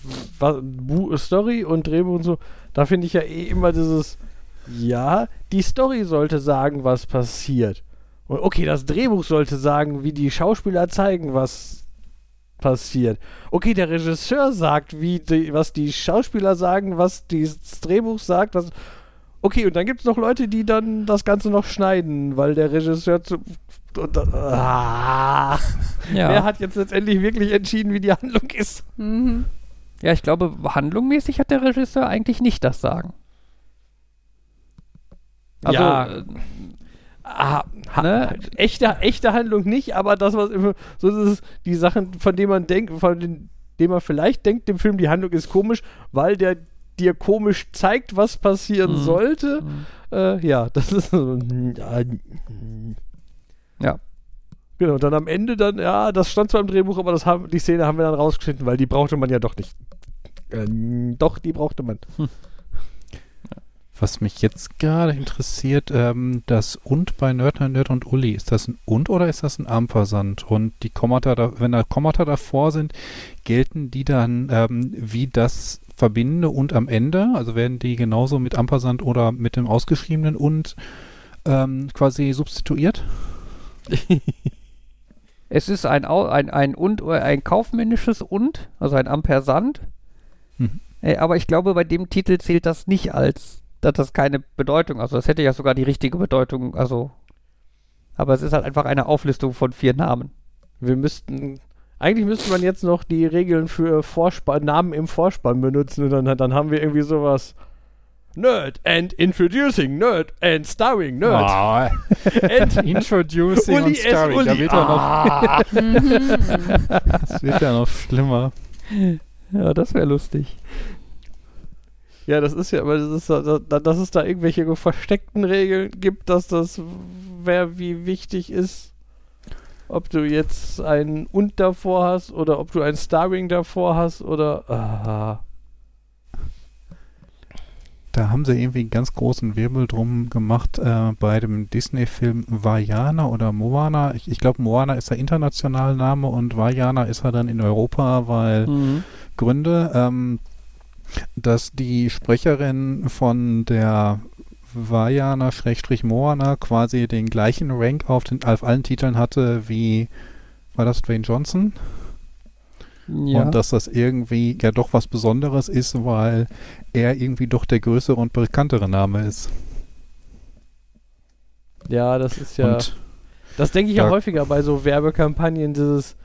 Story und Drehbuch und so, da finde ich ja eh immer dieses, ja, die Story sollte sagen, was passiert. Und okay, das Drehbuch sollte sagen, wie die Schauspieler zeigen, was passiert. Okay, der Regisseur sagt, wie die, was die Schauspieler sagen, was das Drehbuch sagt, was. Okay, und dann gibt es noch Leute, die dann das Ganze noch schneiden, weil der Regisseur zu. Und, ah, Ja. Wer hat jetzt letztendlich wirklich entschieden, wie die Handlung ist? Mhm. ja, ich glaube, handlungmäßig hat der Regisseur eigentlich nicht das Sagen. Also, Ja. Ah, Ne? echte, echte Handlung nicht, aber das, was immer, so ist es, die Sachen, von denen man denkt, von denen, man vielleicht denkt, dem Film, die Handlung ist komisch, weil der dir komisch zeigt, was passieren Mhm. sollte. Mhm. Äh, ja, das ist so. Ja. Ja. Genau, und dann am Ende dann, ja, das stand zwar im Drehbuch, aber das haben, die Szene haben wir dann rausgeschnitten, weil die brauchte man ja doch nicht. Äh, doch, die brauchte man. Was mich jetzt gerade interessiert, ähm, das und bei Nerd, Nerd und Uli, ist das ein und oder ist das ein Ampersand? Und die Kommata, da, wenn da Kommata davor sind, gelten die dann ähm, wie das verbindende und am Ende? Also werden die genauso mit Ampersand oder mit dem ausgeschriebenen und ähm, quasi substituiert? Es ist ein, ein, ein und ein kaufmännisches und, also ein Ampersand. Mhm. Äh, aber ich glaube, bei dem Titel zählt das nicht als, dass das keine Bedeutung, also das hätte ja sogar die richtige Bedeutung, also. Aber es ist halt einfach eine Auflistung von vier Namen. Wir müssten. Eigentlich müsste man jetzt noch die Regeln für Vorspann, Namen im Vorspann benutzen und dann, dann haben wir irgendwie sowas. Nerd and introducing Nerd and starring Nerd. Ah, And introducing Uli und starring. Da wird ja noch, Ah. das wird ja noch schlimmer. Ja, das wäre lustig. Ja, das ist ja, aber das ist, da- da- dass es da irgendwelche versteckten Regeln gibt, dass das wer wie wichtig ist. Ob du jetzt ein und davor hast oder ob du ein Starring davor hast oder. Ah. Da haben sie irgendwie einen ganz großen Wirbel drum gemacht äh, bei dem Disney-Film Vajana oder Moana. Ich, ich glaube, Moana ist der internationale Name und Vajana ist er dann in Europa, weil Mhm. Gründe, ähm, dass die Sprecherin von der Vajana-Moana quasi den gleichen Rank auf, den, auf allen Titeln hatte wie, war das Dwayne Johnson? Ja. Und dass das irgendwie ja doch was Besonderes ist, weil er irgendwie doch der größere und bekanntere Name ist. Ja, das ist ja. Und Das denke ich ja häufiger bei so Werbekampagnen, dieses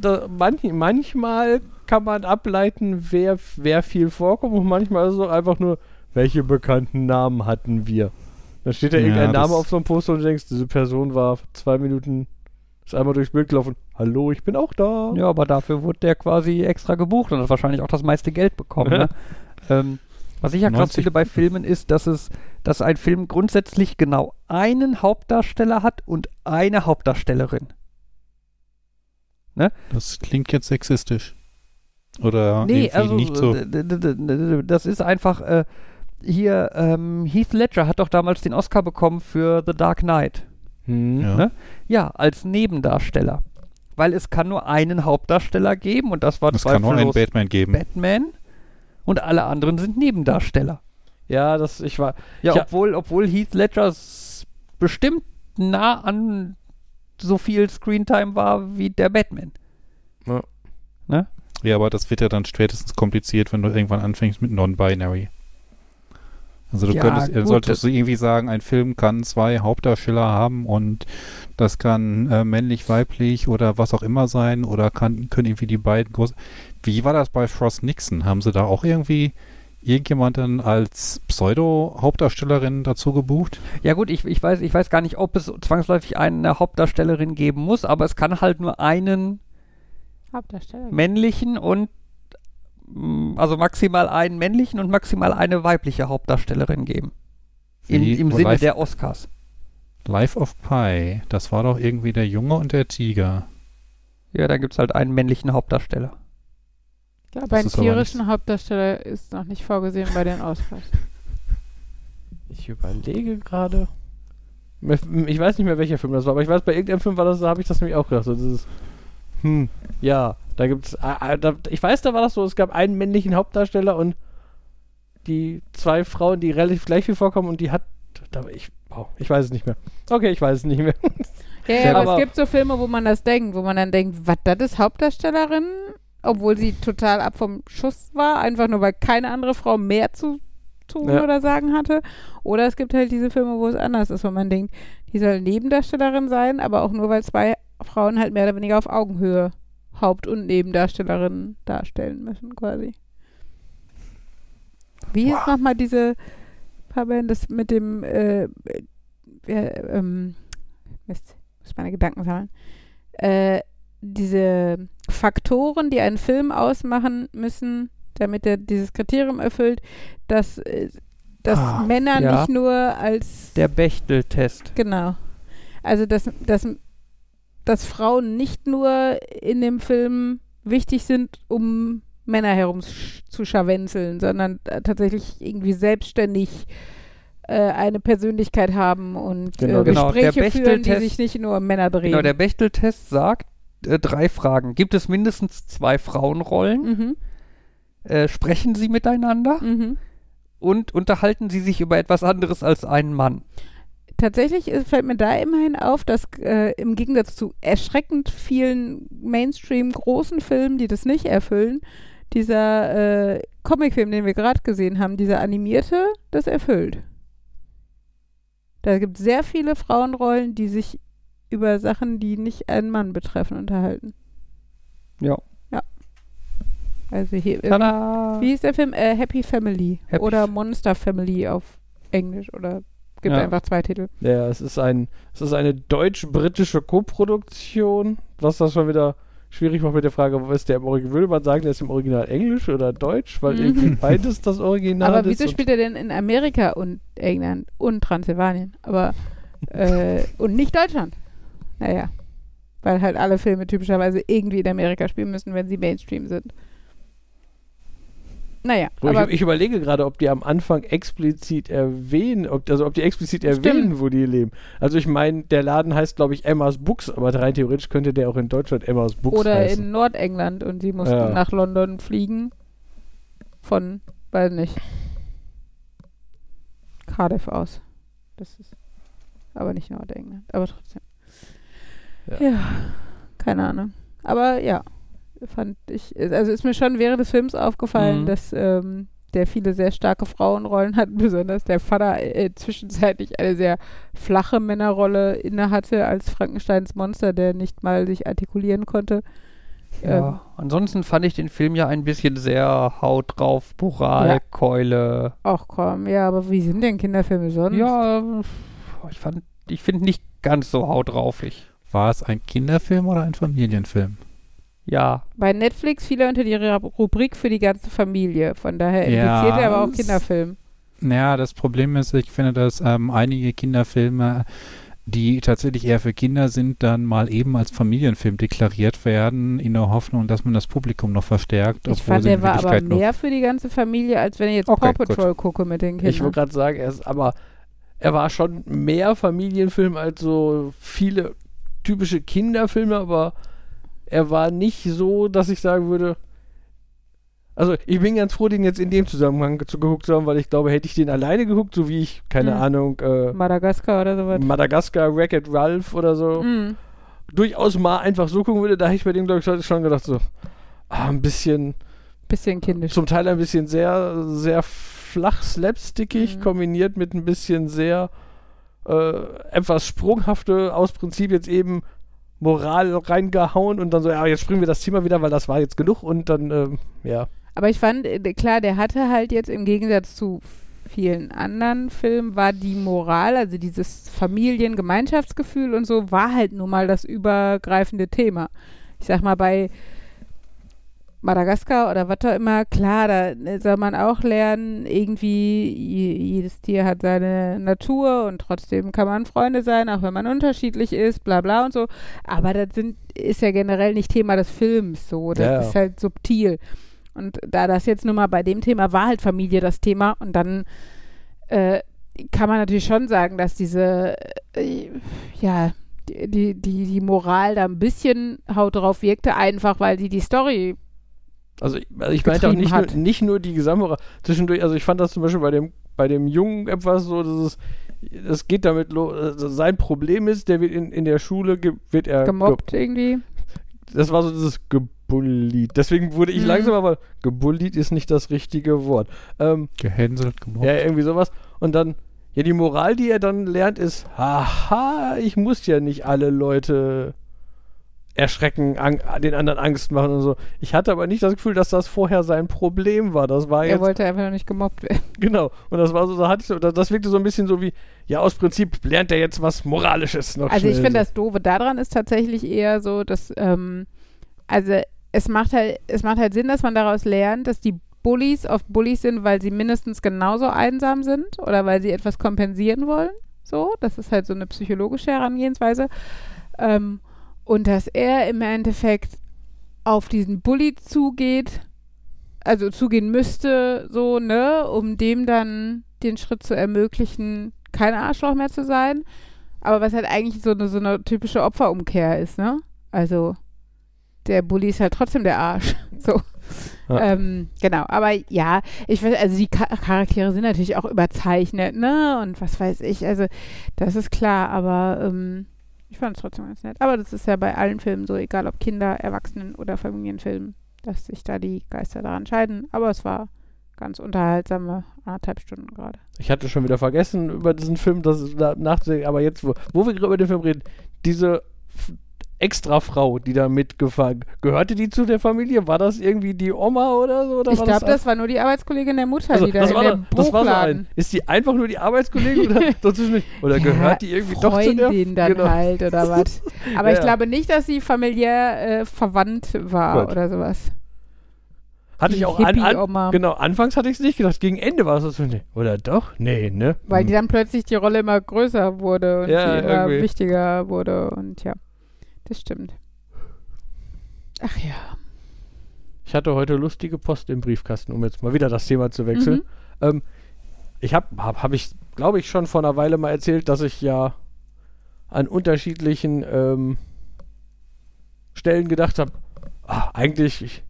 da, manch, manchmal kann man ableiten, wer, wer viel vorkommt und manchmal ist es auch einfach nur, welche bekannten Namen hatten wir. Da steht da Ja, irgendein Name auf so einem Poster und du denkst, diese Person war zwei Minuten, ist einmal durchs Bild gelaufen. Hallo, ich bin auch da. Ja, aber dafür wurde der quasi extra gebucht und hat wahrscheinlich auch das meiste Geld bekommen. Ne? ähm, was ich ja krass 90 finde bei Filmen ist, dass es, dass ein Film grundsätzlich genau einen Hauptdarsteller hat und eine Hauptdarstellerin. Das klingt jetzt sexistisch. Oder nee, irgendwie also nicht so. das ist einfach äh, hier ähm, Heath Ledger hat doch damals den Oscar bekommen für The Dark Knight. Hm. Ja. ne? Ja, als Nebendarsteller. Weil es kann nur einen Hauptdarsteller geben und das war Es kann nur einen Batman geben. Batman und alle anderen sind Nebendarsteller. Ja, das, ich war, Ja, Ja. obwohl, obwohl Heath Ledger bestimmt nah an so viel Screentime war wie der Batman. Ja, aber das wird ja dann spätestens kompliziert, wenn du irgendwann anfängst mit Non-Binary. Also du Ja, könntest, äh, gut, solltest du irgendwie sagen, ein Film kann zwei Hauptdarsteller haben und das kann äh, männlich, weiblich oder was auch immer sein oder kann, können irgendwie die beiden groß. Wie war das bei Frost Nixon? Haben sie da auch irgendwie irgendjemanden als Pseudo-Hauptdarstellerin dazu gebucht? Ja gut, ich, ich, weiß, ich weiß gar nicht, ob es zwangsläufig eine Hauptdarstellerin geben muss, aber es kann halt nur einen Hauptdarsteller. männlichen und mm, also maximal einen männlichen und maximal eine weibliche Hauptdarstellerin geben. In, Im Sinne live- der Oscars. Life of Pi, das war doch irgendwie der Junge und der Tiger. Ja, da gibt es halt einen männlichen Hauptdarsteller. Ist aber tierischen Hauptdarsteller ist noch nicht vorgesehen bei den Oscars. ich überlege gerade. Ich weiß nicht mehr, welcher Film das war, aber ich weiß, bei irgendeinem Film war das, da habe ich das nämlich auch gedacht. So dieses, hm, ja, da gibt's, ah, da, ich weiß, da war das so, es gab einen männlichen Hauptdarsteller und die zwei Frauen, die relativ gleich viel vorkommen und die hat, da, ich, oh, ich weiß es nicht mehr. Okay, ich weiß es nicht mehr. Ja, Ja, ja, aber, aber- es gibt so Filme, wo man das denkt, wo man dann denkt, was, das ist Hauptdarstellerin? Obwohl sie total ab vom Schuss war, einfach nur weil keine andere Frau mehr zu tun Ja. oder sagen hatte. Oder es gibt halt diese Filme, wo es anders ist, wo man denkt, die soll Nebendarstellerin sein, aber auch nur, weil zwei Frauen halt mehr oder weniger auf Augenhöhe Haupt- und Nebendarstellerinnen darstellen müssen, quasi. Wie hieß nochmal diese Parband, das mit dem, äh, wer, ähm, Mist, muss meine Gedanken sammeln. Äh, diese Faktoren, die einen Film ausmachen müssen, damit er dieses Kriterium erfüllt, dass, äh, dass Ah, Männer ja. nicht nur als Der Bechtel-Test. Genau. Also, dass, dass, dass Frauen nicht nur in dem Film wichtig sind, um Männer herumzuscharwenzeln, sondern äh, tatsächlich irgendwie selbstständig äh, eine Persönlichkeit haben und Genau, äh, genau. Gespräche führen, die sich nicht nur um Männer drehen. Genau, der Bechteltest sagt äh, drei Fragen. Gibt es mindestens zwei Frauenrollen? mhm, Äh, sprechen sie miteinander? mhm. Und unterhalten sie sich über etwas anderes als einen Mann? Tatsächlich äh, fällt mir da immerhin auf, dass äh, im Gegensatz zu erschreckend vielen Mainstream großen Filmen, die das nicht erfüllen, dieser äh, Comicfilm, den wir gerade gesehen haben, dieser animierte, das erfüllt. Da gibt es sehr viele Frauenrollen, die sich über Sachen, die nicht einen Mann betreffen, unterhalten. Ja. Also hier, Tada! wie hieß der Film? Äh, Happy Family Happy oder Monster Family auf Englisch oder gibt Ja. einfach zwei Titel. Ja, es ist ein, es ist eine deutsch-britische Koproduktion, was das schon wieder schwierig macht mit der Frage, was ist der im Original, würde man sagen, der ist im Original Englisch oder Deutsch, weil Mhm. irgendwie beides das Original Aber ist. wieso und- spielt er denn in Amerika und England und Transsilvanien? Aber äh, und nicht Deutschland? Naja. Weil halt alle Filme typischerweise irgendwie in Amerika spielen müssen, wenn sie Mainstream sind. Naja, ich, ich überlege gerade, ob die am Anfang explizit erwähnen, ob, also ob die explizit Stimmt. erwähnen, wo die leben. Also ich meine, der Laden heißt, glaube ich, Emma's Books, aber rein theoretisch könnte der auch in Deutschland Emma's Books oder heißen. in Nordengland und sie mussten Ja. nach London fliegen. Von, weiß nicht, Cardiff aus. Das ist aber nicht Nordengland, aber trotzdem. Ja. Ja. keine Ahnung. Aber ja, fand ich, also ist mir schon während des Films aufgefallen, Mhm. dass ähm, der viele sehr starke Frauenrollen hat, besonders der Vater äh, zwischenzeitlich eine sehr flache Männerrolle innehatte als Frankensteins Monster, der nicht mal sich artikulieren konnte. Ähm, Ja. Ansonsten fand ich den Film ja ein bisschen sehr Haut drauf, Moralkeule. Ach komm, ja, aber wie sind denn Kinderfilme sonst? Ja, ich fand, ich finde nicht ganz so haut draufig. War es ein Kinderfilm oder ein Familienfilm? Ja, Bei Netflix fiel er unter die Rubrik für die ganze Familie. Von daher Ja, impliziert er aber auch Kinderfilm. Naja, das Problem ist, ich finde, dass ähm, einige Kinderfilme, die tatsächlich eher für Kinder sind, dann mal eben als Familienfilm deklariert werden, in der Hoffnung, dass man das Publikum noch verstärkt. Ich obwohl fand, der war aber mehr für die ganze Familie, als wenn ich jetzt Okay, Paw Patrol gucke mit den Kindern. Ich wollte gerade sagen, er ist aber er war schon mehr Familienfilm als so viele typische Kinderfilme, aber er war nicht so, dass ich sagen würde. Also ich bin ganz froh, den jetzt in dem Zusammenhang zu geguckt zu haben, weil ich glaube, hätte ich den alleine geguckt, so wie ich, keine Mhm. Ahnung, äh, Madagaskar oder sowas. Madagaskar, Wreck-It Ralph oder so, Mhm. durchaus mal einfach so gucken würde, da hätte ich bei dem, glaube ich, schon gedacht, so, ah, ein bisschen, Bisschen kindisch. zum Teil ein bisschen sehr, sehr flach slapstickig, Mhm. kombiniert mit ein bisschen sehr äh, etwas sprunghafte, aus Prinzip jetzt eben Moral reingehauen und dann so, ja, jetzt springen wir das Thema wieder, weil das war jetzt genug und dann, ähm, ja. Aber ich fand, äh, klar, der hatte halt jetzt im Gegensatz zu vielen anderen Filmen, war die Moral, also dieses Familiengemeinschaftsgefühl und so, war halt nun mal das übergreifende Thema. Ich sag mal, bei Madagaskar oder was auch immer, klar, da äh, soll man auch lernen, irgendwie, je- jedes Tier hat seine Natur und trotzdem kann man Freunde sein, auch wenn man unterschiedlich ist, bla bla und so. Aber das sind, ist ja generell nicht Thema des Films so. Das Ja, ist halt subtil. Und da das jetzt nun mal bei dem Thema war halt Familie das Thema und dann äh, kann man natürlich schon sagen, dass diese, äh, ja, die, die, die, die Moral da ein bisschen haut drauf wirkte, einfach weil die die Story Also ich, also ich meinte auch nicht nur, nicht nur die Gesamtmoral, zwischendurch, also ich fand das zum Beispiel bei dem, bei dem Jungen etwas so, dass es, es geht damit los, also sein Problem ist, der wird in, in der Schule, ge, wird er gemobbt irgendwie. das war so dieses gebullied. Deswegen wurde ich Mhm. langsam, aber gebullied ist nicht das richtige Wort. Ähm, Gehänselt, gemobbt. ja, irgendwie sowas. Und dann, ja, die Moral, die er dann lernt, ist, haha, ich muss ja nicht alle Leute erschrecken, ang den anderen Angst machen und so. Ich hatte aber nicht das Gefühl, dass das vorher sein Problem war. Das war Er jetzt, wollte einfach nur nicht gemobbt werden. genau. Und das war so, da hatte ich so, das, das wirkte so ein bisschen so wie, ja, aus Prinzip lernt er jetzt was Moralisches noch Also ich finde, das Doofe daran ist tatsächlich eher so, dass, ähm, also es macht halt, es macht halt Sinn, dass man daraus lernt, dass die Bullies oft Bullies sind, weil sie mindestens genauso einsam sind oder weil sie etwas kompensieren wollen. So, das ist halt so eine psychologische Herangehensweise. Ähm, und dass er im Endeffekt auf diesen Bully zugeht also zugehen müsste, so, ne, um dem dann den Schritt zu ermöglichen, kein Arschloch mehr zu sein. Aber was halt eigentlich so eine, so eine typische Opferumkehr ist, ne? Also der Bully ist halt trotzdem der Arsch. So. Ja. Ähm, genau, aber ja, ich weiß, also die Cha Charaktere sind natürlich auch überzeichnet, ne? Und was weiß ich, also das ist klar, aber ähm, ich fand es trotzdem ganz nett. Aber das ist ja bei allen Filmen so, egal ob Kinder, Erwachsenen oder Familienfilmen, dass sich da die Geister daran scheiden. Aber es war ganz unterhaltsame anderthalb Stunden gerade. Ich hatte schon wieder vergessen, über diesen Film das nachzudenken, aber jetzt, wo, wo wir über den Film reden, diese F- Extrafrau, die da mitgefahren, gehörte die zu der Familie? War das irgendwie die Oma oder so? Oder ich glaube, das das war nur die Arbeitskollegin der Mutter, also, die da das, in war dem das war so ein. Ist die einfach nur die Arbeitskollegin oder? Oder Ja, gehört die irgendwie doch zu der? Freundin dann Genau. halt oder was. Aber ich Ja. glaube nicht, dass sie familiär äh, verwandt war Gut. oder sowas. Hatte Die ich auch an, an. Genau, anfangs hatte ich es nicht gedacht. Gegen Ende war es so, nee. Oder doch? Nee, ne? Weil Hm. die dann plötzlich die Rolle immer größer wurde und Ja, sie immer wichtiger wurde und ja, das stimmt. Ach ja. Ich hatte heute lustige Post im Briefkasten, um jetzt mal wieder das Thema zu wechseln. Mhm. Ähm, ich habe, habe hab ich, glaube ich, schon vor einer Weile mal erzählt, dass ich ja an unterschiedlichen ähm, Stellen gedacht habe, ah, eigentlich, ich,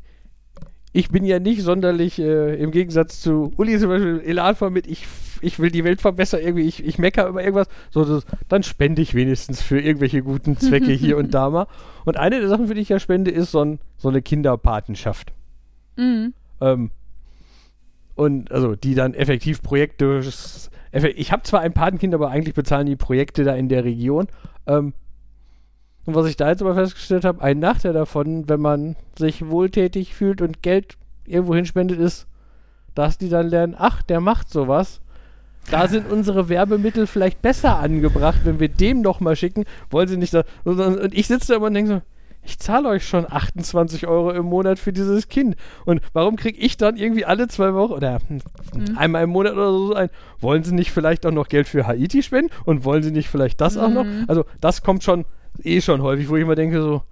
ich bin ja nicht sonderlich, äh, im Gegensatz zu Uli zum Beispiel, Elan mit, ich, ich will die Welt verbessern, irgendwie, ich, ich mecker über irgendwas, so, das, dann spende ich wenigstens für irgendwelche guten Zwecke hier und da mal. Und eine der Sachen, für die ich ja spende, ist so, ein, so eine Kinderpatenschaft. Mhm. Ähm, und also die dann effektiv Projekte. Ich habe zwar ein Patenkind, aber eigentlich bezahlen die Projekte da in der Region. Ähm, und was ich da jetzt aber festgestellt habe, ein Nachteil davon, wenn man sich wohltätig fühlt und Geld irgendwo hinspendet, ist, dass die dann lernen, ach, der macht sowas. Da sind unsere Werbemittel vielleicht besser angebracht, wenn wir dem noch mal schicken. Wollen sie nicht da. Und ich sitze da immer und denke so, ich zahle euch schon 28 Euro im Monat für dieses Kind. Und warum kriege ich dann irgendwie alle zwei Wochen oder hm, Mhm. einmal im Monat oder so ein, wollen sie nicht vielleicht auch noch Geld für Haiti spenden und wollen sie nicht vielleicht das auch noch? Mhm. Also das kommt schon eh schon häufig, wo ich immer denke so,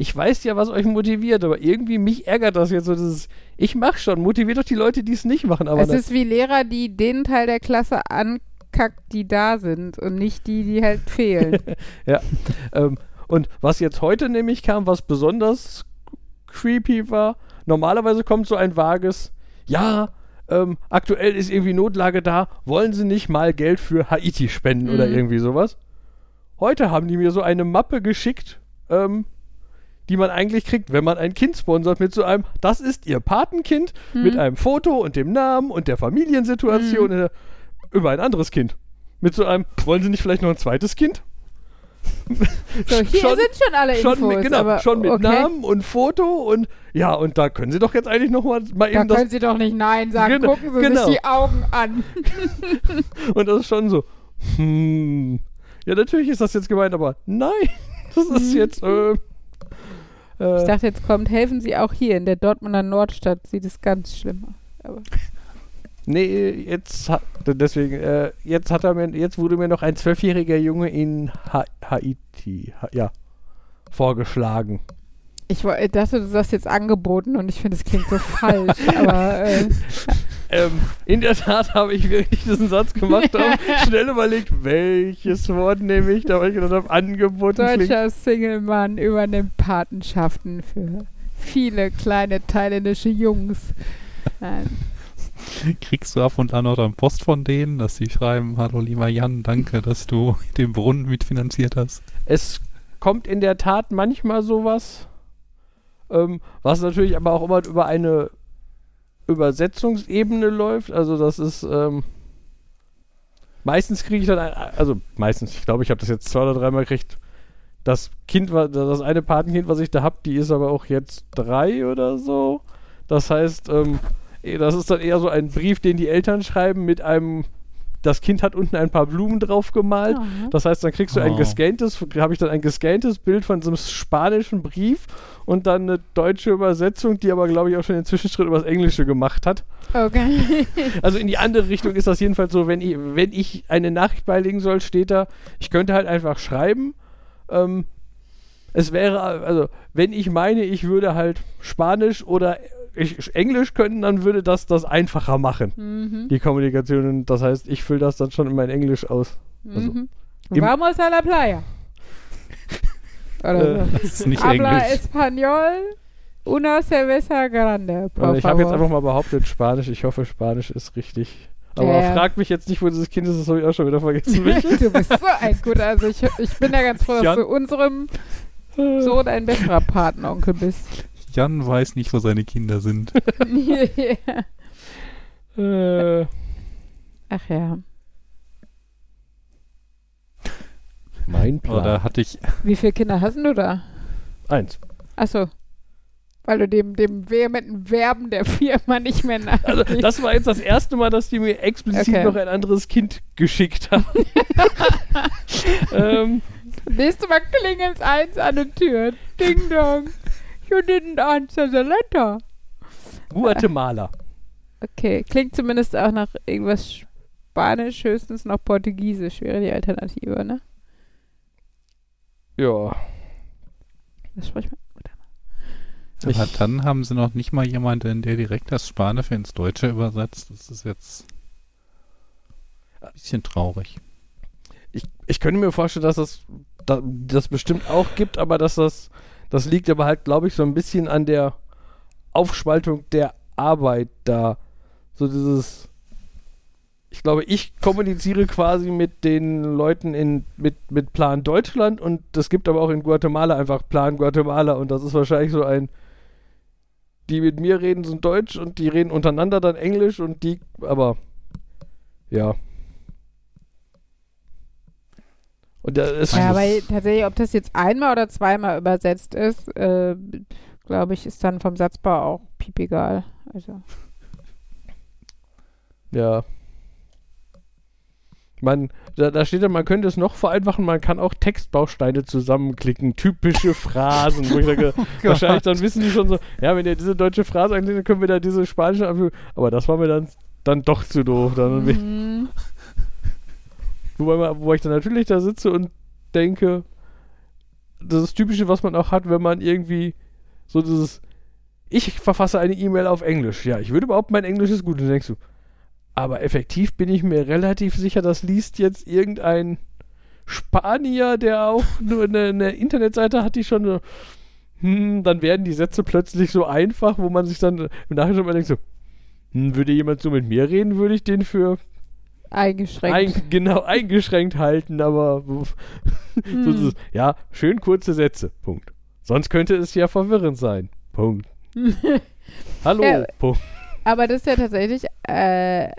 ich weiß ja, was euch motiviert, aber irgendwie mich ärgert das jetzt so, dieses, ich mach schon, motiviert doch die Leute, die es nicht machen, aber es das, ist wie Lehrer, die den Teil der Klasse ankackt, die da sind und nicht die, die halt fehlen. Ähm, und was jetzt heute nämlich kam, was besonders creepy war, normalerweise kommt so ein vages, ja, ähm, aktuell ist irgendwie Notlage da, wollen Sie nicht mal Geld für Haiti spenden oder Mhm. irgendwie sowas? Heute haben die mir so eine Mappe geschickt, ähm, die man eigentlich kriegt, wenn man ein Kind sponsert mit so einem, das ist Ihr Patenkind, mit Mhm. einem Foto und dem Namen und der Familiensituation äh, über ein anderes Kind. Mit so einem, wollen Sie nicht vielleicht noch ein zweites Kind? So, hier Schon- sind schon alle schon Infos. mit, genau, aber schon mit okay. Namen und Foto und ja, und da können Sie doch jetzt eigentlich noch mal, mal Da eben das können Sie doch nicht Nein sagen. Genau, Gucken Sie genau. sich die Augen an. und das ist schon so. Hm, ja, natürlich ist das jetzt gemeint, aber nein, das ist Mhm. jetzt äh, Ich äh, dachte, jetzt kommt, helfen Sie auch hier in der Dortmunder Nordstadt. Sieht es ganz schlimm aus. Aber nee, jetzt hat, deswegen äh, jetzt hat er mir jetzt wurde mir noch ein zwölfjähriger Junge in ha Haiti, ha ja, vorgeschlagen. ich ich dachte, du sagst jetzt angeboten und ich finde, es klingt so falsch. aber äh, Ähm, in der Tat habe ich wirklich diesen Satz gemacht, habe schnell überlegt, welches Wort nehme ich, da habe ich gedacht, habe, angeboten klingt deutscher Single-Mann übernimmt Patenschaften für viele kleine thailändische Jungs. Nein. Kriegst du ab und an noch dann Post von denen, dass sie schreiben, hallo lieber Jan, danke, dass du den Brunnen mitfinanziert hast. Es kommt in der Tat manchmal sowas, ähm, was natürlich aber auch immer über eine Übersetzungsebene läuft. Also das ist ähm, meistens kriege ich dann, ein, also meistens, ich glaube, ich habe das jetzt zwei oder dreimal gekriegt. Das Kind, das eine Patenkind, was ich da habe, die ist aber auch jetzt drei oder so. Das heißt, ähm, eh, das ist dann eher so ein Brief, den die Eltern schreiben mit einem, das Kind hat unten ein paar Blumen drauf gemalt. Oh. Das heißt, dann kriegst du ein Oh. gescanntes, habe ich dann ein gescanntes Bild von so einem spanischen Brief und dann eine deutsche Übersetzung, die aber, glaube ich, auch schon den Zwischenschritt übers Englische gemacht hat. Okay. Also in die andere Richtung ist das jedenfalls so, wenn ich, wenn ich eine Nachricht beilegen soll, steht da, ich könnte halt einfach schreiben. Ähm, es wäre, also, wenn ich meine, ich würde halt Spanisch oder ich Englisch können, dann würde das das einfacher machen, Mhm. die Kommunikation. Und das heißt, ich fülle das dann schon in mein Englisch aus. Also, Mhm. Vamos a la playa. Oder Äh, so. Das ist nicht Habla Englisch. español, una cerveza grande. por Äh, ich habe jetzt einfach mal behauptet Spanisch. Ich hoffe, Spanisch ist richtig. Aber Ja, frag mich jetzt nicht, wo dieses Kind ist, das habe ich auch schon wieder vergessen. du bist so ein guter. Also ich, ich bin ja ganz froh, dass Jan- du unserem Sohn ein besserer Patenonkel bist. Jan weiß nicht, wo seine Kinder sind. äh, Ach ja. mein Plan. Oder hatte ich, Wie viele Kinder hast du da? Eins. Achso. Weil du dem, dem vehementen Verben der Firma nicht mehr Also, nachgehst. das war jetzt das erste Mal, dass die mir explizit Okay. noch ein anderes Kind geschickt haben. ähm, Nächstes Mal klingelt's eins an der Tür. Ding dong. You didn't answer the letter. Guatemala. Okay, klingt zumindest auch nach irgendwas Spanisch, höchstens noch Portugiesisch wäre die Alternative, ne? Ja. Das spricht man. aber Ich- dann haben sie noch nicht mal jemanden, der direkt das Spanische ins Deutsche übersetzt. Das ist jetzt ein bisschen traurig. Ich, ich könnte mir vorstellen, dass das, da, das bestimmt auch gibt, aber dass das, das liegt aber halt, glaube ich, so ein bisschen an der Aufspaltung der Arbeit da. So dieses, ich glaube, ich kommuniziere quasi mit den Leuten in, mit, mit Plan Deutschland und es gibt aber auch in Guatemala einfach Plan Guatemala und das ist wahrscheinlich so ein, die mit mir reden, sind Deutsch und die reden untereinander dann Englisch und die, aber ja. Und da ist Ja, aber tatsächlich, ob das jetzt einmal oder zweimal übersetzt ist, äh, glaube ich, ist dann vom Satzbau auch piepegal. Also. Ja. Man, da, da steht ja, man könnte es noch vereinfachen, man kann auch Textbausteine zusammenklicken, typische Phrasen, wo ich sage, wahrscheinlich dann wissen die schon so, ja, wenn ihr diese deutsche Phrase einklickt, dann können wir da diese spanische anfügen. Aber das war mir dann, dann doch zu doof. Dann, Mhm. Wobei, wo ich dann natürlich da sitze und denke, das ist das Typische, was man auch hat, wenn man irgendwie so dieses, ich verfasse eine E-Mail auf Englisch. Ja, ich würde behaupten, mein Englisch ist gut. Und dann denkst du, aber effektiv bin ich mir relativ sicher, das liest jetzt irgendein Spanier, der auch nur eine, eine Internetseite hat, die schon so, hm, dann werden die Sätze plötzlich so einfach, wo man sich dann im Nachhinein mal denkt so, hm, würde jemand so mit mir reden, würde ich den für Eingeschränkt. ein, genau eingeschränkt halten, aber so, Hm. dieses, ja, schön kurze Sätze. Punkt. Sonst könnte es ja verwirrend sein. Punkt. Hallo. Ja. Punkt. Aber das ist ja tatsächlich, äh, äh,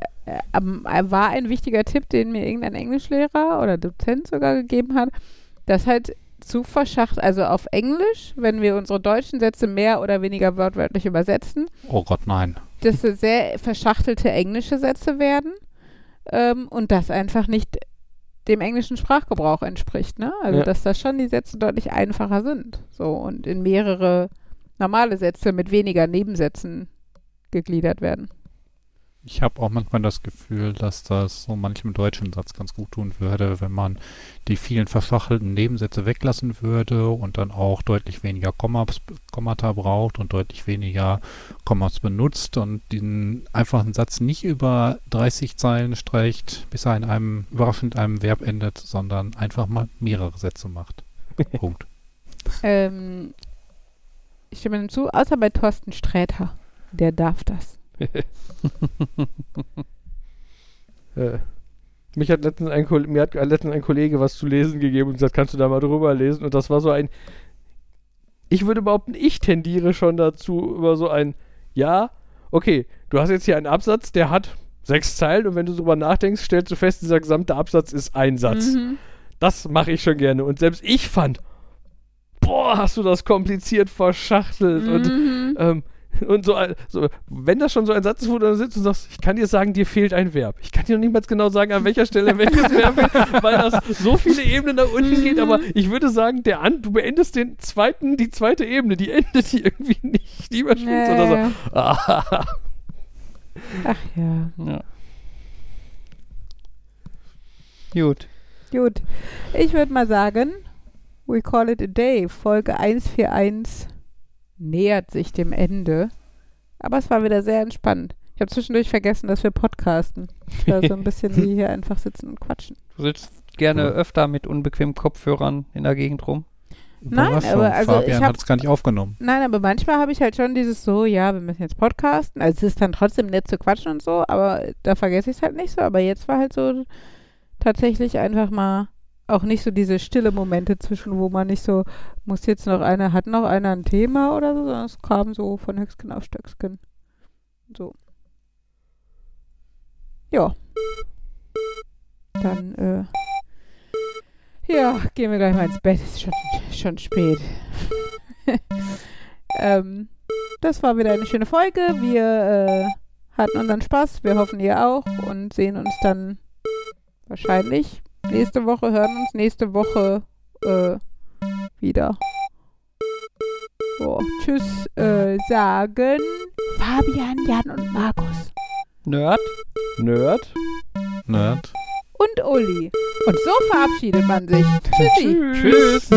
am- äh, war ein wichtiger Tipp, den mir irgendein Englischlehrer oder Dozent sogar gegeben hat, dass halt zu verschacht, also auf Englisch, wenn wir unsere deutschen Sätze mehr oder weniger wortwörtlich übersetzen, Oh Gott, nein. dass es sehr verschachtelte englische Sätze werden ähm, und das einfach nicht dem englischen Sprachgebrauch entspricht, ne? Also Ja. dass da schon die Sätze deutlich einfacher sind. So und in mehrere normale Sätze mit weniger Nebensätzen gegliedert werden. Ich habe auch manchmal das Gefühl, dass das so manchem deutschen Satz ganz gut tun würde, wenn man die vielen verschachelten Nebensätze weglassen würde und dann auch deutlich weniger Kommas, Kommata braucht und deutlich weniger Kommas benutzt und den einfachen Satz nicht über 30 Zeilen streicht, bis er in einem überraschend einem Verb endet, sondern einfach mal mehrere Sätze macht. Punkt. Ähm, ich stimme dem zu, außer bei Thorsten Sträter. Der darf das. Äh, mich hat letztens ein, mir hat letztens ein Kollege was zu lesen gegeben und gesagt, kannst du da mal drüber lesen? Und das war so ein, ich würde behaupten, ich tendiere schon dazu über so ein, ja, okay, du hast jetzt hier einen Absatz, der hat sechs Zeilen und wenn du drüber nachdenkst, stellst du fest, dieser gesamte Absatz ist ein Satz. Mhm. Das mache ich schon gerne. Und selbst ich fand, boah, hast du das kompliziert verschachtelt. Und, Mhm. ähm, und so, so, wenn das schon so ein Satz ist, wo du dann sitzt und sagst, ich kann dir sagen, dir fehlt ein Verb. Ich kann dir noch niemals genau sagen, an welcher Stelle welches Verb fehlt, weil das so viele Ebenen nach unten geht. Aber ich würde sagen, der an, du beendest den zweiten, die zweite Ebene, die endet hier irgendwie nicht. Die überspringst oder so. Ah, Ach ja. Ja. Gut. Gut. Ich würde mal sagen, we call it a day. Folge 141 nähert sich dem Ende. Aber es war wieder sehr entspannt. Ich habe zwischendurch vergessen, dass wir podcasten. Ich war so ein bisschen wie hier einfach sitzen und quatschen. Du sitzt gerne Ja. öfter mit unbequemen Kopfhörern in der Gegend rum. Nein, aber also Fabian ich es gar nicht aufgenommen. Nein, aber manchmal habe ich halt schon dieses so, ja, wir müssen jetzt podcasten. Also es ist dann trotzdem nett zu quatschen und so, aber da vergesse ich es halt nicht so. Aber jetzt war halt so tatsächlich einfach mal auch nicht so diese stille Momente zwischen, wo man nicht so, muss jetzt noch einer, hat noch einer ein Thema oder so, sondern es kam so von Höchstgen auf Stöcksken. So. Ja. Dann, äh, ja, gehen wir gleich mal ins Bett. Ist schon, schon spät. ähm, das war wieder eine schöne Folge. Wir äh, hatten unseren Spaß. Wir hoffen, ihr auch. Und sehen uns dann wahrscheinlich nächste Woche, hören uns nächste Woche äh, wieder. So, tschüss äh, sagen Fabian, Jan und Markus. Nerd? Nerd. Nerd. Und Uli. Und so verabschiedet man sich. Tschüssi. Tschüss.